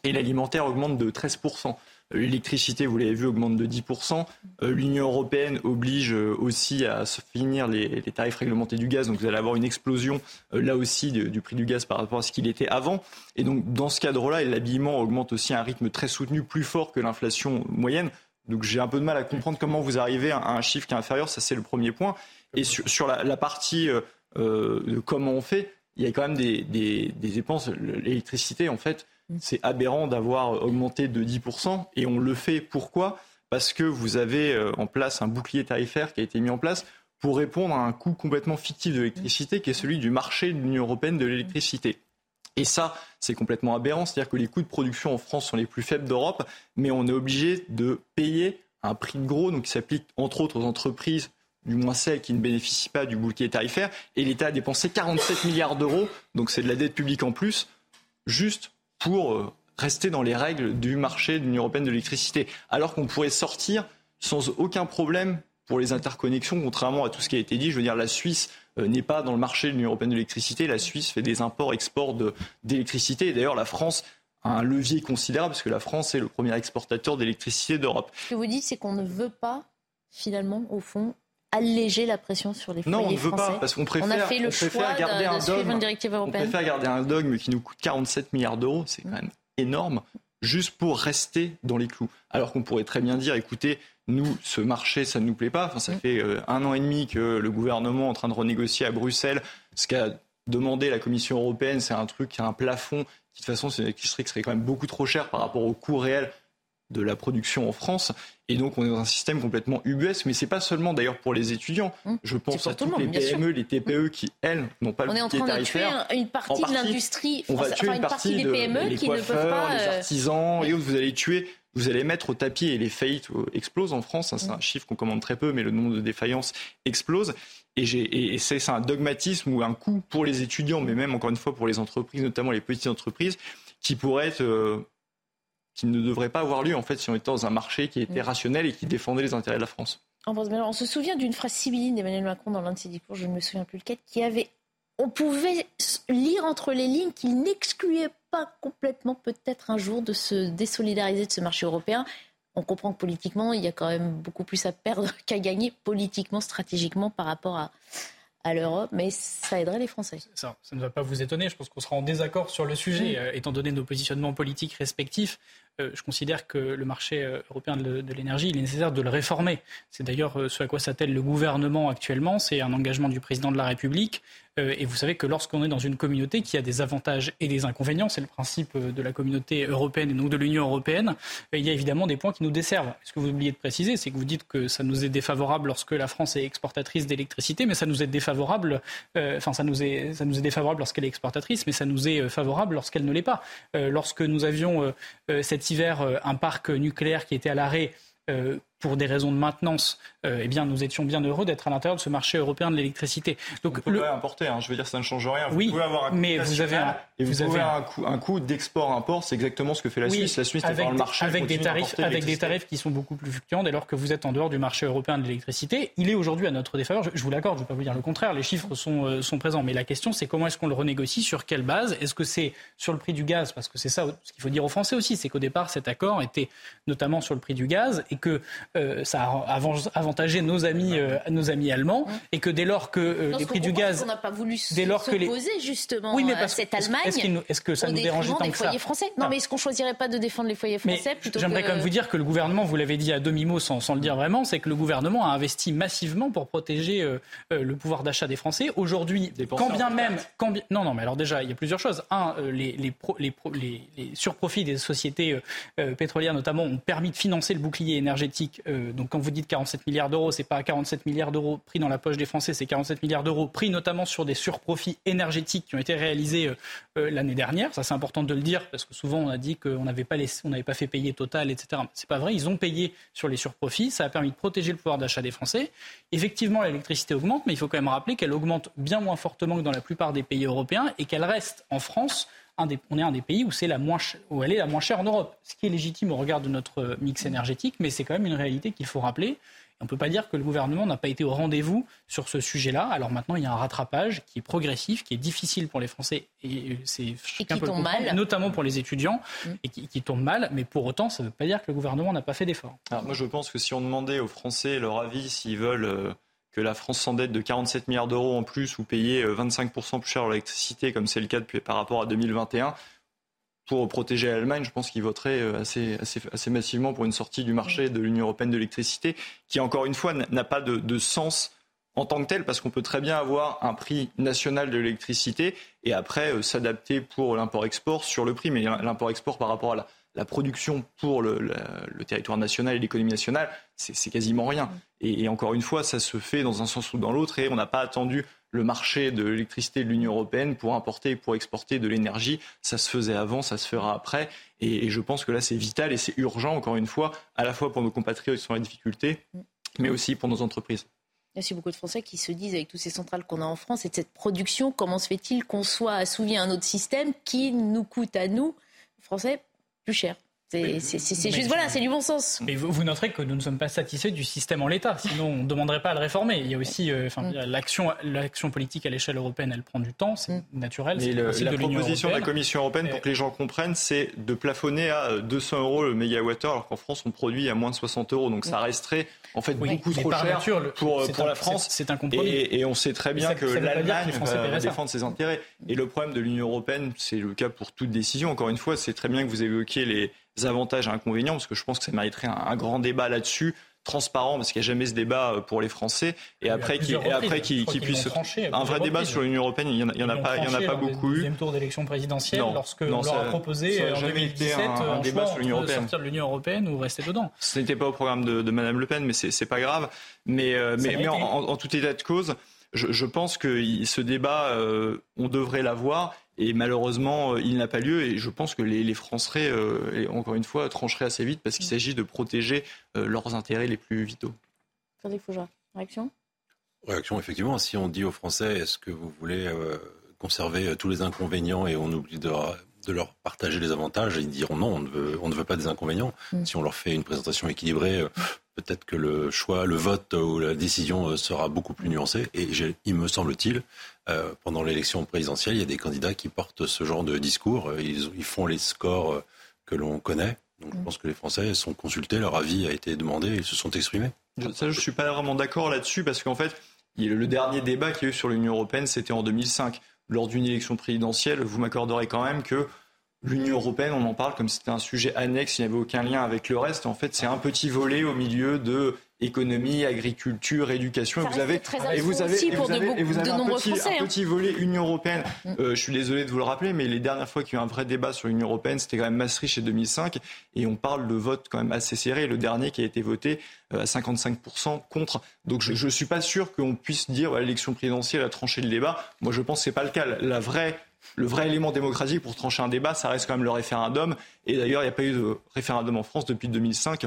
Et l'alimentaire augmente de 13%. Euh, l'électricité, vous l'avez vu, augmente de 10%. Euh, L'Union européenne oblige aussi à finir les, tarifs réglementés du gaz. Donc vous allez avoir une explosion là aussi du prix du gaz par rapport à ce qu'il était avant. Et donc dans ce cadre-là, l'habillement augmente aussi à un rythme très soutenu, plus fort que l'inflation moyenne. Donc j'ai un peu de mal à comprendre comment vous arrivez à un chiffre qui est inférieur. Ça, c'est le premier point. Et sur, la, partie euh, euh, de comment on fait, il y a quand même des, dépenses. L'électricité, en fait, c'est aberrant d'avoir augmenté de 10%. Et on le fait pourquoi? Parce que vous avez euh, en place un bouclier tarifaire qui a été mis en place pour répondre à un coût complètement fictif de l'électricité, qui est celui du marché de l'Union européenne de l'électricité. Et ça, c'est complètement aberrant. C'est-à-dire que les coûts de production en France sont les plus faibles d'Europe, mais on est obligé de payer un prix de gros, donc qui s'applique entre autres aux entreprises, du moins celles qui ne bénéficient pas du bouclier tarifaire. Et l'État a dépensé 47 milliards d'euros, donc c'est de la dette publique en plus, juste pour euh, rester dans les règles du marché de l'Union européenne de l'électricité. Alors qu'on pourrait sortir sans aucun problème pour les interconnexions, contrairement à tout ce qui a été dit. Je veux dire, la Suisse n'est pas dans le marché de l'Union européenne de l'électricité. La Suisse fait des imports-exports d'électricité. Et d'ailleurs, la France a un levier considérable, parce que la France est le premier exportateur d'électricité d'Europe. Ce que vous dites, c'est qu'on ne veut pas, finalement, au fond, alléger la pression sur les foyers Non, on ne veut pas, parce qu'on préfère, on a fait le choix garder un dogme, une directive européenne. On préfère garder un dogme qui nous coûte 47 milliards d'euros, c'est quand même énorme, juste pour rester dans les clous. Alors qu'on pourrait très bien dire, écoutez, nous, ce marché, ça ne nous plaît pas. Enfin, ça mm. fait euh, un an et demi que le gouvernement est en train de renégocier à Bruxelles. Ce qu'a demandé la Commission européenne, c'est un truc, un plafond qui, de toute façon, qui serait, quand même beaucoup trop cher par rapport au coût réel de la production en France. Et donc, on est dans un système complètement UBS. Mais c'est pas seulement d'ailleurs pour les étudiants. Mm. Je pense à toutes les PME, les TPE qui, elles, n'ont pas on le est en train de tuer une partie, de l'industrie. On va tuer une, partie, des PME qui ne peuvent pas. Les euh, artisans et autres, vous allez tuer vous allez mettre au tapis et les faillites explosent en France. Hein, c'est un chiffre qu'on commande très peu, mais le nombre de défaillances explose. Et, c'est un dogmatisme ou un coût pour les étudiants, mais même encore une fois pour les entreprises, notamment les petites entreprises, qui pourrait être, euh, qui ne devrait pas avoir lieu en fait si on était dans un marché qui était rationnel et qui défendait les intérêts de la France. On se souvient d'une phrase sibylline d'Emmanuel Macron dans l'un de ses discours, je ne me souviens plus lequel, qui avait on pouvait lire entre les lignes qu'il n'excluait pas complètement peut-être un jour de se désolidariser de ce marché européen. On comprend que politiquement, il y a quand même beaucoup plus à perdre qu'à gagner politiquement, stratégiquement par rapport à, à l'Europe, mais ça aiderait les Français. Ça, ça ne va pas vous étonner. Je pense qu'on sera en désaccord sur le sujet, euh, étant donné nos positionnements politiques respectifs. Euh, je considère que le marché euh, européen de, l'énergie, il est nécessaire de le réformer. C'est d'ailleurs ce à quoi s'attelle le gouvernement actuellement. C'est un engagement du président de la République. Euh, et vous savez que lorsqu'on est dans une communauté qui a des avantages et des inconvénients, c'est le principe de la communauté européenne et donc de l'Union européenne, il y a évidemment des points qui nous desservent. Ce que vous oubliez de préciser, c'est que vous dites que ça nous est défavorable lorsque la France est exportatrice d'électricité, mais ça nous est défavorable, enfin ça nous est, ça nous est défavorable lorsqu'elle est exportatrice, mais ça nous est favorable lorsqu'elle ne l'est pas. lorsque nous avions cet hiver un parc nucléaire qui était à l'arrêt pour des raisons de maintenance, euh, eh bien, nous étions bien heureux d'être à l'intérieur de ce marché européen de l'électricité. Donc, on peut le... importer, hein, je veux dire, ça ne change rien. Vous oui, pouvez avoir un coût mais vous avez un, et vous, avez un coût, un coût d'export-import, c'est exactement ce que fait la Suisse. La Suisse avec, est dans le marché avec des tarifs, avec des tarifs qui sont beaucoup plus fluctuants dès lors que vous êtes en dehors du marché européen de l'électricité. Il est aujourd'hui à notre défaveur. Je, je vous l'accorde, je ne vais pas vous dire le contraire. Les chiffres sont, euh, sont présents, mais la question c'est comment est-ce qu'on le renégocie, sur quelle base? Est-ce que c'est sur le prix du gaz? Parce que c'est ça ce qu'il faut dire aux Français aussi, c'est qu'au départ cet accord était notamment sur le prix du gaz et que euh, ça a avantager nos amis, euh, nos amis allemands, et que dès lors que euh, les prix du gaz, on n'a pas voulu dès lors que les... justement oui, mais à cette Allemagne, est-ce, que ça nous dérangeait tant que foyers français Non, mais est-ce qu'on choisirait pas de défendre les foyers français plutôt J'aimerais quand même vous dire que le gouvernement, vous l'avez dit à demi mot sans, sans, le dire vraiment, c'est que le gouvernement a investi massivement pour protéger euh, le pouvoir d'achat des Français. Aujourd'hui, quand bien même, quand bien... non, non, mais alors déjà, il y a plusieurs choses. Un, les, les, les, les, surprofits des sociétés pétrolières notamment ont permis de financer le bouclier énergétique. Donc quand vous dites 47 milliards d'euros c'est pas 47 milliards d'euros pris dans la poche des Français, c'est 47 milliards d'euros pris notamment sur des surprofits énergétiques qui ont été réalisés euh, euh, l'année dernière. Ça, c'est important de le dire parce que souvent on a dit qu'on n'avait pas, pas fait payer Total, etc. C'est pas vrai. Ils ont payé sur les surprofits. Ça a permis de protéger le pouvoir d'achat des Français. Effectivement, l'électricité augmente, mais il faut quand même rappeler qu'elle augmente bien moins fortement que dans la plupart des pays européens et qu'elle reste en France on est un des pays où, c'est la moins, où elle est la moins chère en Europe, ce qui est légitime au regard de notre mix énergétique, mais c'est quand même une réalité qu'il faut rappeler. On ne peut pas dire que le gouvernement n'a pas été au rendez-vous sur ce sujet-là. Alors maintenant, il y a un rattrapage qui est progressif, qui est difficile pour les Français et c'est qui tombe mal, notamment pour les étudiants, mm. et qui, qui, tombe mal. Mais pour autant, ça ne veut pas dire que le gouvernement n'a pas fait d'efforts. Moi, je pense que si on demandait aux Français leur avis, s'ils veulent euh, que la France s'endette de 47 milliards d'euros en plus ou payer 25% euh, plus cher l'électricité, comme c'est le cas depuis, par rapport à 2021, pour protéger l'Allemagne, je pense qu'ils voteraient euh, assez, massivement pour une sortie du marché de l'Union européenne de l'électricité, qui encore une fois n'a pas de, de, sens en tant que tel, parce qu'on peut très bien avoir un prix national de l'électricité et après euh, s'adapter pour l'import-export sur le prix, mais l'import-export par rapport à la, la production pour le, territoire national et l'économie nationale, c'est quasiment rien. Et, et, encore une fois, ça se fait dans un sens ou dans l'autre, et on n'a pas attendu le marché de l'électricité de l'Union européenne pour importer et pour exporter de l'énergie. Ça se faisait avant, ça se fera après. Et, et je pense que là, c'est vital et c'est urgent, encore une fois, à la fois pour nos compatriotes qui sont en difficulté, mais aussi pour nos entreprises. Il y a aussi beaucoup de Français qui se disent, avec toutes ces centrales qu'on a en France et de cette production, comment se fait-il qu'on soit assouvi à un autre système qui nous coûte à nous, Français, plus cher c'est juste, voilà, c'est du bon sens. Mais vous, vous, noterez que nous ne sommes pas satisfaits du système en l'état, sinon on ne demanderait pas à le réformer. Il y a aussi, euh, mm. l'action politique à l'échelle européenne, elle prend du temps, c'est mm. naturel. Mais le, la proposition de la Commission européenne, pour que les gens comprennent, c'est de plafonner à 200 euros le mégawattheure, alors qu'en France, on produit à moins de 60 euros. Donc ça mm. resterait en fait beaucoup trop cher pour, pour la France. C'est un compromis. Et, et, on sait très bien que l'Allemagne va défendre ses intérêts. Et le problème de l'Union européenne, c'est le cas pour toute décision. Encore une fois, c'est très bien que vous évoquiez les avantages et inconvénients, parce que je pense que ça mériterait un, un grand débat là-dessus transparent parce qu'il n'y a jamais ce débat euh, pour les Français. Et après qui après qui, qui puisse un vrai débat sur l'Union européenne. Il y en a, en pas il y en a pas beaucoup eu. deuxième tour d'élection présidentielle lorsque on leur a proposé en 2017 un, un débat sur l'Union européenne. sortir de l'Union européenne ou rester dedans. Ce n'était pas au programme de, de Madame Le Pen mais c'est pas grave. Mais euh, mais, mais en, en, tout état de cause je, je pense que ce débat euh, on devrait l'avoir et malheureusement, euh, il n'a pas lieu. Et je pense que les, les Français, euh, encore une fois, trancheraient assez vite parce qu'il s'agit de protéger euh, leurs intérêts les plus vitaux. Fougère, réaction? Réaction, effectivement. Si on dit aux Français, est-ce que vous voulez euh, conserver tous les inconvénients et on oublie de, de, leur partager les avantages, ils diront non, on ne veut, on ne veut pas des inconvénients. Mm. Si on leur fait une présentation équilibrée, peut-être que le choix, le vote ou la décision sera beaucoup plus nuancé. Et il me semble-t-il, euh, pendant l'élection présidentielle, il y a des candidats qui portent ce genre de discours. Euh, ils, ils font les scores euh, que l'on connaît. Donc je mm. pense que les Français sont consultés, leur avis a été demandé, ils se sont exprimés. Ça, je suis pas vraiment d'accord là-dessus parce qu'en fait, le dernier débat qu'il y a eu sur l'Union européenne, c'était en 2005. Lors d'une élection présidentielle, vous m'accorderez quand même que l'Union européenne, on en parle comme si c'était un sujet annexe, il n'y avait aucun lien avec le reste. En fait, c'est un petit volet au milieu de économie, agriculture, éducation. Et vous avez, très et vous avez, et vous avez, et vous avez un, nombreux petit, Français, un hein. petit volet Union européenne. Mm. Euh, je suis désolé de vous le rappeler, mais les dernières fois qu'il y a eu un vrai débat sur l'Union européenne, c'était quand même Maastricht en 2005, et on parle de vote quand même assez serré. Le dernier qui a été voté euh, à 55% contre. Donc je ne suis pas sûr qu'on puisse dire l'élection présidentielle a tranché le débat. Moi, je pense que c'est pas le cas. La vraie le vrai élément démocratique pour trancher un débat, ça reste quand même le référendum. Et d'ailleurs, il n'y a pas eu de référendum en France depuis 2005.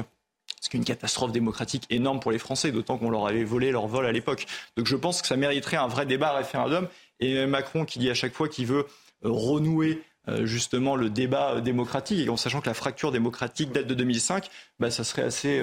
C'est une catastrophe démocratique énorme pour les Français, d'autant qu'on leur avait volé leur vol à l'époque. Donc je pense que ça mériterait un vrai débat référendum. Et Macron qui dit à chaque fois qu'il veut euh, renouer euh, justement le débat euh, démocratique, et en sachant que la fracture démocratique date de 2005, bah, ça serait assez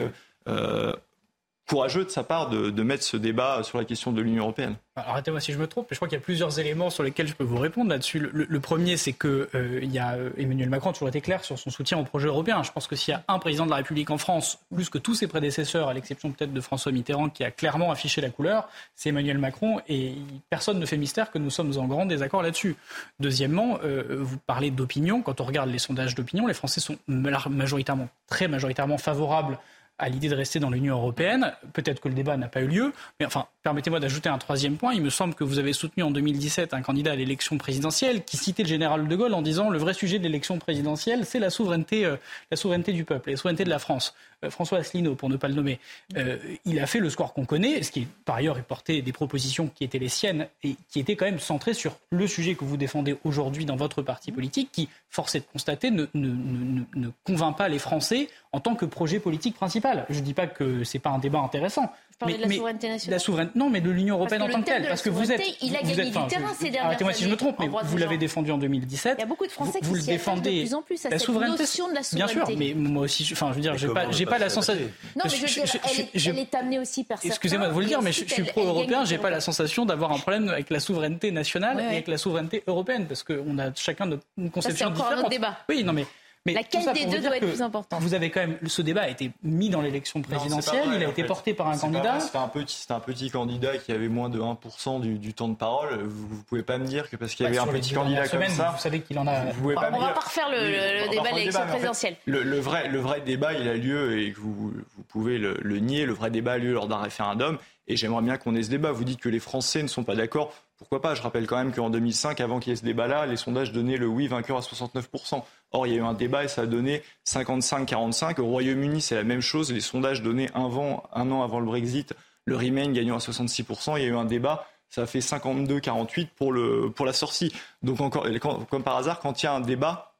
courageux de sa part de, mettre ce débat sur la question de l'Union européenne. Alors, Arrêtez-moi si je me trompe, mais je crois qu'il y a plusieurs éléments sur lesquels je peux vous répondre là-dessus. Le, premier, c'est que euh, il y a euh, Emmanuel Macron a toujours été clair sur son soutien au projet européen. Je pense que s'il y a un président de la République en France, plus que tous ses prédécesseurs, à l'exception peut-être de François Mitterrand, qui a clairement affiché la couleur, c'est Emmanuel Macron. Et personne ne fait mystère que nous sommes en grand désaccord là-dessus. Deuxièmement, euh, vous parlez d'opinion. Quand on regarde les sondages d'opinion, les Français sont ma- majoritairement, très majoritairement favorables à l'idée de rester dans l'Union européenne. Peut-être que le débat n'a pas eu lieu, mais enfin, permettez-moi d'ajouter un troisième point. Il me semble que vous avez soutenu en 2017 un candidat à l'élection présidentielle qui citait le général de Gaulle en disant le vrai sujet de l'élection présidentielle, c'est la souveraineté, euh, la souveraineté du peuple, la souveraineté de la France. Euh, François Asselineau, pour ne pas le nommer, euh, il a fait le score qu'on connaît, ce qui par ailleurs est porté des propositions qui étaient les siennes et qui étaient quand même centrées sur le sujet que vous défendez aujourd'hui dans votre parti politique, qui, force est de constater, ne, ne, convainc pas les Français en tant que projet politique principal. Je ne dis pas que c'est pas un débat intéressant. Vous parlez de la souveraineté nationale la souveraineté- Non, mais de l'Union européenne que en tant que telle. Parce que vous êtes. souveraineté, il a vous gagné êtes- du enfin, terrain je- ces dernières Arrêtez-moi si je me trompe, mais vous l'avez défendu en 2017. Il y a beaucoup de Français vous, qui le s'y attachent de défendez. plus en plus à la cette souveraineté, notion de la Bien sûr, souveraineté. mais moi aussi, je- enfin, je veux dire, j'ai pas, j'ai pas la sensation. Non, mais je veux dire, elle, est, je- elle est amenée aussi par. Excusez-moi de vous le dire, mais je, suis pro-européen, j'ai pas la sensation d'avoir un problème avec la souveraineté nationale et avec la souveraineté européenne, parce qu'on a chacun notre une conception encore un autre différente. débat. Oui, non mais. Mais Laquelle des deux doit être plus importante Vous avez quand même ce débat a été mis dans l'élection présidentielle, il a été porté par un pas candidat. C'était un petit, c'était un petit candidat qui avait moins de 1% du, du temps de parole. Vous, vous pouvez pas me dire que parce qu'il y Bah, avait un petit candidat comme ça, vous savez qu'il en a- Vous pouvez On pas me va dire- pas refaire le- débat pas de l'élection mais en fait, présidentielle. le, le vrai, le vrai débat, il a lieu et que vous, vous pouvez le, le nier. Le vrai débat a lieu lors d'un référendum. Et j'aimerais bien qu'on ait ce débat. Vous dites que les Français ne sont pas d'accord. Pourquoi pas? Je rappelle quand même qu'en 2005, avant qu'il y ait ce débat-là, les sondages donnaient le oui vainqueur à 69%. Or, il y a eu un débat et ça a donné 55-45. Au Royaume-Uni, c'est la même chose. Les sondages donnaient un, an avant le Brexit le Remain gagnant à 66%. Il y a eu un débat. Ça fait 52-48 pour, pour la sortie. Donc, encore, comme par hasard, quand il y a un débat,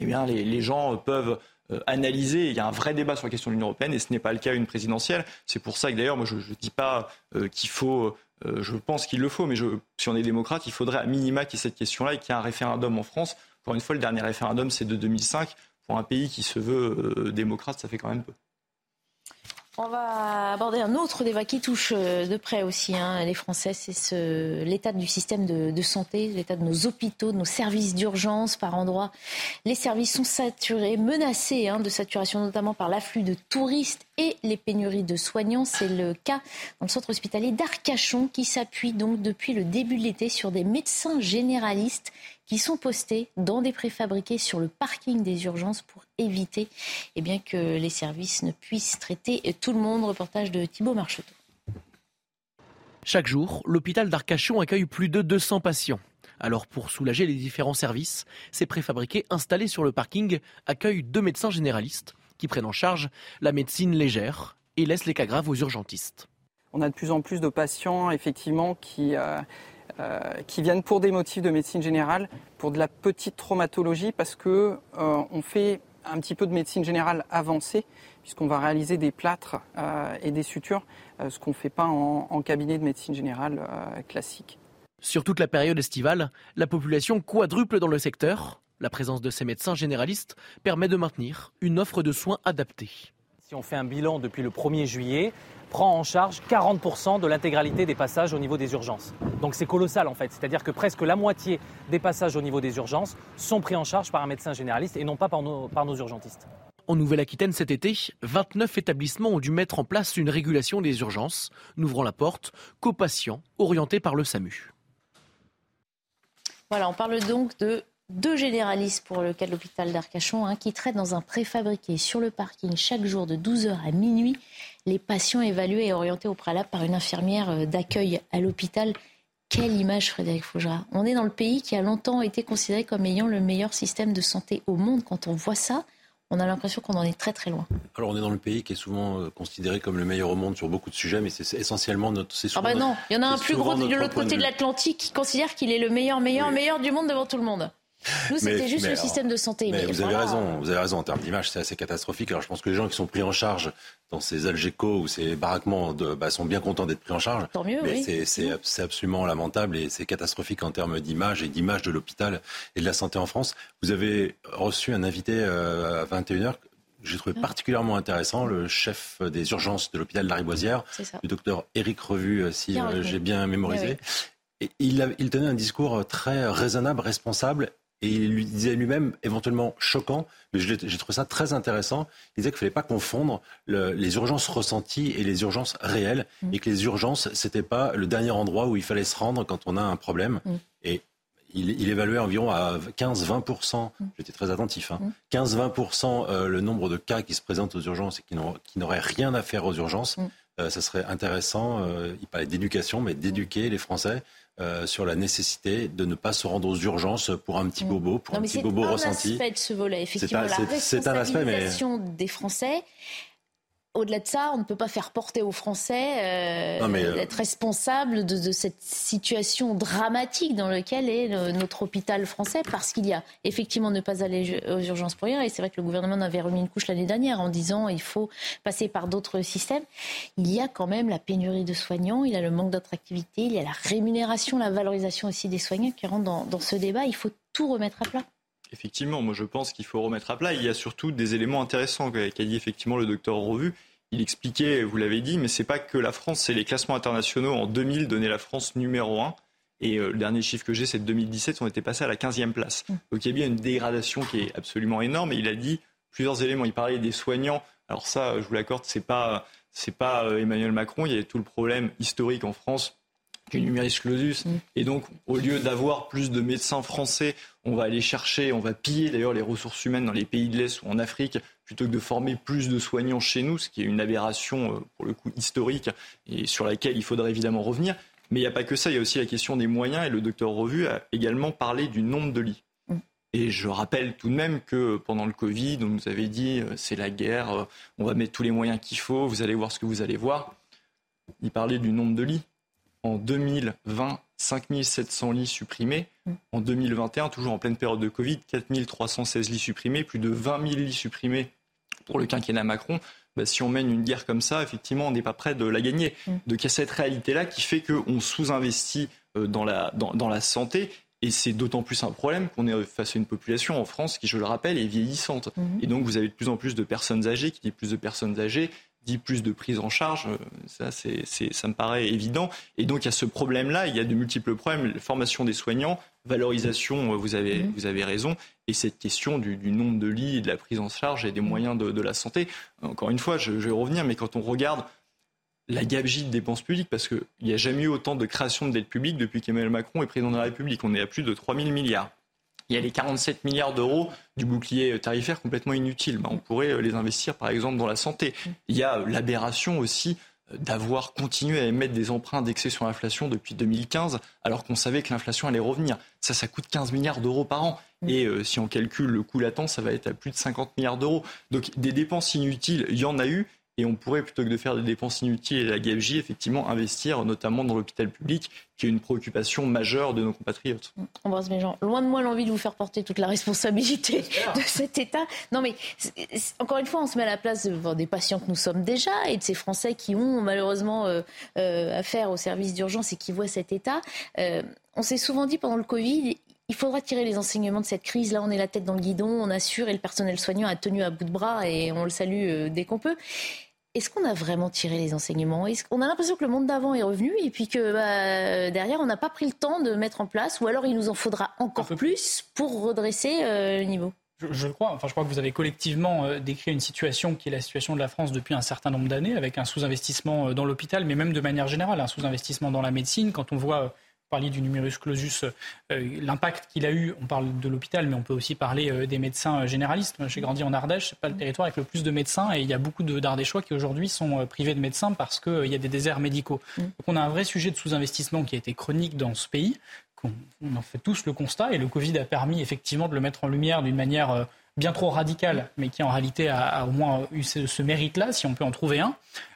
eh bien, les, les gens peuvent euh, analyser. Il y a un vrai débat sur la question de l'Union européenne et ce n'est pas le cas à une présidentielle. C'est pour ça que d'ailleurs, moi, je ne dis pas euh, qu'il faut. euh, je pense qu'il le faut, mais je, si on est démocrate, il faudrait à minima qu'il y ait cette question-là et qu'il y ait un référendum en France. Encore une fois, le dernier référendum, c'est de 2005. Pour un pays qui se veut démocrate, ça fait quand même peu. On va aborder un autre débat qui touche euh, de près aussi hein, les Français, c'est ce, l'état du système de, de santé, l'état de nos hôpitaux, de nos services d'urgence par endroits. Les services sont saturés, menacés hein, de saturation, notamment par l'afflux de touristes et les pénuries de soignants. C'est le cas dans le centre hospitalier d'Arcachon qui s'appuie donc depuis le début de l'été sur des médecins généralistes qui sont postés dans des préfabriqués sur le parking des urgences pour éviter eh bien, que les services ne puissent traiter tout le monde. Reportage de Thibault Marcheteau. Chaque jour, l'hôpital d'Arcachon accueille plus de 200 patients. Alors pour soulager les différents services, ces préfabriqués installés sur le parking accueillent deux médecins généralistes qui prennent en charge la médecine légère et laissent les cas graves aux urgentistes. On a de plus en plus de patients, effectivement, qui, euh, qui viennent pour des motifs de médecine générale, pour de la petite traumatologie, parce que euh, on fait un petit peu de médecine générale avancée, puisqu'on va réaliser des plâtres euh, et des sutures, euh, ce qu'on ne fait pas en, cabinet de médecine générale euh, classique. Sur toute la période estivale, la population quadruple dans le secteur. La présence de ces médecins généralistes permet de maintenir une offre de soins adaptée. Si on fait un bilan depuis le 1er juillet, prend en charge 40% de l'intégralité des passages au niveau des urgences. Donc c'est colossal en fait, c'est-à-dire que presque la moitié des passages au niveau des urgences sont pris en charge par un médecin généraliste et non pas par nos, par nos urgentistes. En Nouvelle-Aquitaine cet été, 29 établissements ont dû mettre en place une régulation des urgences, n'ouvrant la porte qu'aux patients orientés par le SAMU. Voilà, on parle donc de deux généralistes pour le cas de l'hôpital d'Arcachon hein, qui traitent dans un préfabriqué sur le parking chaque jour de 12h à minuit les patients évalués et orientés au préalable par une infirmière euh, d'accueil à l'hôpital. Quelle image, Frédéric Fougera. On est dans le pays qui a longtemps été considéré comme ayant le meilleur système de santé au monde. Quand on voit ça, on a l'impression qu'on en est très très loin. Alors on est dans le pays qui est souvent euh, considéré comme le meilleur au monde sur beaucoup de sujets, mais c'est essentiellement notre. Ah bah non, il y en a un plus gros de l'autre côté de l'Atlantique qui considère qu'il est le meilleur, meilleur, meilleur du monde devant tout le monde. Nous, c'était juste le système de santé. Mais, vous avez raison, vous avez raison en termes d'image, c'est assez catastrophique. Alors je pense que les gens qui sont pris en charge dans ces Algeco ou ces baraquements de, bah, sont bien contents d'être pris en charge. Tant mieux, mais oui. c'est absolument lamentable et c'est catastrophique en termes d'image et d'image de l'hôpital et de la santé en France. Vous avez reçu un invité euh, à 21h j'ai trouvé ah. particulièrement intéressant le chef des urgences de l'hôpital de la Riboisière, le docteur Éric Revu, euh, si euh, j'ai bien mémorisé. Et il, il, tenait un discours très raisonnable, responsable et il lui disait lui-même, éventuellement choquant, mais j'ai trouvé ça très intéressant. Il disait qu'il ne fallait pas confondre le, les urgences ressenties et les urgences réelles, mm. et que les urgences, c'était pas le dernier endroit où il fallait se rendre quand on a un problème. Mm. Et il, il, évaluait environ à 15-20%, mm. j'étais très attentif, hein, 15-20% euh, le nombre de cas qui se présentent aux urgences et qui n'auraient rien à faire aux urgences. Euh, ça serait intéressant, euh, il parlait d'éducation, mais d'éduquer les Français euh, sur la nécessité de ne pas se rendre aux urgences pour un petit mm. bobo, pour un petit bobo ressenti. C'est un aspect de ce volet, effectivement. la responsabilisation des Français au-delà de ça, on ne peut pas faire porter aux Français euh, euh, d'être responsables de, cette situation dramatique dans laquelle est notre hôpital français, parce qu'il y a effectivement ne pas aller aux urgences pour rien. Et c'est vrai que le gouvernement avait remis une couche l'année dernière en disant il faut passer par d'autres systèmes. Il y a quand même la pénurie de soignants, il y a le manque d'attractivité, il y a la rémunération, la valorisation aussi des soignants qui rentrent dans, dans ce débat. Il faut tout remettre à plat. Effectivement, moi je pense qu'il faut remettre à plat. Il y a surtout des éléments intéressants qu'a dit effectivement le docteur Revu. Il expliquait, vous l'avez dit, mais c'est pas que la France, c'est les classements internationaux. En 2000, donnaient la France numéro un. Et euh, le dernier chiffre que j'ai, c'est de 2017, on était passé à la 15e place. Mm. Donc il y a bien une dégradation qui est absolument énorme. Et il a dit plusieurs éléments. Il parlait des soignants. Alors ça, je vous l'accorde, c'est pas c'est pas euh, Emmanuel Macron. Il y a tout le problème historique en France du numerus clausus. Mm. Et donc, au lieu d'avoir plus de médecins français, on va aller chercher, on va piller d'ailleurs les ressources humaines dans les pays de l'Est ou en Afrique, plutôt que de former plus de soignants chez nous, ce qui est une aberration, euh, pour le coup, historique et sur laquelle il faudrait évidemment revenir. Mais il n'y a pas que ça, il y a aussi la question des moyens et le docteur Revu a également parlé du nombre de lits. Mm. Et je rappelle tout de même que pendant le Covid, on nous avait dit euh, c'est la guerre, euh, on va mettre tous les moyens qu'il faut, vous allez voir ce que vous allez voir. Il parlait du nombre de lits en 2020 5700 lits supprimés. Mm. En 2021, toujours en pleine période de Covid, 4316 lits supprimés, plus de 20 000 lits supprimés pour le quinquennat Macron. Bah, si on mène une guerre comme ça, effectivement, on n'est pas prêt de la gagner. Mm. Donc il y a cette réalité-là qui fait qu'on sous-investit euh, dans la, dans, la santé. Et c'est d'autant plus un problème qu'on est face à une population en France qui, je le rappelle, est vieillissante. Mm. Et donc vous avez de plus en plus de personnes âgées, qui dit plus de personnes âgées, dit plus de prise en charge, euh, ça, c'est, ça me paraît évident. Et donc, il y a ce problème-là, il y a de multiples problèmes, formation des soignants, valorisation, euh, vous avez, mmh. vous avez raison, et cette question du, nombre de lits de la prise en charge et des moyens de, la santé. Encore une fois, je, je, vais revenir, mais quand on regarde la gabegie de dépenses publiques, parce qu'il n'y a jamais eu autant de création de dettes publiques depuis qu'Emmanuel Macron est président de la République. On est à plus de 3 000 milliards. Il y a les 47 milliards d'euros du bouclier tarifaire complètement inutiles. Ben, on pourrait euh, les investir, par exemple, dans la santé. Il y a euh, l'aberration aussi euh, d'avoir continué à émettre des emprunts indexés sur l'inflation depuis 2015, alors qu'on savait que l'inflation allait revenir. Ça, ça coûte 15 milliards d'euros par an. Et si on calcule le coût latent, ça va être à plus de 50 milliards d'euros. Donc des dépenses inutiles, il y en a eu, et on pourrait, plutôt que de faire des dépenses inutiles et la gabegie, effectivement investir notamment dans l'hôpital public, qui est une préoccupation majeure de nos compatriotes. Mes gens. Loin de moi l'envie de vous faire porter toute la responsabilité de cet État. Non mais, encore une fois, on se met à la place des patients que nous sommes déjà et de ces Français qui ont malheureusement euh, euh, affaire au service d'urgence et qui voient cet État. Euh, on s'est souvent dit pendant le Covid, il faudra tirer les enseignements de cette crise. Là, on est la tête dans le guidon, on assure et le personnel soignant a tenu à bout de bras et on le salue euh, dès qu'on peut. Est-ce qu'on a vraiment tiré les enseignements? Qu'on a l'impression que le monde d'avant est revenu et puis que bah, derrière, on n'a pas pris le temps de mettre en place ou alors il nous en faudra encore plus pour redresser euh, le niveau? Je, crois, enfin, je crois que vous avez collectivement euh, décrit une situation qui est la situation de la France depuis un certain nombre d'années, avec un sous-investissement dans l'hôpital, mais même de manière générale, un sous-investissement dans la médecine. Quand on voit parliez du numerus clausus, l'impact qu'il a eu, on parle de l'hôpital, mais on peut aussi parler des médecins généralistes. Moi, j'ai grandi en Ardèche, c'est pas le territoire avec le plus de médecins, et il y a beaucoup d'Ardéchois qui aujourd'hui sont privés de médecins parce qu'il y a des déserts médicaux. Mm. Donc on a un vrai sujet de sous-investissement qui a été chronique dans ce pays. On en fait tous le constat, et le Covid a permis effectivement de le mettre en lumière d'une manière bien trop radical, mais qui en réalité a, au moins eu ce, mérite-là, si on peut en trouver un.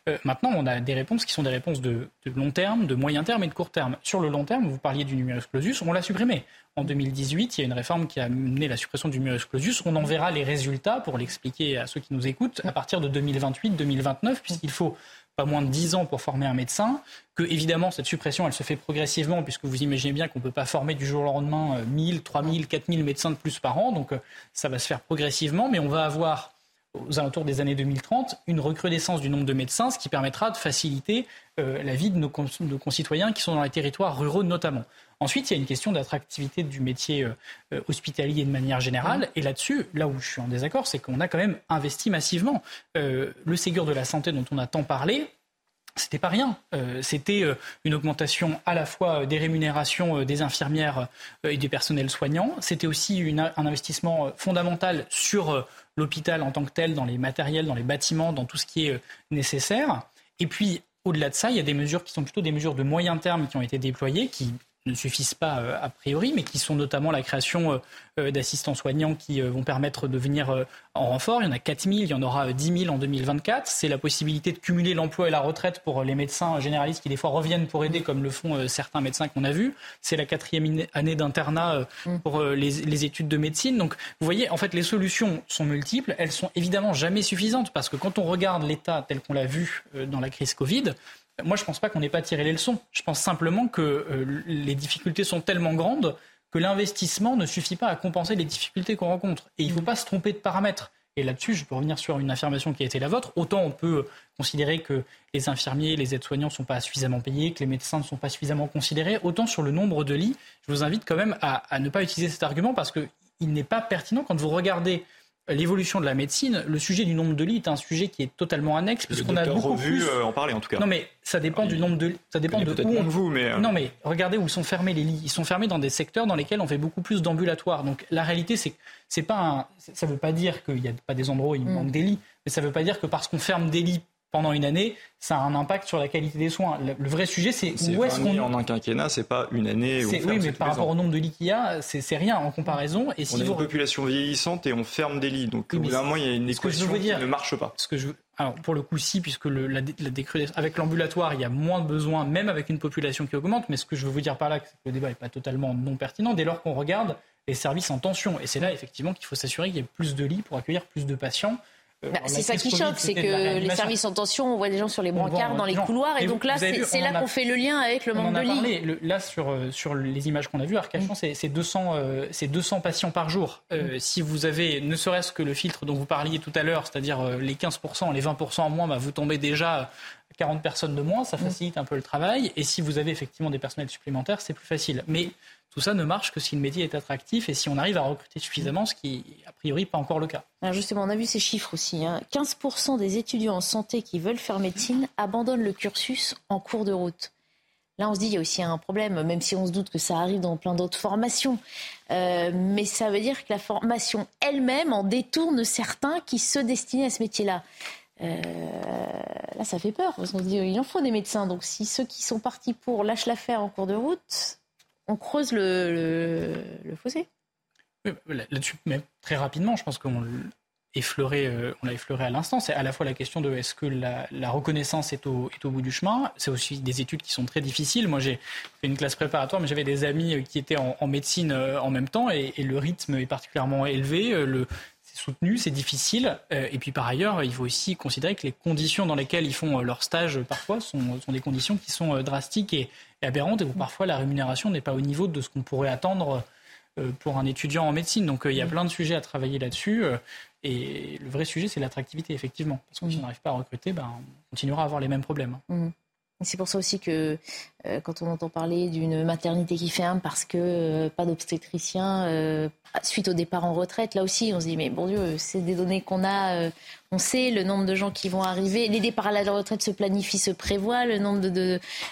Euh, maintenant, on a des réponses qui sont des réponses de, long terme, de moyen terme et de court terme. Sur le long terme, vous parliez du numerus clausus, on l'a supprimé. En 2018, il y a une réforme qui a mené la suppression du numerus clausus. On en verra les résultats, pour l'expliquer à ceux qui nous écoutent, à partir de 2028-2029, puisqu'il faut pas moins de 10 ans pour former un médecin, que évidemment cette suppression elle se fait progressivement puisque vous imaginez bien qu'on ne peut pas former du jour au lendemain 1000, 3000, 4000 médecins de plus par an, donc euh, ça va se faire progressivement, mais on va avoir aux alentours des années 2030 une recrudescence du nombre de médecins, ce qui permettra de faciliter euh, la vie de nos, concitoyens qui sont dans les territoires ruraux notamment. Ensuite, il y a une question d'attractivité du métier euh, hospitalier de manière générale. Et là-dessus, là où je suis en désaccord, c'est qu'on a quand même investi massivement. le Ségur de la santé dont on a tant parlé, c'était pas rien. Euh, c'était euh, une augmentation à la fois euh, des rémunérations des infirmières et des personnels soignants. C'était aussi un investissement fondamental sur l'hôpital en tant que tel, dans les matériels, dans les bâtiments, dans tout ce qui est nécessaire. Et puis, au-delà de ça, il y a des mesures qui sont plutôt des mesures de moyen terme qui ont été déployées, qui ne suffisent pas euh, a priori, mais qui sont notamment la création euh, euh, d'assistants soignants qui vont permettre de venir en renfort. Il y en a 4 000, il y en aura 10 000 en 2024. C'est la possibilité de cumuler l'emploi et la retraite pour les médecins généralistes qui des fois reviennent pour aider, comme le font certains médecins qu'on a vus. C'est la quatrième année d'internat mm. pour les, études de médecine. Donc, vous voyez, en fait, les solutions sont multiples. Elles sont évidemment jamais suffisantes parce que quand on regarde l'État tel qu'on l'a vu dans la crise Covid, moi, je ne pense pas qu'on n'ait pas tiré les leçons. Je pense simplement que euh, les difficultés sont tellement grandes que l'investissement ne suffit pas à compenser les difficultés qu'on rencontre. Et il ne faut pas se tromper de paramètres. Et là-dessus, je peux revenir sur une affirmation qui a été la vôtre. Autant on peut considérer que les infirmiers, les aides-soignants ne sont pas suffisamment payés, que les médecins ne sont pas suffisamment considérés, autant sur le nombre de lits, je vous invite quand même à, à ne pas utiliser cet argument parce qu'il n'est pas pertinent quand vous regardez l'évolution de la médecine, le sujet du nombre de lits est un sujet qui est totalement annexe puisqu'on a beaucoup revu plus... Euh, en parler en tout cas. Non mais ça dépend du nombre de ça dépend de où on... vous mais euh, Non mais regardez où sont fermés les lits. Ils sont fermés dans des secteurs dans lesquels on fait beaucoup plus d'ambulatoires. Donc la réalité c'est c'est pas un... ça veut pas dire qu'il n'y a pas des endroits où il mm. manque des lits, mais ça veut pas dire que parce qu'on ferme des lits pendant une année, ça a un impact sur la qualité des soins. Le, vrai sujet, c'est où est-ce qu'on. En un quinquennat, c'est pas une année. Où oui, mais par rapport au nombre de lits qu'il y a, c'est rien en comparaison. Et si on a une population vieillissante et on ferme des lits. Donc, au d'un moment, il y a une équation qui ne marche pas. Ce que je alors pour le coup si, puisque le, la, avec l'ambulatoire, il y a moins de besoins, même avec une population qui augmente. Mais ce que je veux vous dire par là, c'est que le débat n'est pas totalement non pertinent dès lors qu'on regarde les services en tension. Et c'est là effectivement qu'il faut s'assurer qu'il y ait plus de lits pour accueillir plus de patients bah, c'est ça qui choque, c'est que les services en tension, on voit des gens sur les brancards, dans les couloirs, et, donc là, c'est là qu'on fait le lien avec le manque de lits. là, sur, euh, sur les images qu'on a vues, Arcachon, mm. c'est 200, 200 euh, patients par jour. Mm. Si vous avez ne serait-ce que le filtre dont vous parliez tout à l'heure, c'est-à-dire les 15%, les 20% en moins, bah, vous tombez déjà à 40 personnes de moins, ça mm. facilite un peu le travail. Et si vous avez effectivement des personnels supplémentaires, c'est plus facile. Mais tout ça ne marche que si le métier est attractif et si on arrive à recruter suffisamment, ce qui a priori pas encore le cas. Justement, on a vu ces chiffres aussi. 15% hein. des étudiants en santé qui veulent faire médecine abandonnent le cursus en cours de route. Là, on se dit, il y a aussi un problème, même si on se doute que ça arrive dans plein d'autres formations. Euh, mais ça veut dire que la formation elle-même en détourne certains qui se destinaient à ce métier-là. Euh, là, ça fait peur, parce qu'on se dit, il en faut des médecins. Donc, si ceux qui sont partis pour lâchent l'affaire en cours de route, on creuse le, fossé. Là-dessus, mais très rapidement, je pense qu'on euh, l'a effleuré à l'instant. C'est à la fois la question de est-ce que la, reconnaissance est au, bout du chemin. C'est aussi des études qui sont très difficiles. Moi, j'ai fait une classe préparatoire, mais j'avais des amis euh, qui étaient en, médecine euh, en même temps et, le rythme est particulièrement élevé. Le, c'est soutenu, c'est difficile. et puis par ailleurs, il faut aussi considérer que les conditions dans lesquelles ils font leur stage parfois sont, sont des conditions qui sont drastiques et, et aberrante et où parfois la rémunération n'est pas au niveau de ce qu'on pourrait attendre euh, pour un étudiant en médecine. Donc euh, il y a mm. plein de sujets à travailler là-dessus. Euh, et le vrai sujet, c'est l'attractivité, effectivement. Parce que si on n'arrive pas à recruter, ben, on continuera à avoir les mêmes problèmes. Mm. C'est pour ça aussi que quand on entend parler d'une maternité qui ferme parce que pas d'obstétricien suite au départ en retraite, là aussi on se dit mais bon Dieu, c'est des données qu'on a, on sait le nombre de gens qui vont arriver, les départs à la retraite se planifient, se prévoient, le nombre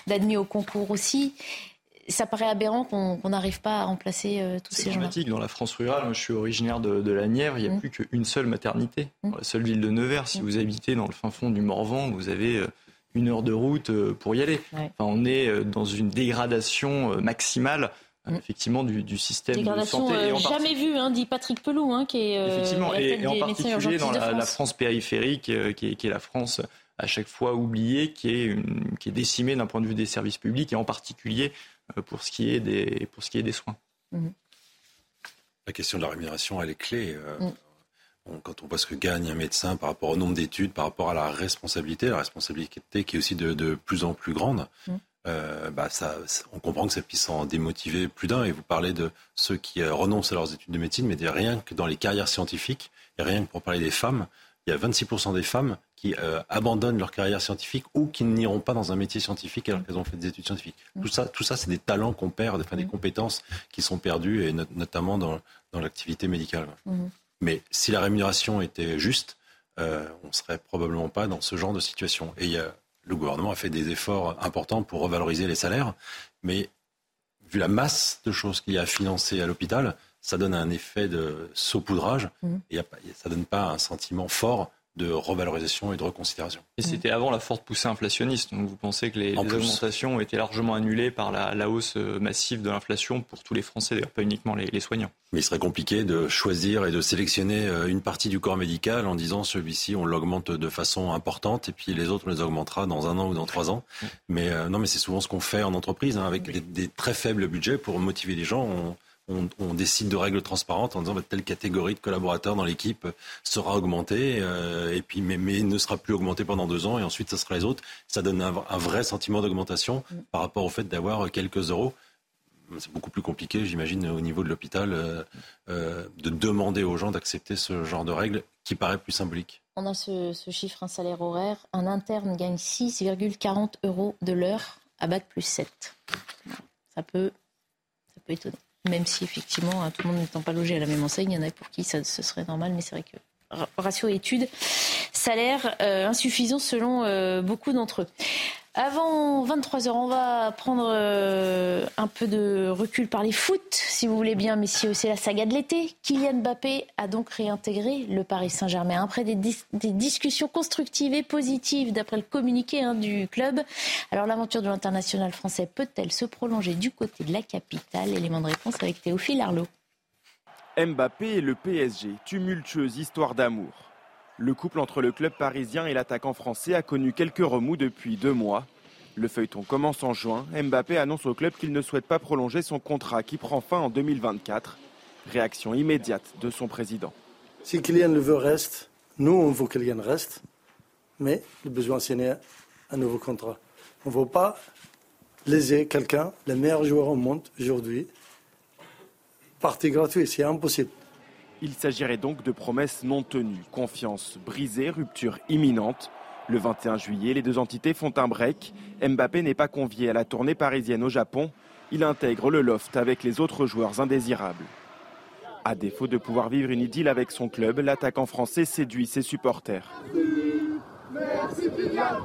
d'admis de, au concours aussi ça paraît aberrant qu'on n'arrive pas à remplacer euh, tous ces gens-là. Dans la France rurale, moi, je suis originaire de, la Nièvre, il n'y a mmh. plus qu'une seule maternité. Mmh. Dans la seule ville de Nevers, si mmh. vous habitez dans le fin fond du Morvan, vous avez euh, une heure de route euh, pour y aller. Enfin, on est dans une dégradation maximale. Effectivement, du, système de santé. Et jamais vu, hein, dit Patrick Pelou, hein, qui est effectivement, et, en particulier dans la, France périphérique, qui est, qui est la France à chaque fois oubliée, qui est, qui est décimée d'un point de vue des services publics et en particulier euh, pour ce qui est des, pour ce qui est des soins. Mhm. La question de la rémunération, elle est clé. Euh, quand on voit ce que gagne un médecin par rapport au nombre d'études, par rapport à la responsabilité, la responsabilité qui est aussi de, plus en plus grande, mhm. euh, bah ça, on comprend que ça puisse en démotiver plus d'un. Et vous parlez de ceux qui renoncent à leurs études de médecine, mais rien que dans les carrières scientifiques, et rien que pour parler des femmes, il y a 26% des femmes qui euh, abandonnent leur carrière scientifique ou qui n'iront pas dans un métier scientifique alors qu'elles ont fait des études scientifiques. Tout ça, tout ça c'est des talents qu'on perd, enfin, des compétences qui sont perdues, et notamment dans, dans l'activité médicale. Mhm. Mais si la rémunération était juste, euh, on ne serait probablement pas dans ce genre de situation. Et y a, le gouvernement a fait des efforts importants pour revaloriser les salaires, mais vu la masse de choses qu'il y a à financer à l'hôpital, ça donne un effet de saupoudrage mmh. et ça donne pas un sentiment fort de revalorisation et de reconsidération. Et c'était avant la forte poussée inflationniste. Donc vous pensez que les, augmentations ont été largement annulées par la, hausse euh, massive de l'inflation pour tous les Français, d'ailleurs pas uniquement les, soignants. Mais il serait compliqué de choisir et de sélectionner euh, une partie du corps médical en disant celui-ci on l'augmente de façon importante et puis les autres on les augmentera dans un an ou dans trois ans. Mais euh, non, mais c'est souvent ce qu'on fait en entreprise hein, avec des, très faibles budgets pour motiver les gens on, décide de règles transparentes en disant que bah, telle catégorie de collaborateurs dans l'équipe sera augmentée, euh, et puis mais, ne sera plus augmentée pendant deux ans, et ensuite ce sera les autres. Ça donne un, vrai sentiment d'augmentation mm. par rapport au fait d'avoir quelques euros. C'est beaucoup plus compliqué, j'imagine, au niveau de l'hôpital, euh, euh, de demander aux gens d'accepter ce genre de règles qui paraît plus symbolique. On a ce, chiffre, un salaire horaire. Un interne gagne 6,40 euros de l'heure à bac plus 7. Ça peut, ça peut étonner même si effectivement, hein, tout le monde n'étant pas logé à la même enseigne, il y en a pour qui ça, ce serait normal, mais c'est vrai que ratio études, salaire euh, insuffisant selon euh, beaucoup d'entre eux. Avant 23h, on va prendre euh, un peu de recul par les foot, si vous voulez bien, messieurs. C'est la saga de l'été. Kylian Mbappé a donc réintégré le Paris Saint-Germain après des, discussions constructives et positives, d'après le communiqué hein, du club. Alors, l'aventure de l'international français peut-elle se prolonger du côté de la capitale? Élément de réponse avec Théophile Arlot. Mbappé et le PSG, tumultueuse histoire d'amour. Le couple entre le club parisien et l'attaquant français a connu quelques remous depuis deux mois. Le feuilleton commence en juin. Mbappé annonce au club qu'il ne souhaite pas prolonger son contrat qui prend fin en 2024. Réaction immédiate de son président. Si Kylian le veut, reste. Nous, on veut Kylian reste. Mais le besoin, c'est un nouveau contrat. On ne veut pas léser quelqu'un, le meilleur joueur au monde aujourd'hui. Partie gratuite, c'est impossible. Il s'agirait donc de promesses non tenues, confiance brisée, rupture imminente. Le 21 juillet, les deux entités font un break. Mbappé n'est pas convié à la tournée parisienne au Japon. Il intègre le loft avec les autres joueurs indésirables. À défaut de pouvoir vivre une idylle avec son club, l'attaquant français séduit ses supporters. Merci,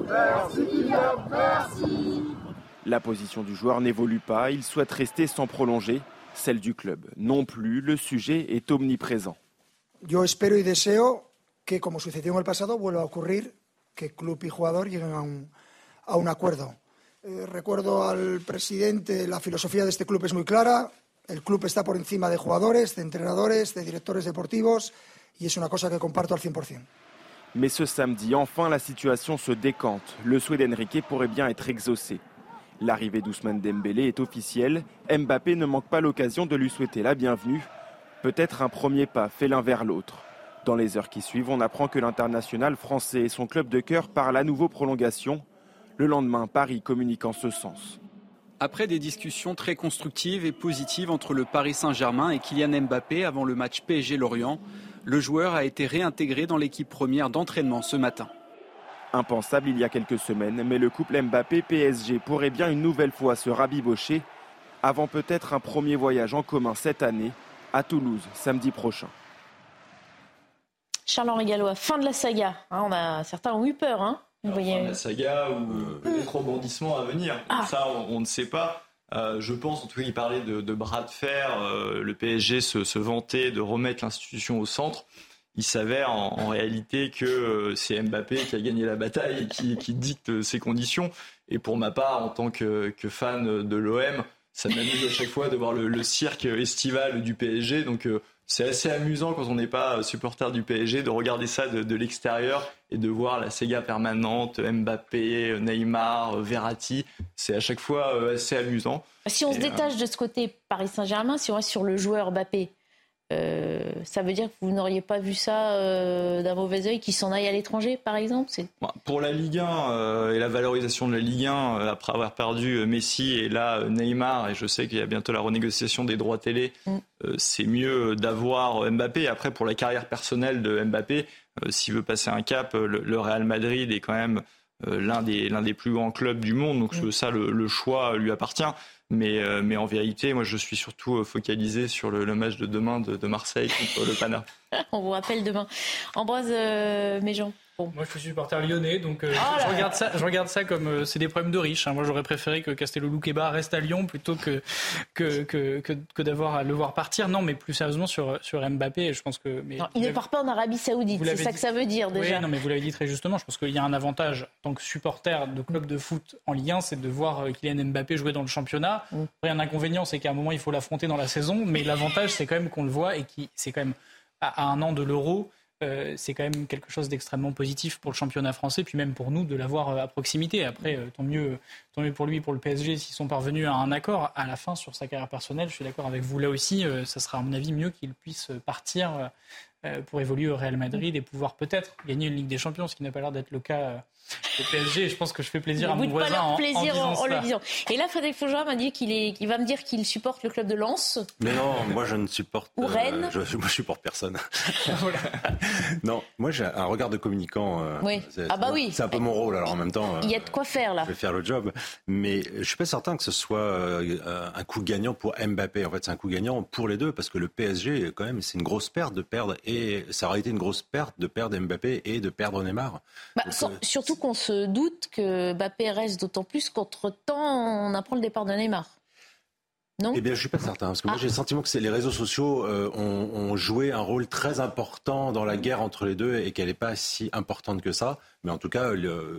merci, La position du joueur n'évolue pas, il souhaite rester sans prolonger celle du club. Non plus, le sujet est omniprésent. Yo espero y deseo que, como sucedió en el pasado, vuelva a ocurrir que club y jugador lleguen a un, a un acuerdo. Eh, recuerdo al presidente, la filosofía de este club es muy clara. El club está por encima de jugadores, de entrenadores, de directores deportivos, y es una cosa que comparto al 100%. Mais ce samedi, enfin, la situation se décante. Le souhait d'Enrique pourrait bien être exaucé. L'arrivée d'Ousmane Dembélé est officielle. Mbappé ne manque pas l'occasion de lui souhaiter la bienvenue. Peut-être un premier pas fait l'un vers l'autre. Dans les heures qui suivent, on apprend que l'international français et son club de cœur parlent à nouveau prolongation. Le lendemain, Paris communique en ce sens. Après des discussions très constructives et positives entre le Paris Saint-Germain et Kylian Mbappé avant le match PSG-Lorient, le joueur a été réintégré dans l'équipe première d'entraînement ce matin. Impensable il y a quelques semaines, mais le couple Mbappé-PSG pourrait bien une nouvelle fois se rabibocher avant peut-être un premier voyage en commun cette année à Toulouse samedi prochain. Charles-Henri Gallois, fin de la saga. Hein, on a, certains ont eu peur. Hein Fin de la saga ou peut-être rebondissement à venir. Ah. Ça, on, ne sait pas. Euh, je pense, en tout cas, il parlait de, bras de fer. Euh, le PSG se, vantait de remettre l'institution au centre. Il s'avère en, réalité que euh, c'est Mbappé qui a gagné la bataille et qui, dicte ses conditions. Et pour ma part, en tant que, fan de l'OM, ça m'amuse à chaque fois de voir le, cirque estival du PSG. Donc c'est assez amusant quand on n'est pas supporter du PSG de regarder ça de, l'extérieur et de voir la Sega permanente, Mbappé, Neymar, Verratti. C'est à chaque fois euh, assez amusant. Si on se détache de ce côté Paris Saint-Germain, si on reste sur le joueur Mbappé, euh, ça veut dire que vous n'auriez pas vu ça euh, d'un mauvais oeil qui s'en aille à l'étranger, par exemple? Pour la Ligue 1 euh, et la valorisation de la Ligue 1, après avoir perdu Messi et là Neymar, et je sais qu'il y a bientôt la renégociation des droits télé, mm. c'est mieux d'avoir Mbappé. Après, pour la carrière personnelle de Mbappé, s'il veut passer un cap, le, Real Madrid est quand même l'un des, des plus grands clubs du monde, donc mm. ça, le choix lui appartient. Mais, euh, mais en vérité, moi, je suis surtout euh, focalisé sur le, match de demain de, Marseille contre le Pana. On vous rappelle demain. Ambroise euh, Méjean. Moi, je suis supporter lyonnais, donc euh, ah je, regarde ça, je regarde ça comme euh, c'est des problèmes de riches. Hein. Moi, j'aurais préféré que Castello Keba reste à Lyon plutôt que que, que, que, d'avoir à le voir partir. Non, mais plus sérieusement sur, sur Mbappé, je pense que. Mais il ne part pas en Arabie Saoudite, c'est ça que ça veut dire déjà. Oui, non, mais vous l'avez dit très justement. Je pense qu'il y a un avantage en tant que supporter de club de foot en Ligue 1, c'est de voir euh, Kylian Mbappé jouer dans le championnat. Mm. Après, un inconvénient, c'est qu'à un moment, il faut l'affronter dans la saison. Mais l'avantage, c'est quand même qu'on le voit et qui c'est quand même à un an de l'Euro euh, c'est quand même quelque chose d'extrêmement positif pour le championnat français, puis même pour nous de l'avoir euh, à proximité. Après, euh, tant mieux, pour lui, pour le PSG, s'ils sont parvenus à un accord à la fin sur sa carrière personnelle. Je suis d'accord avec vous là aussi. ça sera à mon avis mieux qu'il puisse partir pour évoluer au Real Madrid et pouvoir peut-être gagner une Ligue des Champions, ce qui n'a pas l'air d'être le cas le PSG, je pense que je fais plaisir à mon voisin pas leur plaisir en, le disant. Et là, Frédéric Faugeard m'a dit qu'il est, va me dire qu'il supporte le club de Lens. Mais non, moi je ne supporte. Ou Rennes. Euh, je, moi je supporte personne. non, moi j'ai un regard de communicant. Euh, oui. Ah bah oui. C'est un peu mon rôle. Alors en même temps. Il y a de quoi faire là. Je vais faire le job, mais je suis pas certain que ce soit euh, un coup gagnant pour Mbappé. En fait, c'est un coup gagnant pour les deux parce que le PSG quand même, c'est une grosse perte de perdre et ça aurait été une grosse perte de perdre Mbappé et de perdre Neymar. Bah, surtout qu'on se doute que Mbappé reste d'autant plus qu'entre-temps, on apprend le départ de Neymar. Non? Eh bien, je suis pas certain, parce que moi ah. j'ai le sentiment que les réseaux sociaux euh, ont, joué un rôle très important dans la guerre entre les deux et qu'elle n'est pas si importante que ça. Mais en tout cas,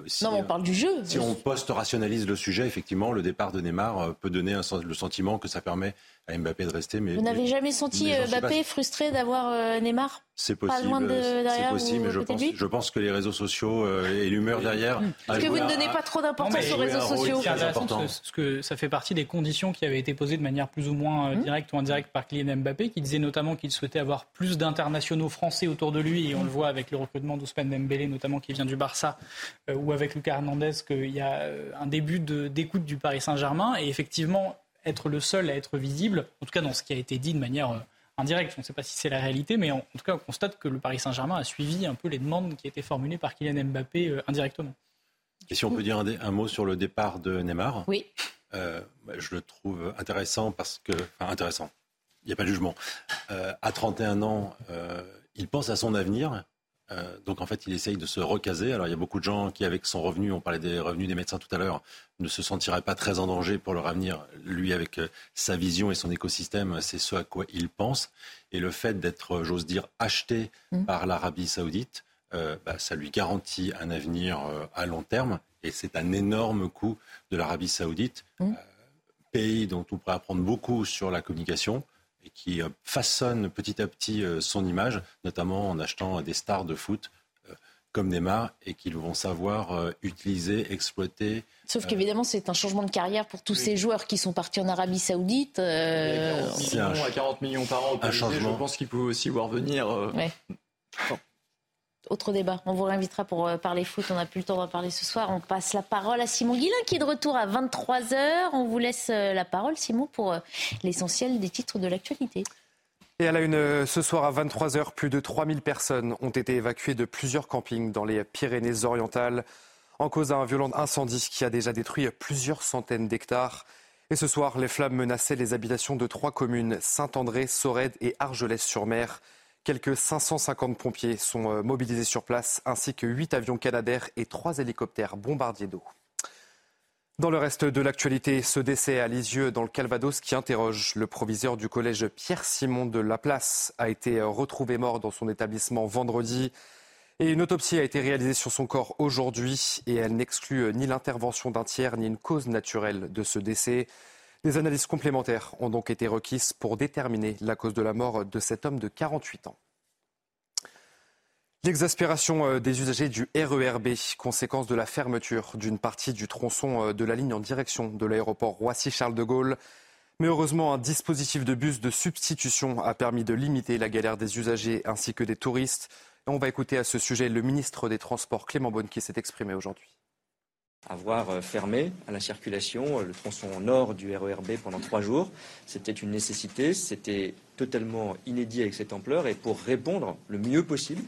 si, non, on parle du jeu. Si on post-rationalise le sujet, effectivement, le départ de Neymar euh, peut donner le sentiment que ça permet à Mbappé de rester. Mais, Vous n'avez jamais senti euh, Mbappé frustré d'avoir Neymar? C'est possible. C'est possible, mais je pense, je pense que les réseaux sociaux euh, et l'humeur derrière. Est-ce que vous ne donnez pas trop d'importance aux réseaux sociaux Parce que ça fait partie des conditions qui avaient été posées de manière plus ou moins euh, hum. directe ou indirecte par Kylian Mbappé, qui disait notamment qu'il souhaitait avoir plus d'internationaux français autour de lui, et on le voit avec le recrutement d'Ousmane Dembélé, notamment qui vient du Barça, euh, ou avec Lucas Hernandez, qu'il y a un début d'écoute du Paris Saint-Germain, et effectivement être le seul à être visible, en tout cas dans ce qui a été dit de manière indirect. On ne sait pas si c'est la réalité, mais en, tout cas, on constate que le Paris Saint-Germain a suivi un peu les demandes qui étaient formulées par Kylian Mbappé euh, indirectement. Et si on peut dire un, mot sur le départ de Neymar? Oui. Euh, je le trouve intéressant parce que. Enfin, intéressant. Il n'y a pas de jugement. Euh, à 31 ans, il pense à son avenir. Euh, donc en fait, il essaye de se recaser. Alors il y a beaucoup de gens qui, avec son revenu, on parlait des revenus des médecins tout à l'heure, ne se sentiraient pas très en danger pour leur avenir. Lui, avec euh, sa vision et son écosystème, c'est ce à quoi il pense. Et le fait d'être, j'ose dire, acheté mmh. par l'Arabie saoudite, euh, bah, ça lui garantit un avenir à long terme. Et c'est un énorme coût de l'Arabie saoudite, mmh. pays dont on pourrait apprendre beaucoup sur la communication et qui euh, façonne petit à petit euh, son image, notamment en achetant des stars de foot euh, comme Neymar et qu'ils vont savoir utiliser, exploiter. Sauf qu'évidemment, c'est un changement de carrière pour tous ces joueurs qui sont partis en Arabie Saoudite. Euh... 40 millions, à 40 millions par an, un changement. je pense qu'ils pouvaient aussi voir venir. Ouais autre débat. On vous réinvitera pour euh, parler foot. On n'a plus le temps d'en parler ce soir. On passe la parole à Simon Guillain qui est de retour à 23h. On vous laisse euh, la parole, Simon, pour euh, l'essentiel des titres de l'actualité. Et à la une, ce soir à 23h, plus de 3000 personnes ont été évacuées de plusieurs campings dans les Pyrénées-Orientales en cause d'un violent incendie qui a déjà détruit plusieurs centaines d'hectares. Et ce soir, les flammes menaçaient les habitations de trois communes, Saint-André, Sorède et Argelès-sur-Mer. Quelques 550 pompiers sont euh, mobilisés sur place, ainsi que 8 avions canadaires et 3 hélicoptères bombardiers d'eau. Dans le reste de l'actualité, ce décès à Lisieux dans le Calvados qui interroge le proviseur du collège Pierre-Simon de Laplace a été retrouvé mort dans son établissement vendredi. Et une autopsie a été réalisée sur son corps aujourd'hui et elle n'exclut ni l'intervention d'un tiers ni une cause naturelle de ce décès. Des analyses complémentaires ont donc été requises pour déterminer la cause de la mort de cet homme de 48 ans. L'exaspération euh, des usagers du RERB, conséquence de la fermeture d'une partie du tronçon euh, de la ligne en direction de l'aéroport Roissy-Charles de Gaulle. Mais heureusement, un dispositif de bus de substitution a permis de limiter la galère des usagers ainsi que des touristes. on va écouter à ce sujet le ministre des Transports, Clément Beaune, qui s'est exprimé aujourd'hui avoir euh, fermé à la circulation le tronçon nord du RERB pendant trois jours. C'était une nécessité, c'était totalement inédit avec cette ampleur et pour répondre le mieux possible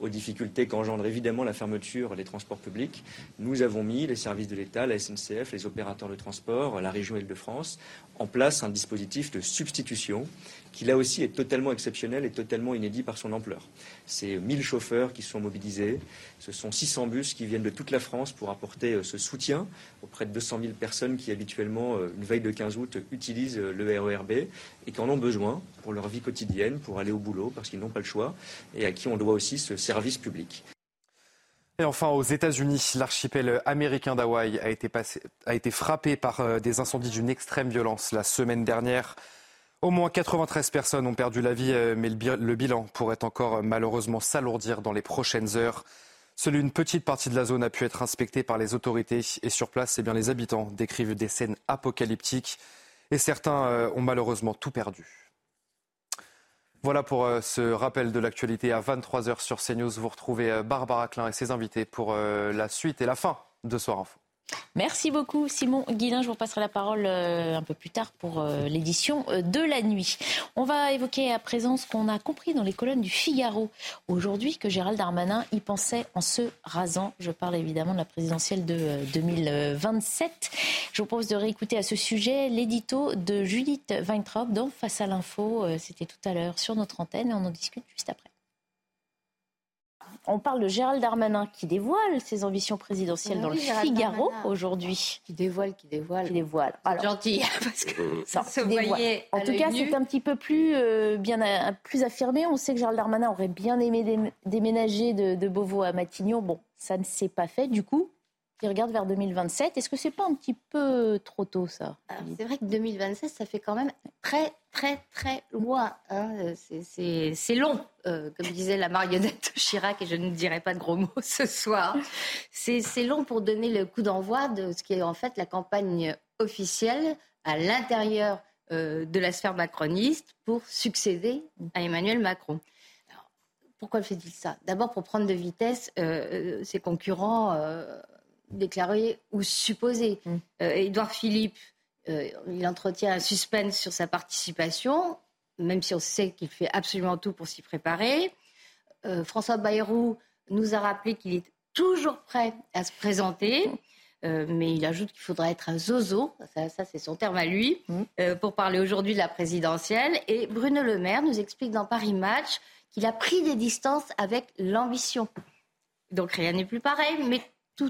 aux difficultés qu'engendre évidemment la fermeture des transports publics, nous avons mis les services de l'État, la SNCF, les opérateurs de transport, la région Île-de-France en place un dispositif de substitution qui là aussi est totalement exceptionnel et totalement inédit par son ampleur. C'est 1000 chauffeurs qui sont mobilisés, ce sont 600 bus qui viennent de toute la France pour apporter euh, ce soutien auprès de 200 000 personnes qui habituellement, euh, une veille de 15 août, utilisent euh, le RERB et qui en ont besoin pour leur vie quotidienne, pour aller au boulot parce qu'ils n'ont pas le choix et à qui on doit aussi ce service public. Et enfin, aux États-Unis, l'archipel américain d'Hawaï a, a, été frappé par des incendies d'une extrême violence la semaine dernière. Au moins 93 personnes ont perdu la vie, euh, mais le bilan pourrait encore euh, malheureusement s'alourdir dans les prochaines heures. Seule une petite partie de la zone a pu être inspectée par les autorités et sur place, eh les habitants décrivent des scènes apocalyptiques et certains euh, ont malheureusement tout perdu. Voilà pour ce rappel de l'actualité à 23h sur CNews. Vous retrouvez Barbara Klein et ses invités pour la suite et la fin de Soir Info. Merci beaucoup Simon Guillain. Je vous passerai la parole euh, un peu plus tard pour euh, l'édition euh, de la nuit. On va évoquer à présent ce qu'on a compris dans les colonnes du Figaro aujourd'hui que Gérald Darmanin y pensait en se rasant. Je parle évidemment de la présidentielle de 2027. Je vous propose de réécouter à ce sujet l'édito de Judith Weintraub dans Face à l'info. C'était tout à l'heure sur notre antenne et on en discute juste après on parle de Gérald Darmanin qui dévoile ses ambitions présidentielles dans le Figaro aujourd'hui. Qui dévoile, qui dévoile. Qui dévoile. gentil, parce que ça, se En tout cas, c'est un petit peu plus, euh, bien, plus affirmé. On sait que Gérald Darmanin aurait bien aimé déménager de, de Beauvau à Matignon. Bon, ça ne s'est pas fait. Du coup, il regarde vers 2027. Est-ce que c'est pas un petit peu trop tôt, ça C'est vrai que 2027, ça fait quand même très, très, très loin. Hein. C'est long, euh, comme disait la marionnette Chirac, et je ne dirai pas de gros mots ce soir. C'est long pour donner le coup d'envoi de ce qui est en fait la campagne officielle à l'intérieur euh, de la sphère macroniste pour succéder à Emmanuel Macron. pourquoi le fait-il ça? D'abord pour prendre de vitesse euh, ses concurrents déclaré ou supposé. Mm. Euh, Édouard Philippe, euh, il entretient un suspense sur sa participation, même si on sait qu'il fait absolument tout pour s'y préparer. Euh, François Bayrou nous a rappelé qu'il est toujours prêt à se présenter. mais il ajoute qu'il faudra être un zozo, ça, c'est son terme à lui, mm. pour parler aujourd'hui de la présidentielle. Et Bruno Le Maire nous explique dans Paris Match qu'il a pris des distances avec l'ambition. Donc rien n'est plus pareil, mais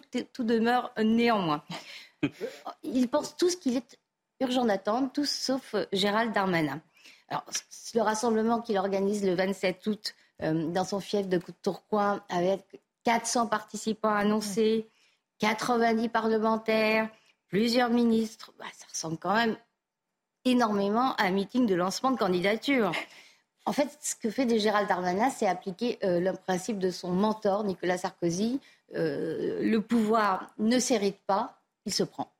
tout, tout demeure néanmoins. Ils pensent tous qu'il est urgent d'attendre, tous sauf euh, Gérald Darmanin. Alors, le rassemblement qu'il organise le 27 août euh, dans son fief de Tourcoing avec 400 participants annoncés, 90 parlementaires, plusieurs ministres, bah, ça ressemble quand même énormément à un meeting de lancement de candidature. En fait, ce que fait Gérald Darmanin, c'est appliquer euh, le principe de son mentor, Nicolas Sarkozy, euh, le pouvoir ne s'hérite pas, il se prend.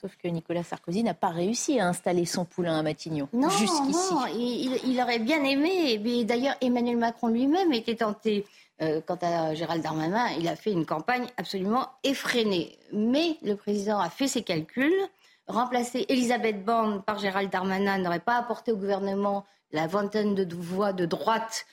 Sauf que Nicolas Sarkozy n'a pas réussi à installer son poulain à Matignon non, jusqu'ici. Non, il, aurait bien aimé. D'ailleurs, Emmanuel Macron lui-même était tenté. Euh, quant à Gérald Darmanin, il a fait une campagne absolument effrénée. Mais le président a fait ses calculs. Remplacer Elisabeth Borne par Gérald Darmanin n'aurait pas apporté au gouvernement la vingtaine de voix de droite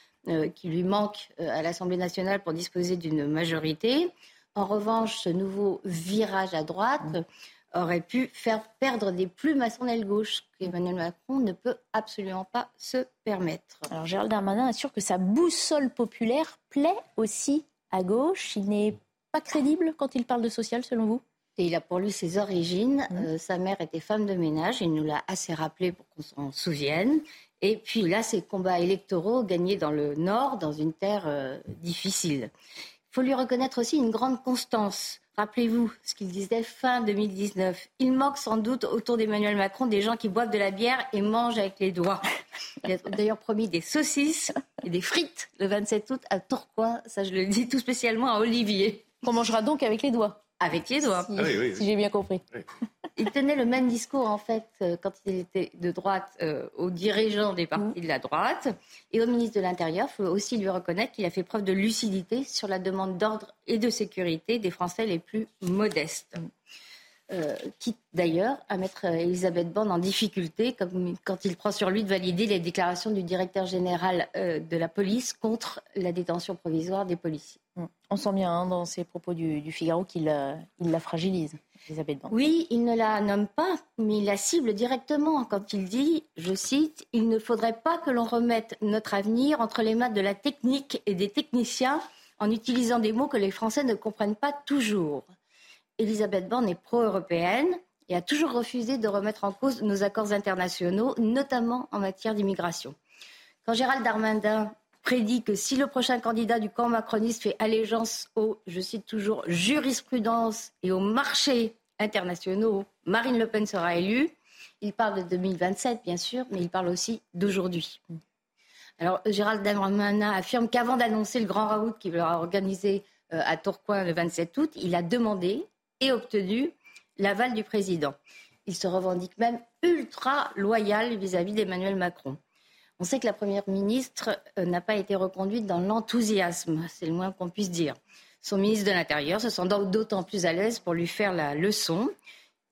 qui lui manque euh, à l'Assemblée nationale pour disposer d'une majorité. En revanche, ce nouveau virage à droite aurait pu faire perdre des plumes à son aile gauche qu'Emmanuel Macron ne peut absolument pas se permettre. Alors Gérald Darmanin assure que sa boussole populaire plaît aussi à gauche. Il n'est pas crédible quand il parle de social, selon vous? Et il a pour lui ses origines. Euh, sa mère était femme de ménage, il nous l'a assez rappelé pour qu'on s'en souvienne. Et puis là, ses combats électoraux gagnés dans le Nord, dans une terre euh, difficile. Il faut lui reconnaître aussi une grande constance. Rappelez-vous ce qu'il disait fin 2019. Il manque sans doute autour d'Emmanuel Macron des gens qui boivent de la bière et mangent avec les doigts. Il a d'ailleurs promis des saucisses et des frites le 27 août à Tourcoing. Ça, je le dis tout spécialement à Olivier. On mangera donc avec les doigts. Avec les doigts. Si, ah si j'ai bien compris. Il tenait le même discours, en fait, euh, quand il était de droite euh, aux dirigeants des partis de la droite et au ministre de l'Intérieur. Il faut aussi lui reconnaître qu'il a fait preuve de lucidité sur la demande d'ordre et de sécurité des Français les plus modestes. Euh, quitte d'ailleurs à mettre Elisabeth Borne en difficulté comme quand il prend sur lui de valider les déclarations du directeur général de la police contre la détention provisoire des policiers. On sent bien hein, dans ses propos du, Figaro qu'il la fragilise. Oui, il ne la nomme pas, mais il la cible directement quand il dit, je cite, Il ne faudrait pas que l'on remette notre avenir entre les mains de la technique et des techniciens en utilisant des mots que les Français ne comprennent pas toujours. Elisabeth Borne est pro-européenne et a toujours refusé de remettre en cause nos accords internationaux, notamment en matière d'immigration. Quand Gérald Darmanin prédit que si le prochain candidat du camp macroniste fait allégeance aux, je cite toujours, jurisprudence et aux marchés internationaux, Marine Le Pen sera élue. Il parle de 2027, bien sûr, mais il parle aussi d'aujourd'hui. Alors, Gérald Darmanin affirme qu'avant d'annoncer le grand raout qu'il va organiser euh, à Tourcoing le 27 août, il a demandé et obtenu l'aval du président. Il se revendique même ultra loyal vis-à-vis d'Emmanuel Macron. On sait que la Première ministre euh, n'a pas été reconduite dans l'enthousiasme, c'est le moins qu'on puisse dire. Son ministre de l'Intérieur se sent d'autant plus à l'aise pour lui faire la leçon.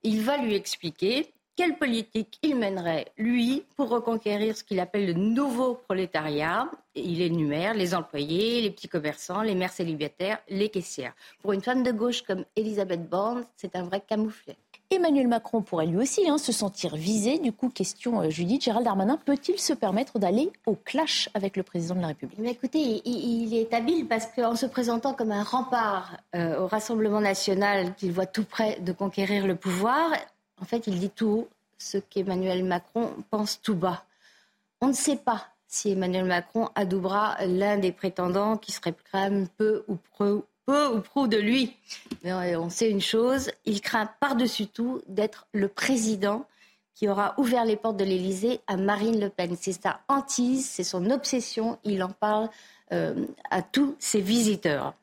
Il va lui expliquer quelle politique il mènerait, lui, pour reconquérir ce qu'il appelle le nouveau prolétariat? Il énumère les employés, les petits commerçants, les mères célibataires, les caissières. Pour une femme de gauche comme Elisabeth Borne, c'est un vrai camouflet. Emmanuel Macron pourrait lui aussi hein, se sentir visé. Du coup, question euh, Judith, Gérald Darmanin peut-il se permettre d'aller au clash avec le président de la République? Mais Écoutez, il, est habile parce qu'en se présentant comme un rempart euh, au Rassemblement national qu'il voit tout près de conquérir le pouvoir, en fait, il dit tout haut ce qu'Emmanuel Macron pense tout bas. On ne sait pas si Emmanuel Macron adoubera l'un des prétendants qui serait même peu ou prou peu ou prou de lui. Mais on sait une chose, il craint par-dessus tout d'être le président qui aura ouvert les portes de l'Élysée à Marine Le Pen. C'est sa hantise, c'est son obsession, il en parle euh, à tous ses visiteurs.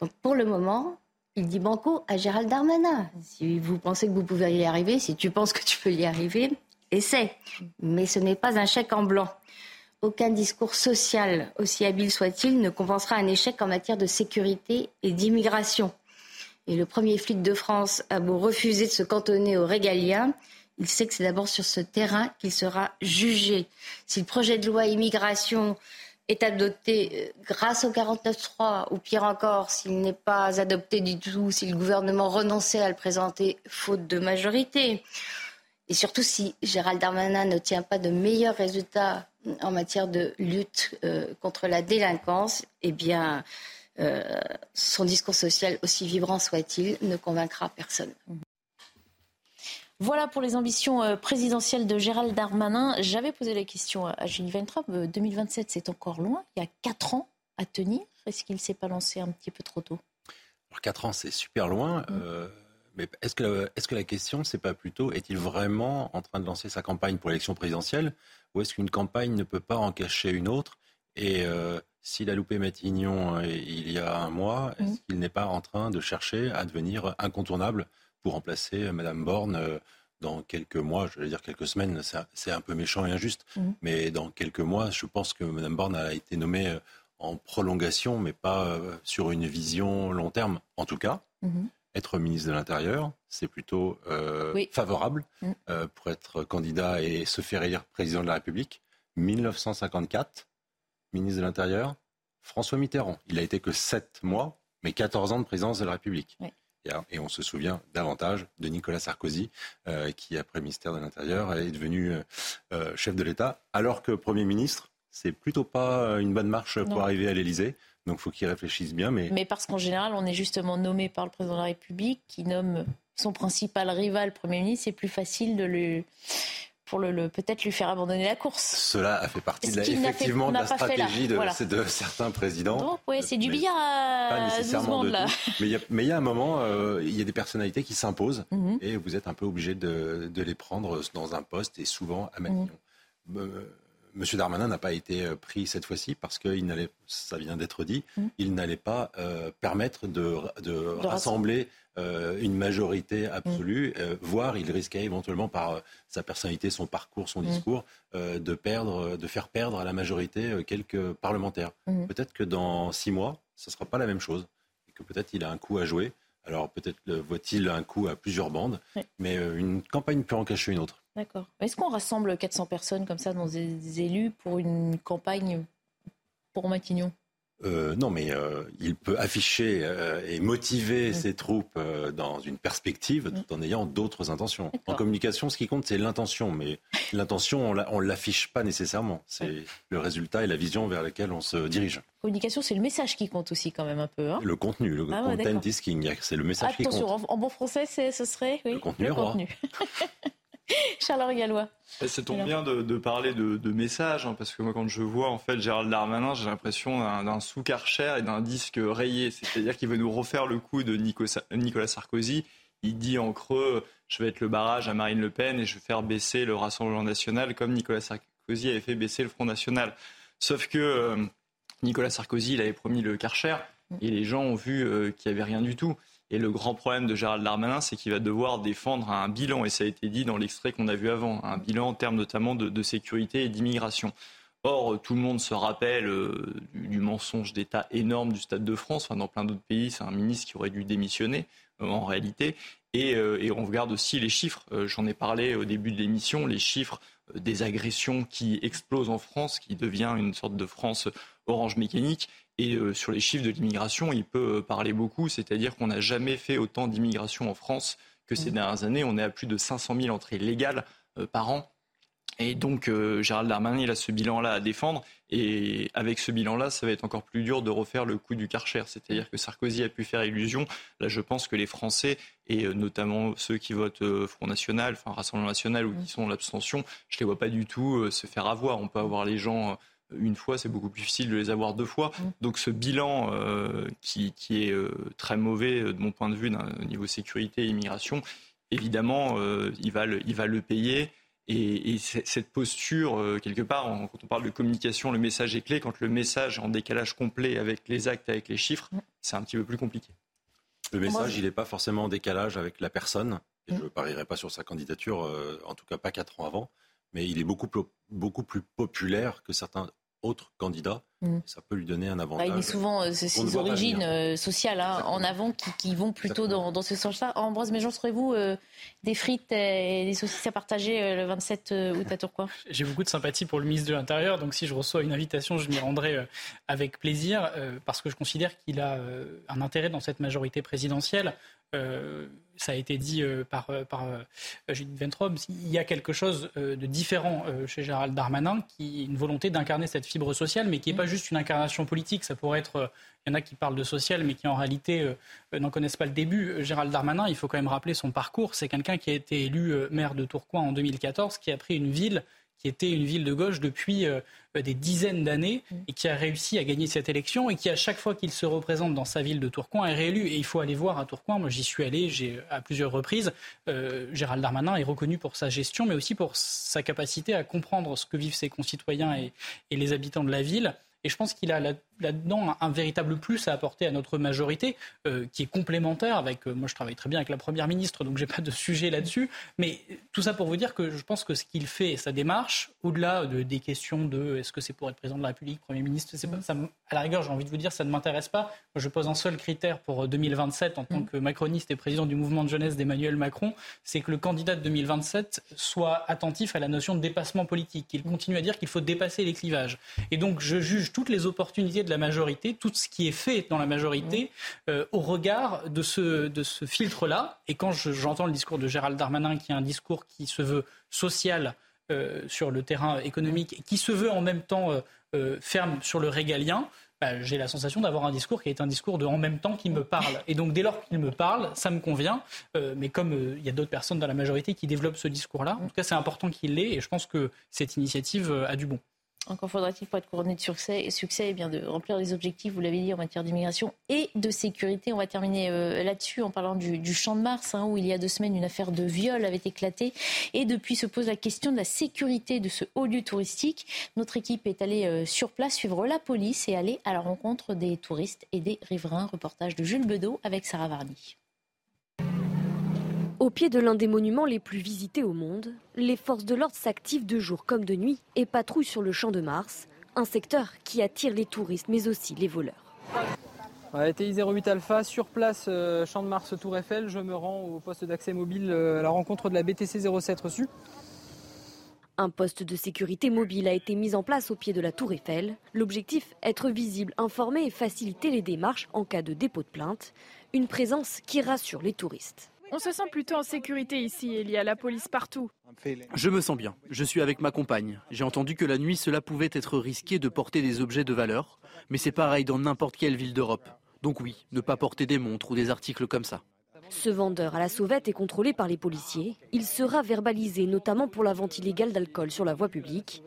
Donc pour le moment, il dit banco à Gérald Darmanin. Si vous pensez que vous pouvez y arriver, si tu penses que tu peux y arriver, essaie. Mais ce n'est pas un chèque en blanc. Aucun discours social, aussi habile soit-il, ne compensera un échec en matière de sécurité et d'immigration. Et le premier flic de France a beau refuser de se cantonner aux régaliens, il sait que c'est d'abord sur ce terrain qu'il sera jugé. Si le projet de loi immigration est adopté euh, grâce au 49.3, ou pire encore, s'il n'est pas adopté du tout, si le gouvernement renonçait à le présenter faute de majorité, et surtout si Gérald Darmanin ne tient pas de meilleurs résultats en matière de lutte euh, contre la délinquance, eh bien, euh, son discours social, aussi vibrant soit-il, ne convaincra personne. Voilà pour les ambitions euh, présidentielles de Gérald Darmanin. J'avais posé la question à Julie Weintraub. 2027, c'est encore loin. Il y a quatre ans à tenir. Est-ce qu'il ne s'est pas lancé un petit peu trop tôt? Alors, 4 ans, c'est super loin. Mm. mais est-ce que, est que la question, c'est pas plutôt, est-il vraiment en train de lancer sa campagne pour l'élection présidentielle? Ou est-ce qu'une campagne ne peut pas en cacher une autre? Et euh, s'il a loupé Matignon euh, il y a un mois, est-ce mmh. qu'il n'est pas en train de chercher à devenir incontournable pour remplacer euh, Madame Borne dans quelques mois, je vais dire quelques semaines, c'est un peu méchant et injuste, mmh. mais dans quelques mois, je pense que Madame Borne a été nommée en prolongation, mais pas sur une vision long terme, en tout cas. Mmh être ministre de l'Intérieur, c'est plutôt euh, favorable mm. euh, pour être candidat et se faire élire président de la République. 1954, ministre de l'Intérieur, François Mitterrand. Il a été que 7 mois, mais 14 ans de présidence de la République. Et, on se souvient davantage de Nicolas Sarkozy, euh, qui, après ministère de l'Intérieur, est devenu chef de l'État, alors que Premier ministre, c'est plutôt pas une bonne marche pour arriver à l'Élysée. Donc il faut qu'ils réfléchissent bien. Mais, mais parce qu'en général, on est justement nommé par le président de la République qui nomme son principal rival, Premier ministre, c'est plus facile de lui pour le, peut-être lui faire abandonner la course. Cela a fait partie de la, effectivement de la stratégie de, de, certains présidents. Donc, oui, c'est du billard à, 12 bandes, là. Mais il y, a un moment, euh, il y a des personnalités qui s'imposent mhm. et vous êtes un peu obligé de, les prendre dans un poste et souvent à Matignon. Mhm. Monsieur Darmanin n'a pas été euh, pris cette fois-ci parce qu'il n'allait, ça vient d'être dit, mhm. il n'allait pas euh, permettre de, rassembler euh, une majorité absolue, voire il risquait éventuellement par sa personnalité, son parcours, son mhm. discours, de perdre, de faire perdre à la majorité quelques parlementaires. Mhm. Peut-être que dans six mois, ce ne sera pas la même chose et que peut-être il a un coup à jouer. Alors peut-être voit-il un coup à plusieurs bandes, mais une campagne peut en cacher une autre. D'accord. Est-ce qu'on rassemble 400 personnes comme ça dans des élus pour une campagne pour Matignon? Euh, non, mais euh, il peut afficher euh, et motiver ses troupes dans une perspective tout en ayant d'autres intentions. En communication, ce qui compte, c'est l'intention, mais l'intention, on ne l'affiche pas nécessairement. C'est le résultat et la vision vers laquelle on se dirige. Communication, c'est le message qui compte aussi quand même un peu. Hein. le contenu, le ah content c'est le message qui compte. Attention, en, bon français, ce serait le contenu. Le contenu. Charles Gallois. Ça tombe bien de, parler de, de messages, hein, parce que moi, quand je vois en fait Gérald Darmanin, j'ai l'impression d'un sous-karcher et d'un disque rayé. C'est-à-dire qu'il veut nous refaire le coup de Nicolas Sarkozy. Il dit en creux Je vais être le barrage à Marine Le Pen et je vais faire baisser le Rassemblement national comme Nicolas Sarkozy avait fait baisser le Front national. Sauf que euh, Nicolas Sarkozy, il avait promis le karcher et les gens ont vu euh, qu'il n'y avait rien du tout. Et le grand problème de Gérald Darmanin, c'est qu'il va devoir défendre un bilan, et ça a été dit dans l'extrait qu'on a vu avant, un bilan en termes notamment de, sécurité et d'immigration. Or, tout le monde se rappelle euh, du, mensonge d'État énorme du Stade de France. Enfin, dans plein d'autres pays, c'est un ministre qui aurait dû démissionner euh, en réalité. Euh, et, on regarde aussi les chiffres. J'en ai parlé au début de l'émission, les chiffres des agressions qui explosent en France, qui devient une sorte de France orange mécanique. Et euh, sur les chiffres de l'immigration, il peut euh, parler beaucoup, c'est-à-dire qu'on n'a jamais fait autant d'immigration en France que ces mmh. dernières années. On est à plus de 500 000 entrées légales euh, par an. Et donc, Gérald Darmanin, il a ce bilan-là à défendre. Et avec ce bilan-là, ça va être encore plus dur de refaire le coup du Karcher. C'est-à-dire que Sarkozy a pu faire illusion. Là, je pense que les Français, et notamment ceux qui votent Front National, enfin Rassemblement National ou qui mmh. sont en l'abstention, je ne les vois pas du tout se faire avoir. On peut avoir les gens une fois, c'est beaucoup plus difficile de les avoir deux fois. Mm. Donc ce bilan euh, qui, est euh, très mauvais euh, de mon point de vue d'un niveau sécurité et immigration, évidemment, il, va le, il va le payer. Et, cette posture, quelque part, quand on parle de communication, le message est clé. Quand le message est en décalage complet avec les actes, avec les chiffres, mm. c'est un petit peu plus compliqué. Le message, il n'est pas forcément en décalage avec la personne. Et je ne mm. parierai pas sur sa candidature, en tout cas pas quatre ans avant mais il est beaucoup, beaucoup plus populaire que certains autres candidats. Mm. Ça peut lui donner un bah, avantage. il est souvent euh, ses origines euh, sociales hein, en avant qui, vont plutôt dans, dans, ce sens-là. Ambroise Méjean, serez-vous euh, des frites et des saucisses à partager le 27 août à Tourcoing? J'ai beaucoup de sympathie pour le ministre de l'Intérieur, donc si je reçois une invitation, je m'y rendrai avec plaisir, parce que je considère qu'il a un intérêt dans cette majorité présidentielle. Ça a été dit par, par Judith Ventrobe, il y a quelque chose de différent chez Gérald Darmanin, qui une volonté d'incarner cette fibre sociale, mais qui n'est pas juste une incarnation politique. Ça pourrait être. Euh, il y en a qui parlent de social, mais qui en réalité euh, euh, n'en connaissent pas le début. Gérald Darmanin, il faut quand même rappeler son parcours. C'est quelqu'un qui a été élu maire de Tourcoing en 2014, qui a pris une ville qui était une ville de gauche depuis des dizaines d'années et qui a réussi à gagner cette élection et qui, à chaque fois qu'il se représente dans sa ville de Tourcoing, est réélu. Et il faut aller voir à Tourcoing. Moi, j'y suis allé j'ai, à plusieurs reprises. Gérald Darmanin est reconnu pour sa gestion, mais aussi pour sa capacité à comprendre ce que vivent ses concitoyens et, et les habitants de la ville. Et je pense qu'il a là-dedans un, véritable plus à apporter à notre majorité, euh, qui est complémentaire avec. Euh, moi, je travaille très bien avec la première ministre, donc j'ai pas de sujet là-dessus. Mais tout ça pour vous dire que je pense que ce qu'il fait, sa démarche, au-delà de, des questions de est-ce que c'est pour être président de la République, premier ministre, c'est pas, ça, à la rigueur, j'ai envie de vous dire, ça ne m'intéresse pas. Moi, je pose un seul critère pour 2027 en tant que macroniste et président du mouvement de jeunesse d'Emmanuel Macron, c'est que le candidat de 2027 soit attentif à la notion de dépassement politique, qu'il continue à dire qu'il faut dépasser les clivages. Et donc, je juge toutes les opportunités de la majorité, tout ce qui est fait dans la majorité, euh, au regard de ce, de ce filtre-là. Et quand j'entends le discours de Gérald Darmanin, qui est un discours qui se veut social euh, sur le terrain économique, et qui se veut en même temps euh, ferme sur le régalien, bah, j'ai la sensation d'avoir un discours qui est un discours de en même temps qui me parle. Et donc dès lors qu'il me parle, ça me convient. Euh, mais comme euh, il y a d'autres personnes dans la majorité qui développent ce discours-là, en tout cas c'est important qu'il l'ait. Et je pense que cette initiative a du bon. Encore faudra-t-il pour être couronné de succès, et eh bien de remplir les objectifs, vous l'avez dit, en matière d'immigration et de sécurité. On va terminer euh, là-dessus en parlant du, Champ de Mars, hein, où il y a deux semaines, une affaire de viol avait éclaté. Et depuis se pose la question de la sécurité de ce haut lieu touristique. Notre équipe est allée euh, sur place suivre la police et aller à la rencontre des touristes et des riverains. Reportage de Jules Bedeau avec Sarah Varny. Au pied de l'un des monuments les plus visités au monde, les forces de l'ordre s'activent de jour comme de nuit et patrouillent sur le champ de Mars, un secteur qui attire les touristes mais aussi les voleurs. TI 08 Alpha, sur place, euh, champ de Mars, Tour Eiffel. Je me rends au poste d'accès mobile euh, à la rencontre de la BTC 07 reçue. Un poste de sécurité mobile a été mis en place au pied de la Tour Eiffel. L'objectif, être visible, informer et faciliter les démarches en cas de dépôt de plainte. Une présence qui rassure les touristes. On se sent plutôt en sécurité ici, il y a la police partout. Je me sens bien, je suis avec ma compagne. J'ai entendu que la nuit cela pouvait être risqué de porter des objets de valeur, mais c'est pareil dans n'importe quelle ville d'Europe. Donc oui, ne pas porter des montres ou des articles comme ça. Ce vendeur à la sauvette est contrôlé par les policiers. Il sera verbalisé notamment pour la vente illégale d'alcool sur la voie publique.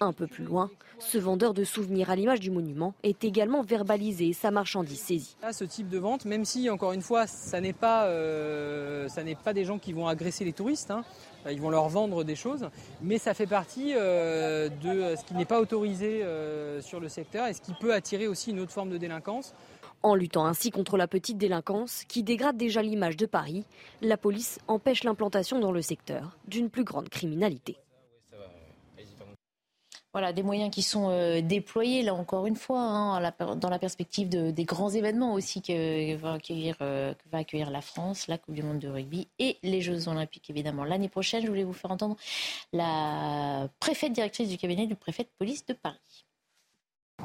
Un peu plus loin, ce vendeur de souvenirs à l'image du monument est également verbalisé et sa marchandise saisie. ce type de vente, même si encore une fois, ça n'est pas, euh, pas des gens qui vont agresser les touristes, hein. ils vont leur vendre des choses, mais ça fait partie euh, de ce qui n'est pas autorisé euh, sur le secteur et ce qui peut attirer aussi une autre forme de délinquance. En luttant ainsi contre la petite délinquance qui dégrade déjà l'image de Paris, la police empêche l'implantation dans le secteur d'une plus grande criminalité. Voilà, des moyens qui sont euh, déployés, là encore une fois, hein, dans la perspective des grands événements aussi accueillir, euh, que va accueillir la France, la Coupe du Monde de rugby et les Jeux Olympiques, évidemment. L'année prochaine, je voulais vous faire entendre la préfète directrice du cabinet du préfet de police de Paris.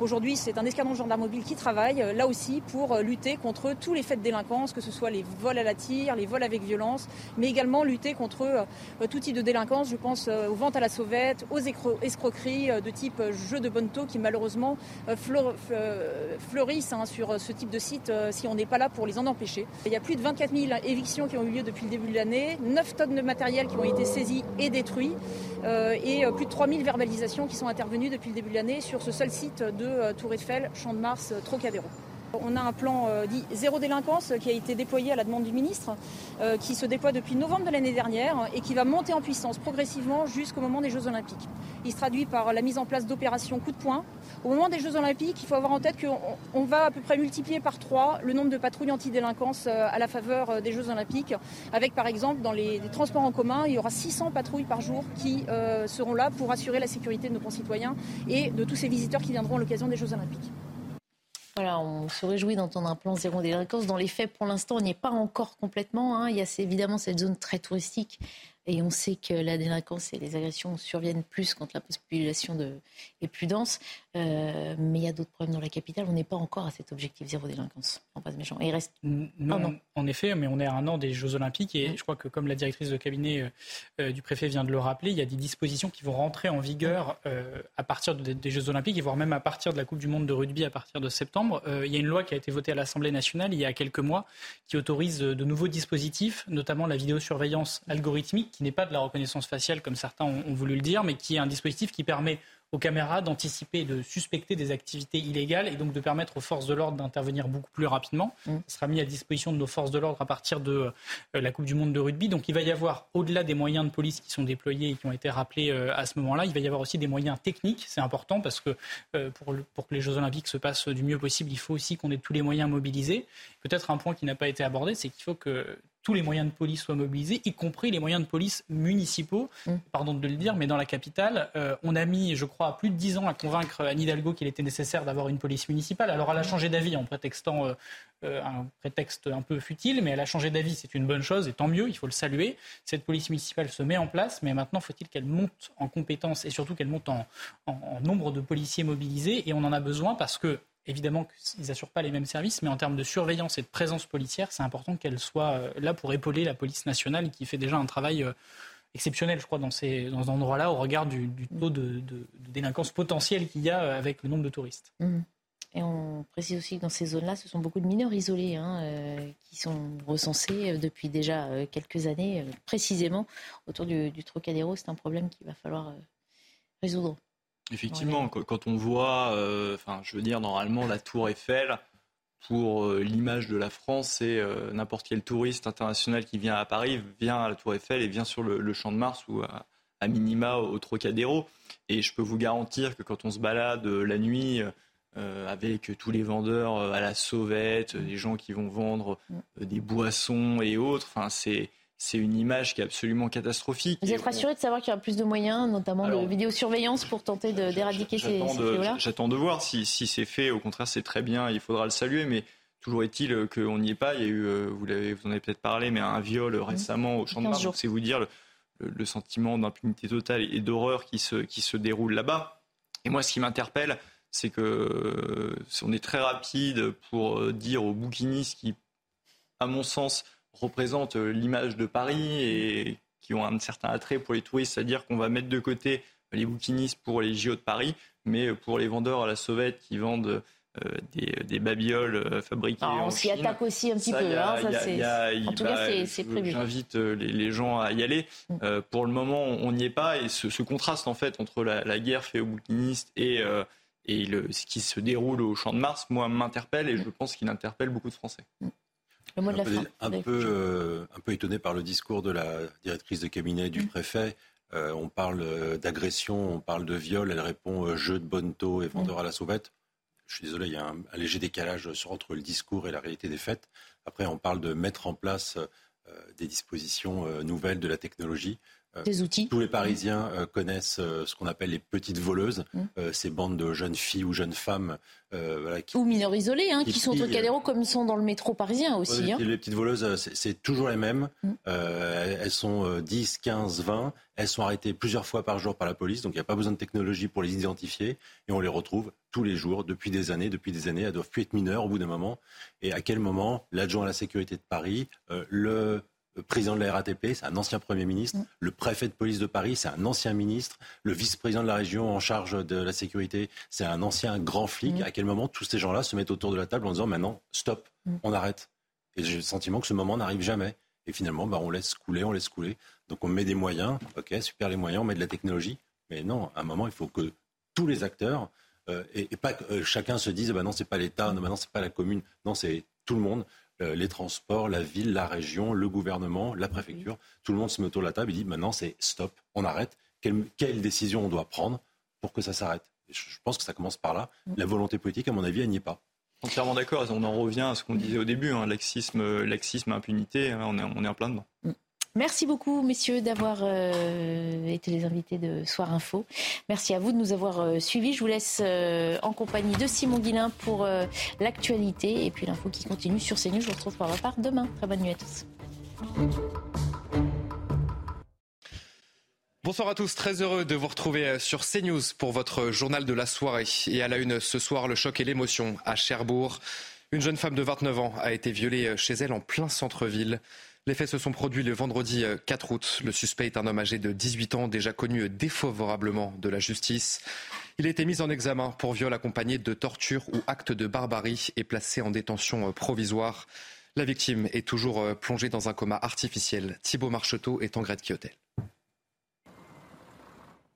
Aujourd'hui, c'est un escadron de gendarmes qui travaille, euh, là aussi, pour euh, lutter contre tous les faits de délinquance, que ce soit les vols à la tire, les vols avec violence, mais également lutter contre euh, tout type de délinquance. Je pense aux ventes à la sauvette, aux escroqueries de type jeu de bonne qui malheureusement fleurissent hein, sur ce type de site si on n'est pas là pour les en empêcher. Il y a plus de 24 000 évictions qui ont eu lieu depuis le début de l'année, 9 tonnes de matériel qui ont été saisies et détruits, et plus de 3 000 verbalisations qui sont intervenues depuis le début de l'année sur ce seul site de euh, Tour Eiffel, Champ de Mars, euh, Trocadéro. On a un plan euh, dit zéro délinquance qui a été déployé à la demande du ministre, qui se déploie depuis novembre de l'année dernière et qui va monter en puissance progressivement jusqu'au moment des Jeux Olympiques. Il se traduit par la mise en place d'opérations coup de poing. Au moment des Jeux Olympiques, il faut avoir en tête qu'on va à peu près multiplier par trois le nombre de patrouilles anti-délinquance à la faveur des Jeux Olympiques, avec par exemple dans les, transports en commun, il y aura 600 patrouilles par jour qui seront là pour assurer la sécurité de nos concitoyens et de tous ces visiteurs qui viendront à l'occasion des Jeux Olympiques. On se réjouit d'entendre un plan zéro délinquance. Dans les faits, pour l'instant, on n'y est pas encore complètement. Hein. Il y a évidemment cette zone très touristique et on sait que la délinquance et les agressions surviennent plus quand la population de... est plus dense. Euh, mais il y a d'autres problèmes dans la capitale. On n'est pas encore à cet objectif zéro délinquance. En passe méchant. Et il reste non, En effet, mais on est à un an des Jeux Olympiques et je crois que, comme la directrice de cabinet euh, euh, du préfet vient de le rappeler, il y a des dispositions qui vont rentrer en vigueur à partir des Jeux Olympiques et voire même à partir de la Coupe du Monde de rugby à partir de septembre. il y a une loi qui a été votée à l'Assemblée nationale il y a quelques mois qui autorise de nouveaux dispositifs, notamment la vidéosurveillance algorithmique, qui n'est pas de la reconnaissance faciale comme certains ont voulu le dire, mais qui est un dispositif qui permet aux caméras d'anticiper et de suspecter des activités illégales et donc de permettre aux forces de l'ordre d'intervenir beaucoup plus rapidement. Mm. Ce sera mis à disposition de nos forces de l'ordre à partir de euh, la Coupe du Monde de rugby. Donc il va y avoir, au-delà des moyens de police qui sont déployés et qui ont été rappelés euh, à ce moment-là, il va y avoir aussi des moyens techniques. C'est important parce que euh, pour, pour, que les Jeux Olympiques se passent du mieux possible, il faut aussi qu'on ait tous les moyens mobilisés. Peut-être un point qui n'a pas été abordé, c'est qu'il faut que tous les moyens de police soient mobilisés, y compris les moyens de police municipaux. Mm. Pardon de le dire, mais dans la capitale, euh, on a mis, je crois, plus de dix ans à convaincre Anne Hidalgo qu'il était nécessaire d'avoir une police municipale. Alors elle a changé d'avis en prétextant euh, euh, un prétexte un peu futile, mais elle a changé d'avis, c'est une bonne chose, et tant mieux, il faut le saluer. Cette police municipale se met en place, mais maintenant faut-il qu'elle monte en compétences et surtout qu'elle monte en nombre de policiers mobilisés, et on en a besoin parce que Évidemment qu'ils n'assurent pas les mêmes services, mais en termes de surveillance et de présence policière, c'est important qu'elle soit euh, là pour épauler la police nationale qui fait déjà un travail euh, exceptionnel, je crois, dans ces, dans endroits-là, au regard du, taux de, délinquance potentielle qu'il y a euh, avec le nombre de touristes. Mmh. Et on précise aussi que dans ces zones-là, ce sont beaucoup de mineurs isolés hein, qui sont recensés depuis déjà quelques années, précisément autour du Trocadéro. C'est un problème qu'il va falloir résoudre. Effectivement, quand on voit, enfin, je veux dire, normalement, la Tour Eiffel, pour euh, l'image de la France, c'est euh, n'importe quel touriste international qui vient à Paris vient à la Tour Eiffel et vient sur le, Champ de Mars ou à, minima au, Trocadéro. Et je peux vous garantir que quand on se balade euh, la nuit avec tous les vendeurs à la sauvette, les gens qui vont vendre des boissons et autres, enfin c'est c'est une image qui est absolument catastrophique. Vous êtes rassuré de savoir qu'il y aura plus de moyens, notamment de vidéosurveillance, pour tenter d'éradiquer ces, ces J'attends de voir si, c'est fait. Au contraire, c'est très bien. Il faudra le saluer, mais toujours est-il qu'on n'y est pas. Il y a eu, euh, vous, vous en avez peut-être parlé, mais un viol mmh. récemment au Champ de Mars. C'est vous dire le, sentiment d'impunité totale et d'horreur qui se, qui se déroule là-bas. Et moi, ce qui m'interpelle, c'est que euh, on est très rapide pour euh, dire aux bouquinistes qui, à mon sens, représentent euh, l'image de Paris et qui ont un certain attrait pour les touristes, c'est-à-dire qu'on va mettre de côté les bouquinistes pour les JO de Paris, mais pour les vendeurs à la sauvette qui vendent euh, des, babioles euh, fabriquées on s'y attaque aussi un petit peu. en tout cas, c'est prévu. J'invite les, gens à y aller. Mm. pour le moment, on n'y est pas. Et ce, contraste, en fait, entre la, guerre faite aux bouquinistes et, et le, ce qui se déroule au Champ de Mars, moi, m'interpelle et je pense qu'il interpelle beaucoup de Français. Mm. Un peu, euh, un peu étonné par le discours de la directrice de cabinet du mm. préfet. Euh, on parle euh, d'agression, on parle de viol. Elle répond jeu de bonne taux et vendeur mm. à la sauvette. Je suis désolé, il y a un, léger décalage entre le discours et la réalité des faits. Après, on parle de mettre en place des dispositions nouvelles de la technologie. Euh, des outils. Tous les Parisiens euh, connaissent euh, ce qu'on appelle les petites voleuses, mmh. ces bandes de jeunes filles ou jeunes femmes. Ou mineurs isolés, hein, qui, sont au Trocadéro comme sont dans le métro parisien aussi. Hein. Les petites voleuses, c'est toujours les mêmes. Mmh. elles sont 10, 15, 20. Elles sont arrêtées plusieurs fois par jour par la police, donc il n'y a pas besoin de technologie pour les identifier. Et on les retrouve tous les jours, depuis des années, depuis des années. Elles doivent plus être mineures au bout d'un moment. Et à quel moment l'adjoint à la sécurité de Paris, le le président de la RATP, c'est un ancien Premier ministre. Mm. Le préfet de police de Paris, c'est un ancien ministre. Le vice-président de la région en charge de la sécurité, c'est un ancien grand flic. Mm. À quel moment tous ces gens-là se mettent autour de la table en disant maintenant, stop, mm. on arrête Et j'ai le sentiment que ce moment n'arrive jamais. Et finalement, bah, on laisse couler, on laisse couler. Donc on met des moyens, ok, super les moyens, on met de la technologie. Mais non, à un moment, il faut que tous les acteurs, euh, et, pas que euh, chacun se dise, bah non, c'est pas l'État, non, bah non, c'est pas la commune, non, c'est tout le monde. Euh, les transports, la ville, la région, le gouvernement, la préfecture. Tout le monde se met autour de la table et dit maintenant c'est stop, on arrête. Quelle, décision on doit prendre pour que ça s'arrête? Je pense que ça commence par là. Mm. La volonté politique, à mon avis, elle n'y est pas. Entièrement d'accord. On en revient à ce qu'on disait au début, hein, laxisme, laxisme, impunité. Hein, on est, on est en plein dedans. Merci beaucoup, messieurs, d'avoir euh, été les invités de Soir Info. Merci à vous de nous avoir euh, suivis. Je vous laisse euh, en compagnie de Simon Guillain pour l'actualité et puis l'info qui continue sur CNews. Je vous retrouve par ma part demain. Très bonne nuit à tous. Bonsoir à tous, très heureux de vous retrouver sur CNews pour votre journal de la soirée. Et à la une ce soir, le choc et l'émotion à Cherbourg. Une jeune femme de 29 ans a été violée chez elle en plein centre-ville. Les faits se sont produits le vendredi 4 euh, août. Le suspect est un homme âgé de 18 ans, déjà connu défavorablement de la justice. Il a été mis en examen pour viol accompagné de torture ou acte de barbarie et placé en détention euh, provisoire. La victime est toujours euh, plongée dans un coma artificiel. Thibault Marcheteau est en grève Hôtel.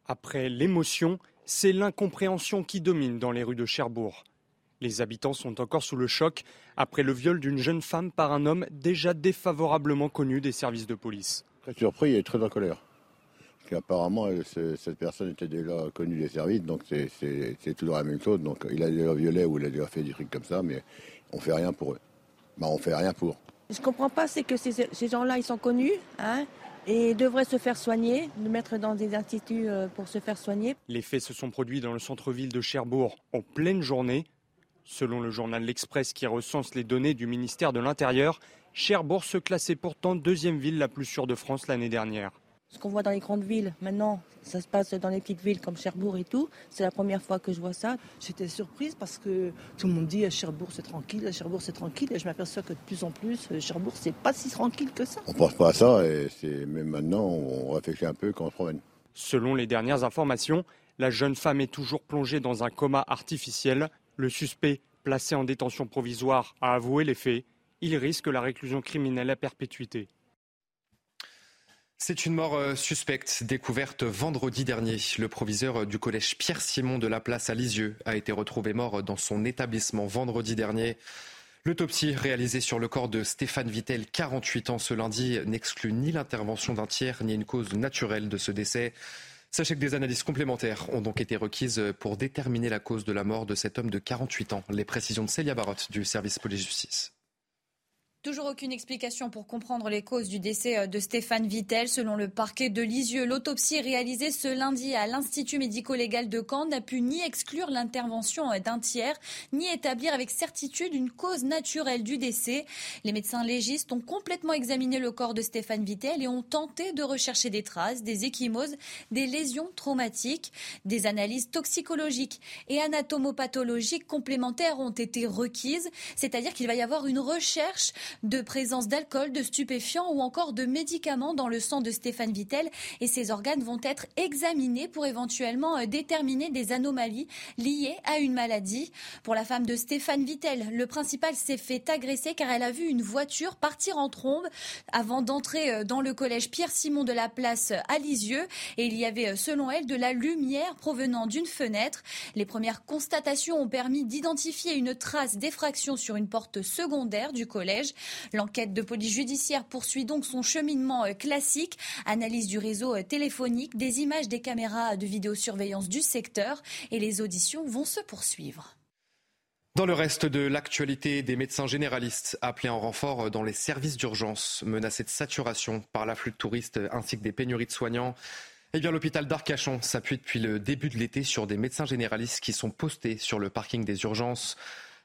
Après l'émotion, c'est l'incompréhension qui domine dans les rues de Cherbourg. Les habitants sont encore sous le choc après le viol d'une jeune femme par un homme déjà défavorablement connu des services de police. Très surpris et très en colère. Parce qu'apparemment, cette personne était déjà connue des services, donc c'est toujours la même chose. Donc il a déjà violé ou il a déjà fait des trucs comme ça, mais on fait rien pour eux. Bah, on fait rien pour. Je comprends pas, c'est que ces, gens-là, ils sont connus, hein, et devraient se faire soigner, nous mettre dans des instituts euh, pour se faire soigner. Les faits se sont produits dans le centre-ville de Cherbourg en pleine journée. Selon le journal L'Express qui recense les données du ministère de l'Intérieur, Cherbourg se classait pourtant deuxième ville la plus sûre de France l'année dernière. Ce qu'on voit dans les grandes villes, maintenant, ça se passe dans les petites villes comme Cherbourg et tout. C'est la première fois que je vois ça. J'étais surprise parce que tout le monde dit à Cherbourg c'est tranquille, à Cherbourg c'est tranquille. Et je m'aperçois que de plus en plus, euh, Cherbourg c'est pas si tranquille que ça. On pense pas à ça et c'est même maintenant on réfléchit un peu quand on se promène. Selon les dernières informations, la jeune femme est toujours plongée dans un coma artificiel. Le suspect Placé en détention provisoire à avouer les faits, il risque la réclusion criminelle à perpétuité. C'est une mort euh, suspecte découverte vendredi dernier. Le proviseur du collège Pierre Simon de la place à Lisieux a été retrouvé mort dans son établissement vendredi dernier. L'autopsie réalisée sur le corps de Stéphane Vittel, 48 ans ce lundi, n'exclut ni l'intervention d'un tiers ni une cause naturelle de ce décès. Sachez que des analyses complémentaires ont donc été requises pour déterminer la cause de la mort de cet homme de 48 ans. Les précisions de Célia Barotte du service police-justice. Toujours aucune explication pour comprendre les causes du décès euh, de Stéphane Vittel. Selon le parquet de Lisieux, l'autopsie réalisée ce lundi à l'Institut médico-légal de Caen n'a pu ni exclure l'intervention euh, d'un tiers, ni établir avec certitude une cause naturelle du décès. Les médecins légistes ont complètement examiné le corps de Stéphane Vittel et ont tenté de rechercher des traces, des échymoses, des lésions traumatiques. Des analyses toxicologiques et anatomopathologiques complémentaires ont été requises, c'est-à-dire qu'il va y avoir une recherche de présence d'alcool, de stupéfiants ou encore de médicaments dans le sang de Stéphane Vittel et ses organes vont être examinés pour éventuellement euh, déterminer des anomalies liées à une maladie. Pour la femme de Stéphane Vittel, le principal s'est fait agresser car elle a vu une voiture partir en trombe avant d'entrer euh, dans le collège Pierre-Simon de la place à Lisieux et il y avait euh, selon elle de la lumière provenant d'une fenêtre. Les premières constatations ont permis d'identifier une trace d'effraction sur une porte secondaire du collège. L'enquête de police judiciaire poursuit donc son cheminement euh, classique, analyse du réseau euh, téléphonique, des images des caméras de vidéosurveillance du secteur et les auditions vont se poursuivre. Dans le reste de l'actualité, des médecins généralistes appelés en renfort dans les services d'urgence, menacés de saturation par l'afflux de touristes ainsi que des pénuries de soignants. Eh bien, l'hôpital d'Arcachon s'appuie depuis le début de l'été sur des médecins généralistes qui sont postés sur le parking des urgences.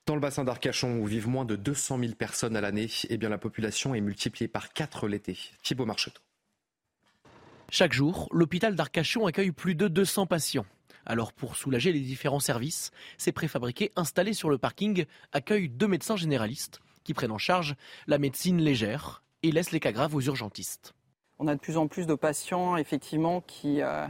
Dans le bassin d'Arcachon, où vivent moins de 200 000 personnes à l'année, eh bien la population est multipliée par 4 l'été. Thibaut Marcheteau. Chaque jour, l'hôpital d'Arcachon accueille plus de 200 patients. Alors pour soulager les différents services, ces préfabriqués installés sur le parking accueillent deux médecins généralistes qui prennent en charge la médecine légère et laissent les cas graves aux urgentistes. On a de plus en plus de patients effectivement qui, euh,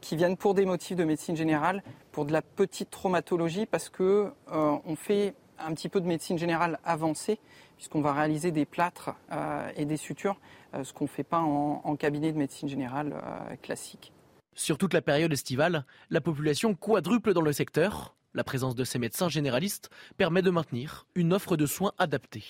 qui viennent pour des motifs de médecine générale, pour de la petite traumatologie, parce que euh, on fait un petit peu de médecine générale avancée, puisqu'on va réaliser des plâtres euh, et des sutures, ce qu'on ne fait pas en, cabinet de médecine générale classique. Sur toute la période estivale, la population quadruple dans le secteur. La présence de ces médecins généralistes permet de maintenir une offre de soins adaptée.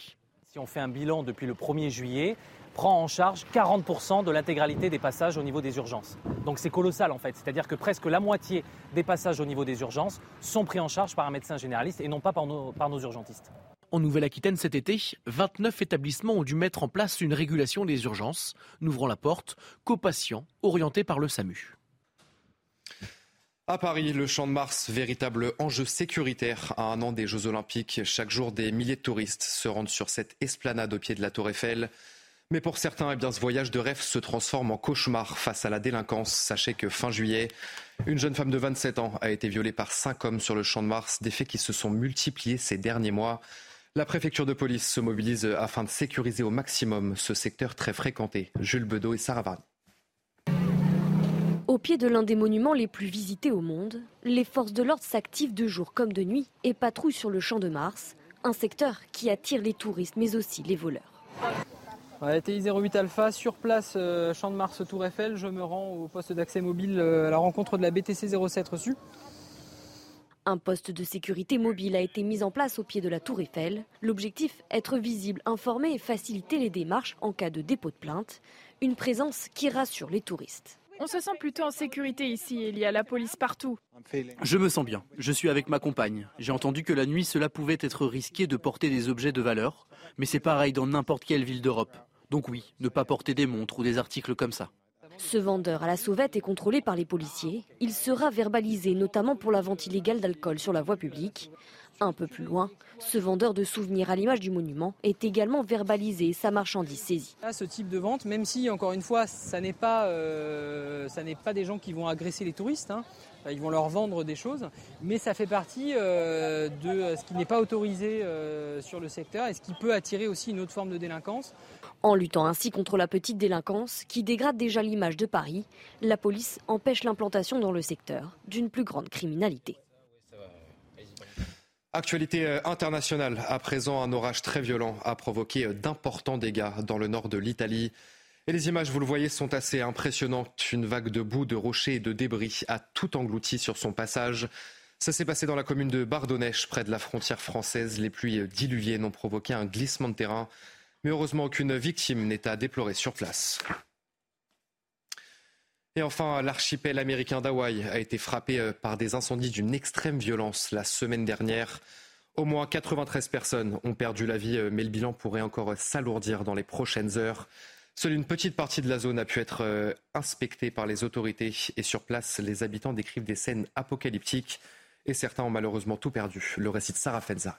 Si on fait un bilan depuis le 1er juillet, prend en charge 40% de l'intégralité des passages au niveau des urgences. Donc c'est colossal en fait, c'est-à-dire que presque la moitié des passages au niveau des urgences sont pris en charge par un médecin généraliste et non pas par nos, par nos urgentistes. En Nouvelle-Aquitaine cet été, 29 établissements ont dû mettre en place une régulation des urgences, n'ouvrant la porte qu'aux patients orientés par le SAMU. À Paris, le Champ de Mars, véritable enjeu sécuritaire à un an des Jeux Olympiques. Chaque jour, des milliers de touristes se rendent sur cette esplanade au pied de la Tour Eiffel. Mais pour certains, eh ce voyage de rêve se transforme en cauchemar face à la délinquance. Sachez que fin juillet, une jeune femme de 27 ans a été violée par cinq hommes sur le champ de Mars, des faits qui se sont multipliés ces derniers mois. La préfecture de police se mobilise afin de sécuriser au maximum ce secteur très fréquenté. Jules Bedeau et Sarah Varny. Au pied de l'un des monuments les plus visités au monde, les forces de l'ordre s'activent de jour comme de nuit et patrouillent sur le champ de Mars, un secteur qui attire les touristes mais aussi les voleurs. TI 08 Alpha, sur place, euh, Champ de Mars, Tour Eiffel. Je me rends au poste d'accès mobile euh, à la rencontre de la BTC 07 reçue. Un poste de sécurité mobile a été mis en place au pied de la Tour Eiffel. L'objectif, être visible, informer et faciliter les démarches en cas de dépôt de plainte. Une présence qui rassure les touristes. On se sent plutôt en sécurité ici, il y a la police partout. Je me sens bien, je suis avec ma compagne. J'ai entendu que la nuit cela pouvait être risqué de porter des objets de valeur, mais c'est pareil dans n'importe quelle ville d'Europe. Donc oui, ne pas porter des montres ou des articles comme ça. Ce vendeur à la sauvette est contrôlé par les policiers. Il sera verbalisé notamment pour la vente illégale d'alcool sur la voie publique. Un peu plus loin, ce vendeur de souvenirs à l'image du monument est également verbalisé et sa marchandise saisie. ce type de vente, même si encore une fois, ça n'est pas, euh, pas des gens qui vont agresser les touristes, hein. ils vont leur vendre des choses, mais ça fait partie euh, de ce qui n'est pas autorisé euh, sur le secteur et ce qui peut attirer aussi une autre forme de délinquance. En luttant ainsi contre la petite délinquance qui dégrade déjà l'image de Paris, la police empêche l'implantation dans le secteur d'une plus grande criminalité. Actualité euh, internationale, à présent, un orage très violent a provoqué euh, d'importants dégâts dans le nord de l'Italie. Et les images, vous le voyez, sont assez impressionnantes. Une vague de boue, de rochers et de débris a tout englouti sur son passage. Ça s'est passé dans la commune de Bardonnèche, près de la frontière française. Les pluies diluviées n'ont provoqué un glissement de terrain. Mais heureusement, aucune victime n'est à déplorer sur place. Et enfin, l'archipel américain d'Hawaï a été frappé euh, par des incendies d'une extrême violence la semaine dernière. Au moins 93 personnes ont perdu la vie, euh, mais le bilan pourrait encore s'alourdir dans les prochaines heures. Seule une petite partie de la zone a pu être euh, inspectée par les autorités et sur place, les habitants décrivent des scènes apocalyptiques et certains ont malheureusement tout perdu. Le récit de Sarah Fenzari.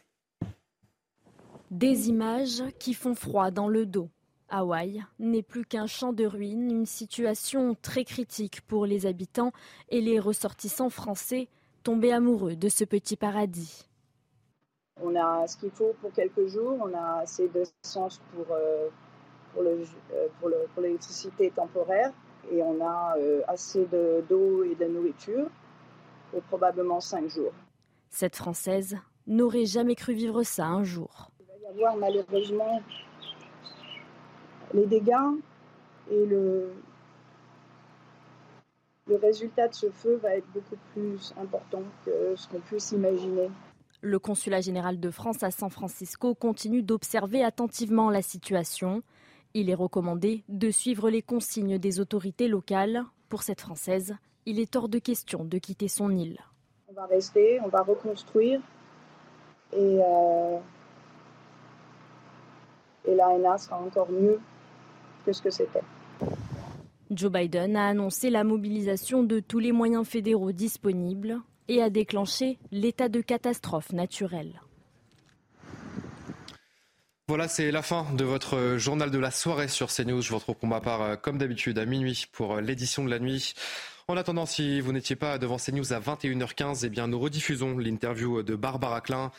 Des images qui font froid dans le dos. Hawaï n'est plus qu'un champ de ruines, une situation très critique pour les habitants et les ressortissants français tombés amoureux de ce petit paradis. On a ce qu'il faut pour quelques jours, on a assez d'essence pour, euh, pour, le, euh, pour l'électricité temporaire et on a euh, assez d'eau et de nourriture pour probablement cinq jours. Cette Française n'aurait jamais cru vivre ça un jour. Avoir malheureusement les dégâts et le, le résultat de ce feu va être beaucoup plus important que ce qu'on puisse imaginer. Le consulat général de France à San Francisco continue d'observer attentivement la situation. Il est recommandé de suivre les consignes des autorités locales. Pour cette Française, il est hors de question de quitter son île. On va rester, on va reconstruire et, euh, et l'ANA sera encore mieux que ce que c'était. Joe Biden a annoncé la mobilisation de tous les moyens fédéraux disponibles et a déclenché l'état de catastrophe naturelle. Voilà, c'est la fin de votre journal de la soirée sur CNews. Je vous retrouve pour ma part, euh, comme d'habitude, à minuit pour euh, l'édition de la nuit. En attendant, si vous n'étiez pas devant CNews à 21h15, eh bien, nous rediffusons l'interview de Barbara Klein,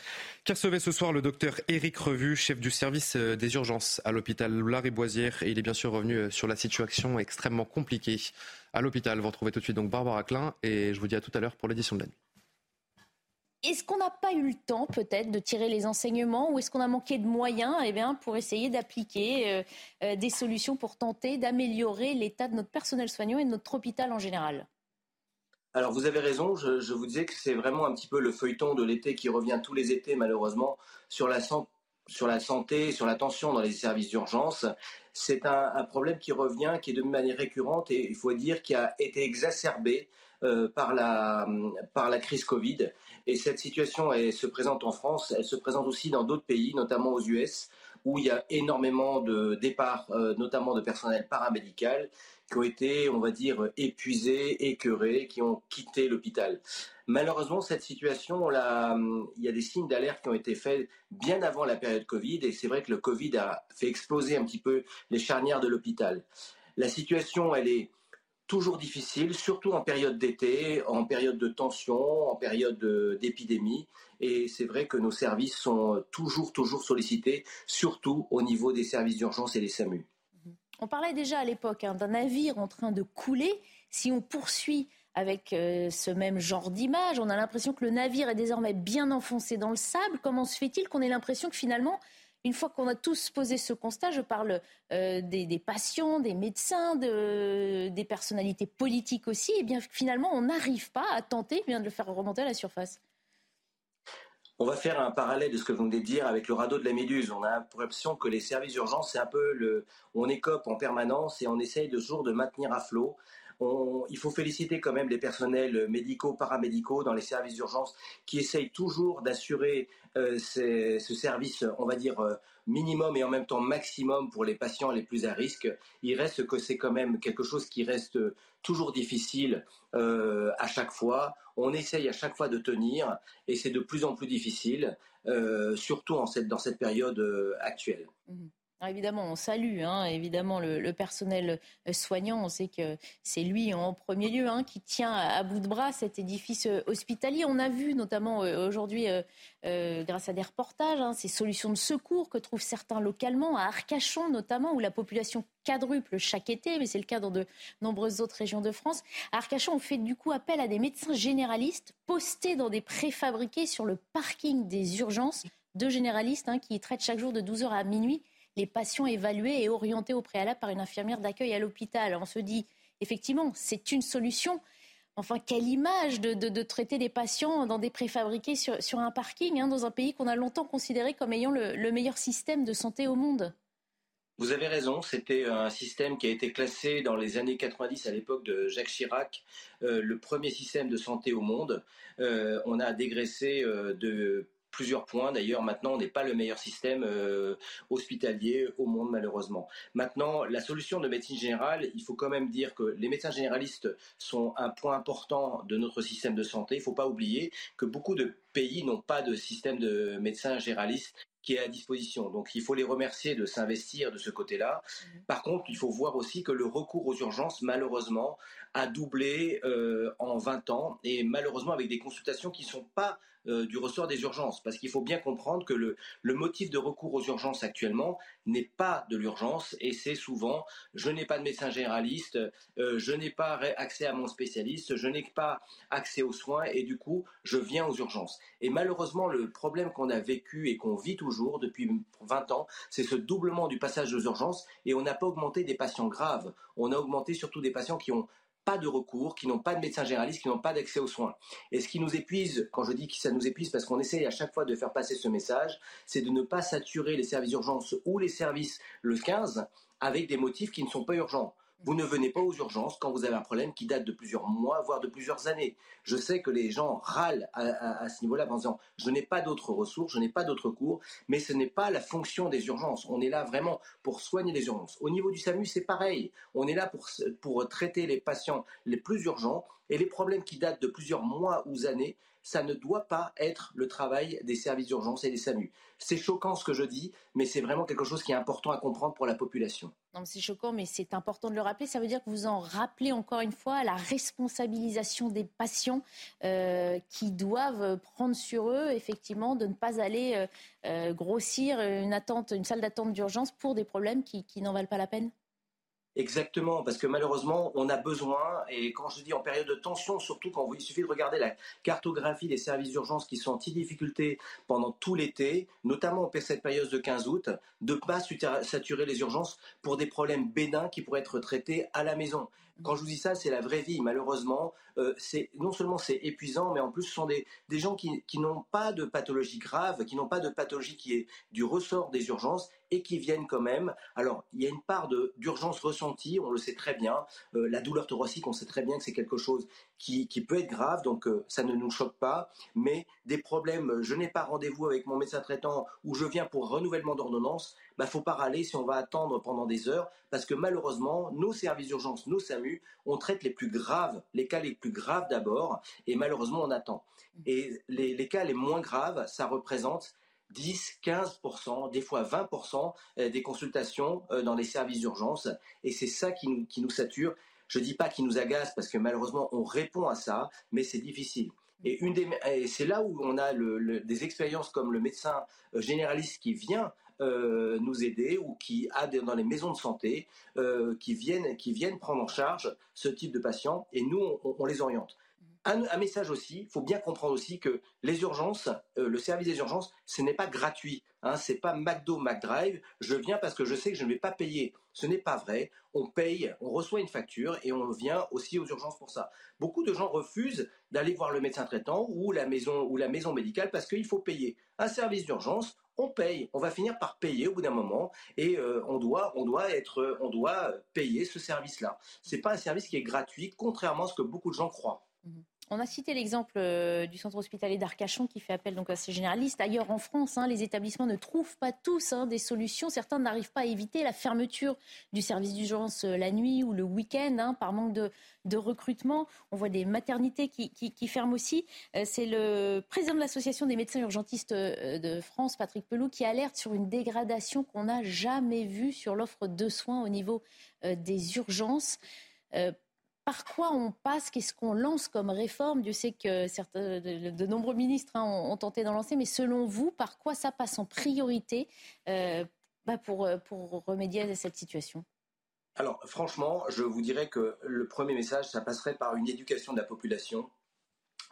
qui recevait ce soir le docteur Éric Revu, chef du service euh, des urgences à l'hôpital Lariboisière. Et il est bien sûr revenu sur la situation extrêmement compliquée à l'hôpital. Vous retrouvez tout de suite donc Barbara Klein et je vous dis à tout à l'heure pour l'édition de la nuit. Est-ce qu'on n'a pas eu le temps peut-être de tirer les enseignements ou est-ce qu'on a manqué de moyens eh bien, pour essayer d'appliquer euh, euh, des solutions pour tenter d'améliorer l'état de notre personnel soignant et de notre hôpital en général? Alors vous avez raison, je, vous disais que c'est vraiment un petit peu le feuilleton de l'été qui revient tous les étés malheureusement sur la, santé, sur la tension dans les services d'urgence. C'est un, problème qui revient, qui est de manière récurrente et il faut dire qui a été exacerbé euh, par la crise Covid. Et cette situation se présente en France, elle se présente aussi dans d'autres pays, notamment aux US, où il y a énormément de départs, euh, notamment de personnel paramédical, qui ont été, on va dire, épuisés, écœurés, qui ont quitté l'hôpital. Malheureusement, cette situation, il y a des signes d'alerte qui ont été faits bien avant la période Covid, et c'est vrai que le Covid a fait exploser un petit peu les charnières de l'hôpital. La situation, elle est toujours difficile, surtout en période d'été, en période de tension, en période d'épidémie. Et c'est vrai que nos services sont toujours, toujours sollicités, surtout au niveau des services d'urgence et des SAMU. On parlait déjà à l'époque hein, d'un navire en train de couler. Si on poursuit avec euh, ce même genre d'image, on a l'impression que le navire est désormais bien enfoncé dans le sable. Comment se fait-il qu'on ait l'impression que finalement une fois qu'on a tous posé ce constat, je parle euh, des, patients, des médecins, des personnalités politiques aussi, et eh bien finalement on n'arrive pas à tenter de le faire remonter à la surface. On va faire un parallèle de ce que vous venez de dire avec le radeau de la Méduse. On a l'impression que les services d'urgence, c'est un peu le, on écope en permanence et on essaye de jour de maintenir à flot il faut féliciter quand même les personnels médicaux, paramédicaux dans les services d'urgence qui essayent toujours d'assurer euh, ce service, on va dire, euh, minimum et en même temps maximum pour les patients les plus à risque. Il reste que c'est quand même quelque chose qui reste toujours difficile euh, à chaque fois. On essaye à chaque fois de tenir et c'est de plus en plus difficile, surtout dans cette période actuelle. Mmh. Évidemment, on salue hein, évidemment le, personnel euh, soignant. On sait que c'est lui en premier lieu hein, qui tient à, bout de bras cet édifice euh, hospitalier. On a vu notamment euh, aujourd'hui, grâce à des reportages, hein, ces solutions de secours que trouvent certains localement, à Arcachon notamment, où la population quadruple chaque été, mais c'est le cas dans de nombreuses autres régions de France. À Arcachon, on fait du coup appel à des médecins généralistes postés dans des préfabriqués sur le parking des urgences. Deux généralistes qui traitent chaque jour de 12h à minuit patients évalués et orientés au préalable par une infirmière d'accueil à l'hôpital. On se dit, effectivement, c'est une solution. Enfin, quelle image de, traiter des patients dans des préfabriqués sur, un parking, hein, dans un pays qu'on a longtemps considéré comme ayant le, meilleur système de santé au monde? Vous avez raison, c'était un système qui a été classé dans les années 90 à l'époque de Jacques Chirac, euh, le premier système de santé au monde. Euh, on a dégraissé euh, de plusieurs points. D'ailleurs, maintenant, on n'est pas le meilleur système euh, hospitalier au monde, malheureusement. Maintenant, la solution de médecine générale, il faut quand même dire que les médecins généralistes sont un point important de notre système de santé. Il ne faut pas oublier que beaucoup de pays n'ont pas de système de médecins généralistes qui est à disposition. Donc il faut les remercier de s'investir de ce côté-là. Mmh. Par contre, il faut voir aussi que le recours aux urgences, malheureusement, a doublé euh, en 20 ans et malheureusement avec des consultations qui ne sont pas euh, du ressort des urgences. Parce qu'il faut bien comprendre que le, motif de recours aux urgences actuellement n'est pas de l'urgence et c'est souvent je n'ai pas de médecin généraliste, euh, je n'ai pas accès à mon spécialiste, je n'ai pas accès aux soins et du coup je viens aux urgences. Et malheureusement le problème qu'on a vécu et qu'on vit toujours depuis 20 ans, c'est ce doublement du passage aux urgences et on n'a pas augmenté des patients graves, on a augmenté surtout des patients qui ont pas de recours, qui n'ont pas de médecin généraliste, qui n'ont pas d'accès aux soins. Et ce qui nous épuise, quand je dis que ça nous épuise parce qu'on essaye à chaque fois de faire passer ce message, c'est de ne pas saturer les services d'urgence ou les services le 15 avec des motifs qui ne sont pas urgents. Vous ne venez pas aux urgences quand vous avez un problème qui date de plusieurs mois, voire de plusieurs années. Je sais que les gens râlent à, ce niveau-là en disant je n'ai pas d'autres ressources, je n'ai pas d'autres cours, mais ce n'est pas la fonction des urgences. On est là vraiment pour soigner les urgences. Au niveau du SAMU, c'est pareil. On est là pour, traiter les patients les plus urgents et les problèmes qui datent de plusieurs mois ou années ça ne doit pas être le travail des services d'urgence et des SAMU. C'est choquant ce que je dis, mais c'est vraiment quelque chose qui est important à comprendre pour la population. c'est choquant, mais c'est important de le rappeler. Ça veut dire que vous en rappelez encore une fois la responsabilisation des patients euh, qui doivent prendre sur eux, effectivement, de ne pas aller euh, euh, grossir une, attente, une salle d'attente d'urgence pour des problèmes qui n'en valent pas la peine Exactement, parce que malheureusement, on a besoin, et quand je dis en période de tension, surtout quand il suffit de regarder la cartographie des services d'urgence qui sont en difficulté pendant tout l'été, notamment en cette période de 15 août, de ne pas saturer les urgences pour des problèmes bénins qui pourraient être traités à la maison. Quand je vous dis ça, c'est la vraie vie. Malheureusement, euh, c'est non seulement c'est épuisant, mais en plus ce sont des, des gens qui, qui n'ont pas de pathologie grave, qui n'ont pas de pathologie qui est du ressort des urgences et qui viennent quand même. Alors, il y a une part d'urgence ressentie, on le sait très bien. Euh, la douleur thoracique, on sait très bien que c'est quelque chose qui, peut être grave, donc euh, ça ne nous choque pas. Mais des problèmes, je n'ai pas rendez-vous avec mon médecin traitant ou je viens pour renouvellement d'ordonnance, bah, faut pas râler si on va attendre pendant des heures, parce que malheureusement, nos services d'urgence, nos SAMU, on traite les plus graves, les cas les plus graves d'abord, et malheureusement, on attend. Et les, cas les moins graves, ça représente 10, 15%, des fois 20% euh, des consultations euh, dans les services d'urgence. Et c'est ça qui nous, qui nous sature. Je ne dis pas qu'il nous agace parce que malheureusement on répond à ça, mais c'est difficile. Et, c'est là où on a des expériences comme le médecin euh, généraliste qui vient nous aider ou qui a dans les maisons de santé qui, viennent, qui viennent prendre en charge ce type de patients et nous on les oriente. Un, message aussi, il faut bien comprendre aussi que les urgences, euh, le service des urgences, ce n'est pas gratuit. Hein, c'est pas McDo, McDrive. Je viens parce que je sais que je ne vais pas payer. Ce n'est pas vrai. On paye, on reçoit une facture et on vient aussi aux urgences pour ça. Beaucoup de gens refusent d'aller voir le médecin traitant ou la maison ou la maison médicale parce qu'il faut payer. Un service d'urgence, on paye. On va finir par payer au bout d'un moment et euh, on doit, être, on doit payer ce service-là. C'est pas un service qui est gratuit, contrairement à ce que beaucoup de gens croient. Mhm. On a cité l'exemple euh, du centre hospitalier d'Arcachon qui fait appel à ces généralistes. Ailleurs en France, hein, les établissements ne trouvent pas tous hein, des solutions. Certains n'arrivent pas à éviter la fermeture du service d'urgence euh, la nuit ou le week-end hein, par manque de, recrutement. On voit des maternités qui, ferment aussi. Euh, c'est le président de l'association des médecins urgentistes de France, Patrick Pelou, qui alerte sur une dégradation qu'on n'a jamais vue sur l'offre de soins au niveau des urgences par quoi on passe, qu'est-ce qu'on lance comme réforme? Dieu sait que de, nombreux ministres hein, ont, tenté d'en lancer, mais selon vous, par quoi ça passe en priorité euh, bah, pour, pour remédier à cette situation? Alors franchement, je vous dirais que le premier message, ça passerait par une éducation de la population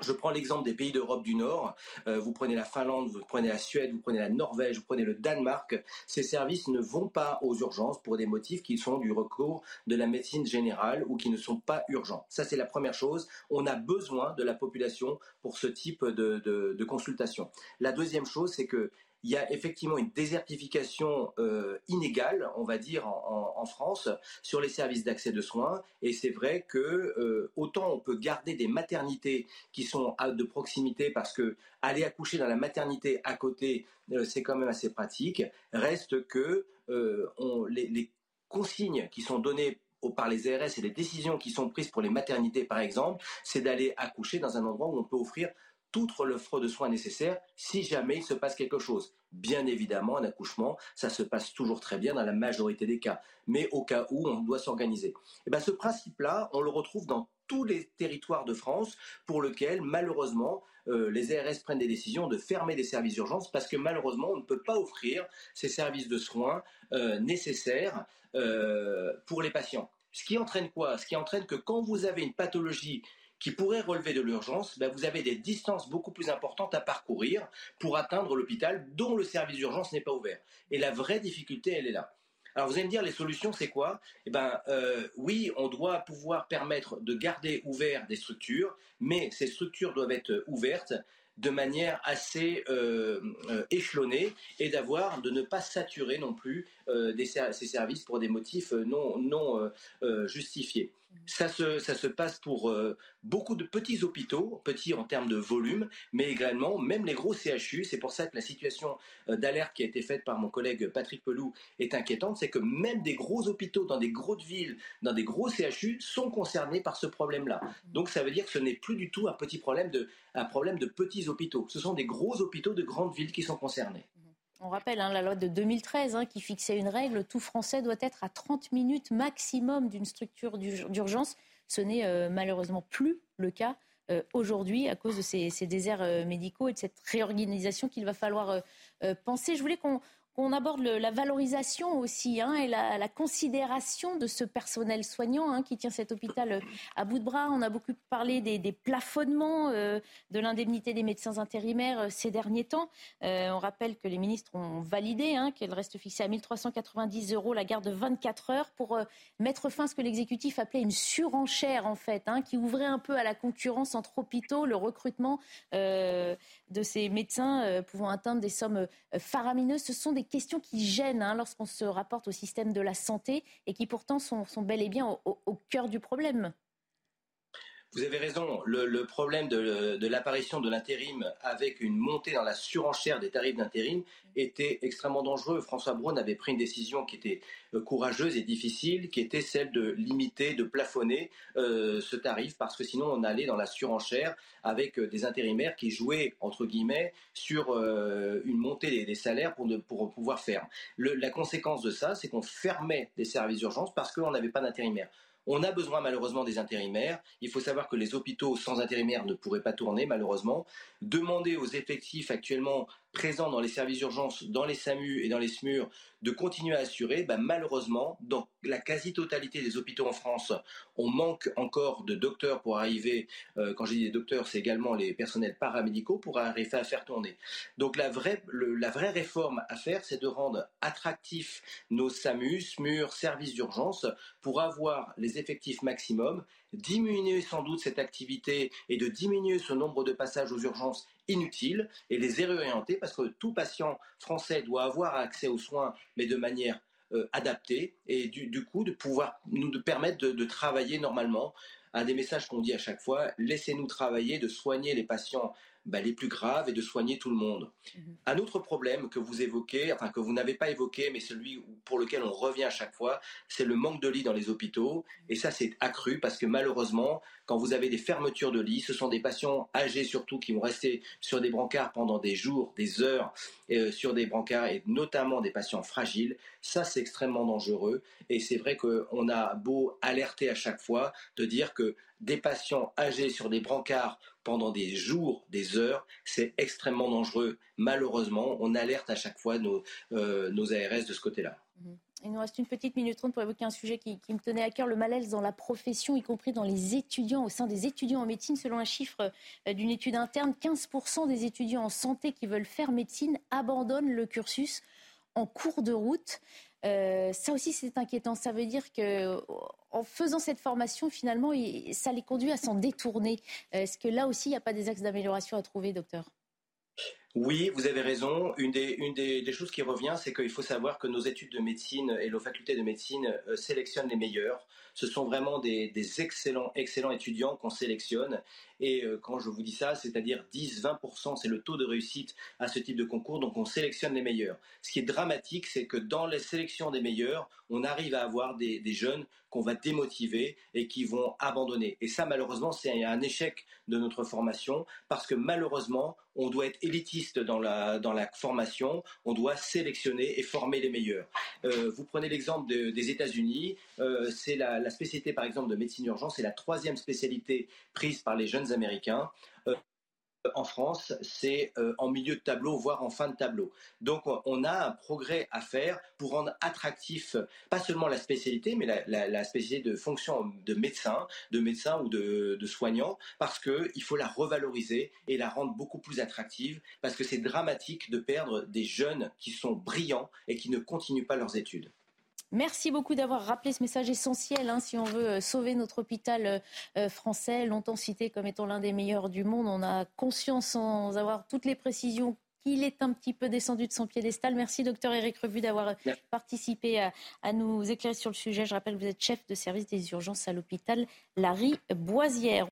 je prends l'exemple des pays d'Europe du Nord. Euh, vous prenez la Finlande, vous prenez la Suède, vous prenez la Norvège, vous prenez le Danemark. Ces services ne vont pas aux urgences pour des motifs qui sont du recours de la médecine générale ou qui ne sont pas urgents. Ça, c'est la première chose. On a besoin de la population pour ce type de, de consultation. La deuxième chose, c'est que il y a effectivement une désertification euh, inégale, on va dire, en, France sur les services d'accès de soins. Et c'est vrai que euh, autant on peut garder des maternités qui sont de proximité parce que aller accoucher dans la maternité à côté, euh, c'est quand même assez pratique. Reste que les, consignes qui sont données par les ARS et les décisions qui sont prises pour les maternités, par exemple, c'est d'aller accoucher dans un endroit où on peut offrir toute l'offre de soins nécessaires si jamais il se passe quelque chose. Bien évidemment, un accouchement, ça se passe toujours très bien dans la majorité des cas, mais au cas où on doit s'organiser. Et eh ben, ce principe-là, on le retrouve dans tous les territoires de France pour lesquels, malheureusement, euh, les ARS prennent des décisions de fermer des services d'urgence parce que malheureusement, on ne peut pas offrir ces services de soins euh, nécessaires euh, pour les patients. Ce qui entraîne quoi? Ce qui entraîne que quand vous avez une pathologie qui pourrait relever de l'urgence, ben vous avez des distances beaucoup plus importantes à parcourir pour atteindre l'hôpital dont le service d'urgence n'est pas ouvert. Et la vraie difficulté, elle est là. Alors vous allez me dire, les solutions, c'est quoi? Eh ben, euh, oui, on doit pouvoir permettre de garder ouvertes des structures, mais ces structures doivent être ouvertes de manière assez euh, euh, échelonnée et d'avoir de ne pas saturer non plus ces services pour des motifs non, non justifiés. Ça se, passe pour euh, beaucoup de petits hôpitaux, petits en termes de volume, mais également même les gros CHU. C'est pour ça que la situation euh, d'alerte qui a été faite par mon collègue Patrick Pelou est inquiétante. C'est que même des gros hôpitaux dans des grosses villes, dans des gros CHU, sont concernés par ce problème-là. Donc ça veut dire que ce n'est plus du tout un petit un problème de petits hôpitaux. Ce sont des gros hôpitaux de grandes villes qui sont concernés. On rappelle hein, la loi de 2013 hein, qui fixait une règle, tout Français doit être à 30 minutes maximum d'une structure d'urgence. Ce n'est euh, malheureusement plus le cas euh, aujourd'hui à cause de ces, déserts euh, médicaux et de cette réorganisation qu'il va falloir penser. Je voulais qu'on on aborde la valorisation aussi hein, et la, considération de ce personnel soignant hein, qui tient cet hôpital euh, à bout de bras. On a beaucoup parlé des, plafonnements euh, de l'indemnité des médecins intérimaires euh, ces derniers temps. on rappelle que les ministres ont validé hein, qu'elle reste fixée à 1390 euros la garde de 24 heures pour mettre fin à ce que l'exécutif appelait une surenchère en fait, qui ouvrait un peu à la concurrence entre hôpitaux, le recrutement de ces médecins pouvant atteindre des sommes faramineuses. Ce sont des questions qui gênent hein, lorsqu'on se rapporte au système de la santé et qui pourtant sont, bel et bien au cœur du problème. Vous avez raison, le, problème de, l'apparition de l'intérim avec une montée dans la surenchère des tarifs d'intérim était extrêmement dangereux. François Braun avait pris une décision qui était euh, courageuse et difficile, qui était celle de limiter, de plafonner euh, ce tarif, parce que sinon on allait dans la surenchère avec euh, des intérimaires qui jouaient, entre guillemets, sur une montée des, salaires pour, pouvoir faire. la conséquence de ça, c'est qu'on fermait des services d'urgence parce qu'on n'avait pas d'intérimaires. On a besoin malheureusement des intérimaires. Il faut savoir que les hôpitaux sans intérimaires ne pourraient pas tourner malheureusement. Demander aux effectifs actuellement présents dans les services d'urgence, dans les SAMU et dans les SMUR, de continuer à assurer, bah, malheureusement, dans la quasi-totalité des hôpitaux en France, on manque encore de docteurs pour arriver, euh, quand je dis des docteurs, c'est également les personnels paramédicaux pour arriver à faire tourner. Donc la vraie, la vraie réforme à faire, c'est de rendre attractifs nos SAMU, SMUR, services d'urgence, pour avoir les effectifs maximum, diminuer sans doute cette activité et de diminuer ce nombre de passages aux urgences inutiles et les réorienter parce que tout patient français doit avoir accès aux soins, mais de manière euh, adaptée et du, coup de pouvoir nous permettre de, travailler normalement. Un des messages qu'on dit à chaque fois, laissez-nous travailler de soigner les patients bah, les plus graves et de soigner tout le monde. Mhm. Un autre problème que vous évoquez, enfin que vous n'avez pas évoqué, mais celui pour lequel on revient à chaque fois, c'est le manque de lits dans les hôpitaux. Et ça, c'est accru parce que malheureusement, quand vous avez des fermetures de lits, ce sont des patients âgés surtout qui vont rester sur des brancards pendant des jours, des heures, euh, sur des brancards et notamment des patients fragiles. Ça, c'est extrêmement dangereux. Et c'est vrai qu'on a beau alerter à chaque fois de dire que des patients âgés sur des brancards pendant des jours, des heures, c'est extrêmement dangereux. Malheureusement, on alerte à chaque fois nos, euh, ARS de ce côté-là. Mhm. Il nous reste une petite minute trente pour évoquer un sujet qui, me tenait à cœur, le malaise dans la profession, y compris dans les étudiants, au sein des étudiants en médecine. Selon un chiffre euh, d'une étude interne, 15% des étudiants en santé qui veulent faire médecine abandonnent le cursus en cours de route. Euh, ça aussi, c'est inquiétant. Ça veut dire que en faisant cette formation, finalement, ça les conduit à s'en détourner. Est-ce que là aussi, il n'y a pas des axes d'amélioration à trouver, docteur? Oui, vous avez raison. Une des, choses qui revient, c'est qu'il faut savoir que nos études de médecine et nos facultés de médecine euh, sélectionnent les meilleurs. Ce sont vraiment des, excellents, étudiants qu'on sélectionne. Et euh, quand je vous dis ça, c'est-à-dire 10-20%, c'est le taux de réussite à ce type de concours. Donc on sélectionne les meilleurs. Ce qui est dramatique, c'est que dans les sélections des meilleurs, on arrive à avoir des, jeunes qu'on va démotiver et qui vont abandonner. Et ça, malheureusement, c'est un échec de notre formation parce que malheureusement, on doit être élitiste dans la, formation, on doit sélectionner et former les meilleurs. Euh, vous prenez l'exemple des États-Unis, euh, c'est la, la, spécialité par exemple de médecine urgence, c'est la troisième spécialité prise par les jeunes Américains en France, c'est euh, en milieu de tableau, voire en fin de tableau. Donc on a un progrès à faire pour rendre attractif pas seulement la spécialité, mais la, spécialité de fonction de médecin, de médecin ou de, de soignant, parce qu'il faut la revaloriser et la rendre beaucoup plus attractive, parce que c'est dramatique de perdre des jeunes qui sont brillants et qui ne continuent pas leurs études. Merci beaucoup d'avoir rappelé ce message essentiel hein, si on veut euh, sauver notre hôpital euh, euh, français, longtemps cité comme étant l'un des meilleurs du monde. On a conscience, sans avoir toutes les précisions, qu'il est un petit peu descendu de son piédestal. Merci, docteur Eric Revu, d'avoir participé à, à, nous éclairer sur le sujet. Je rappelle que vous êtes chef de service des urgences à l'hôpital Larry Boisière.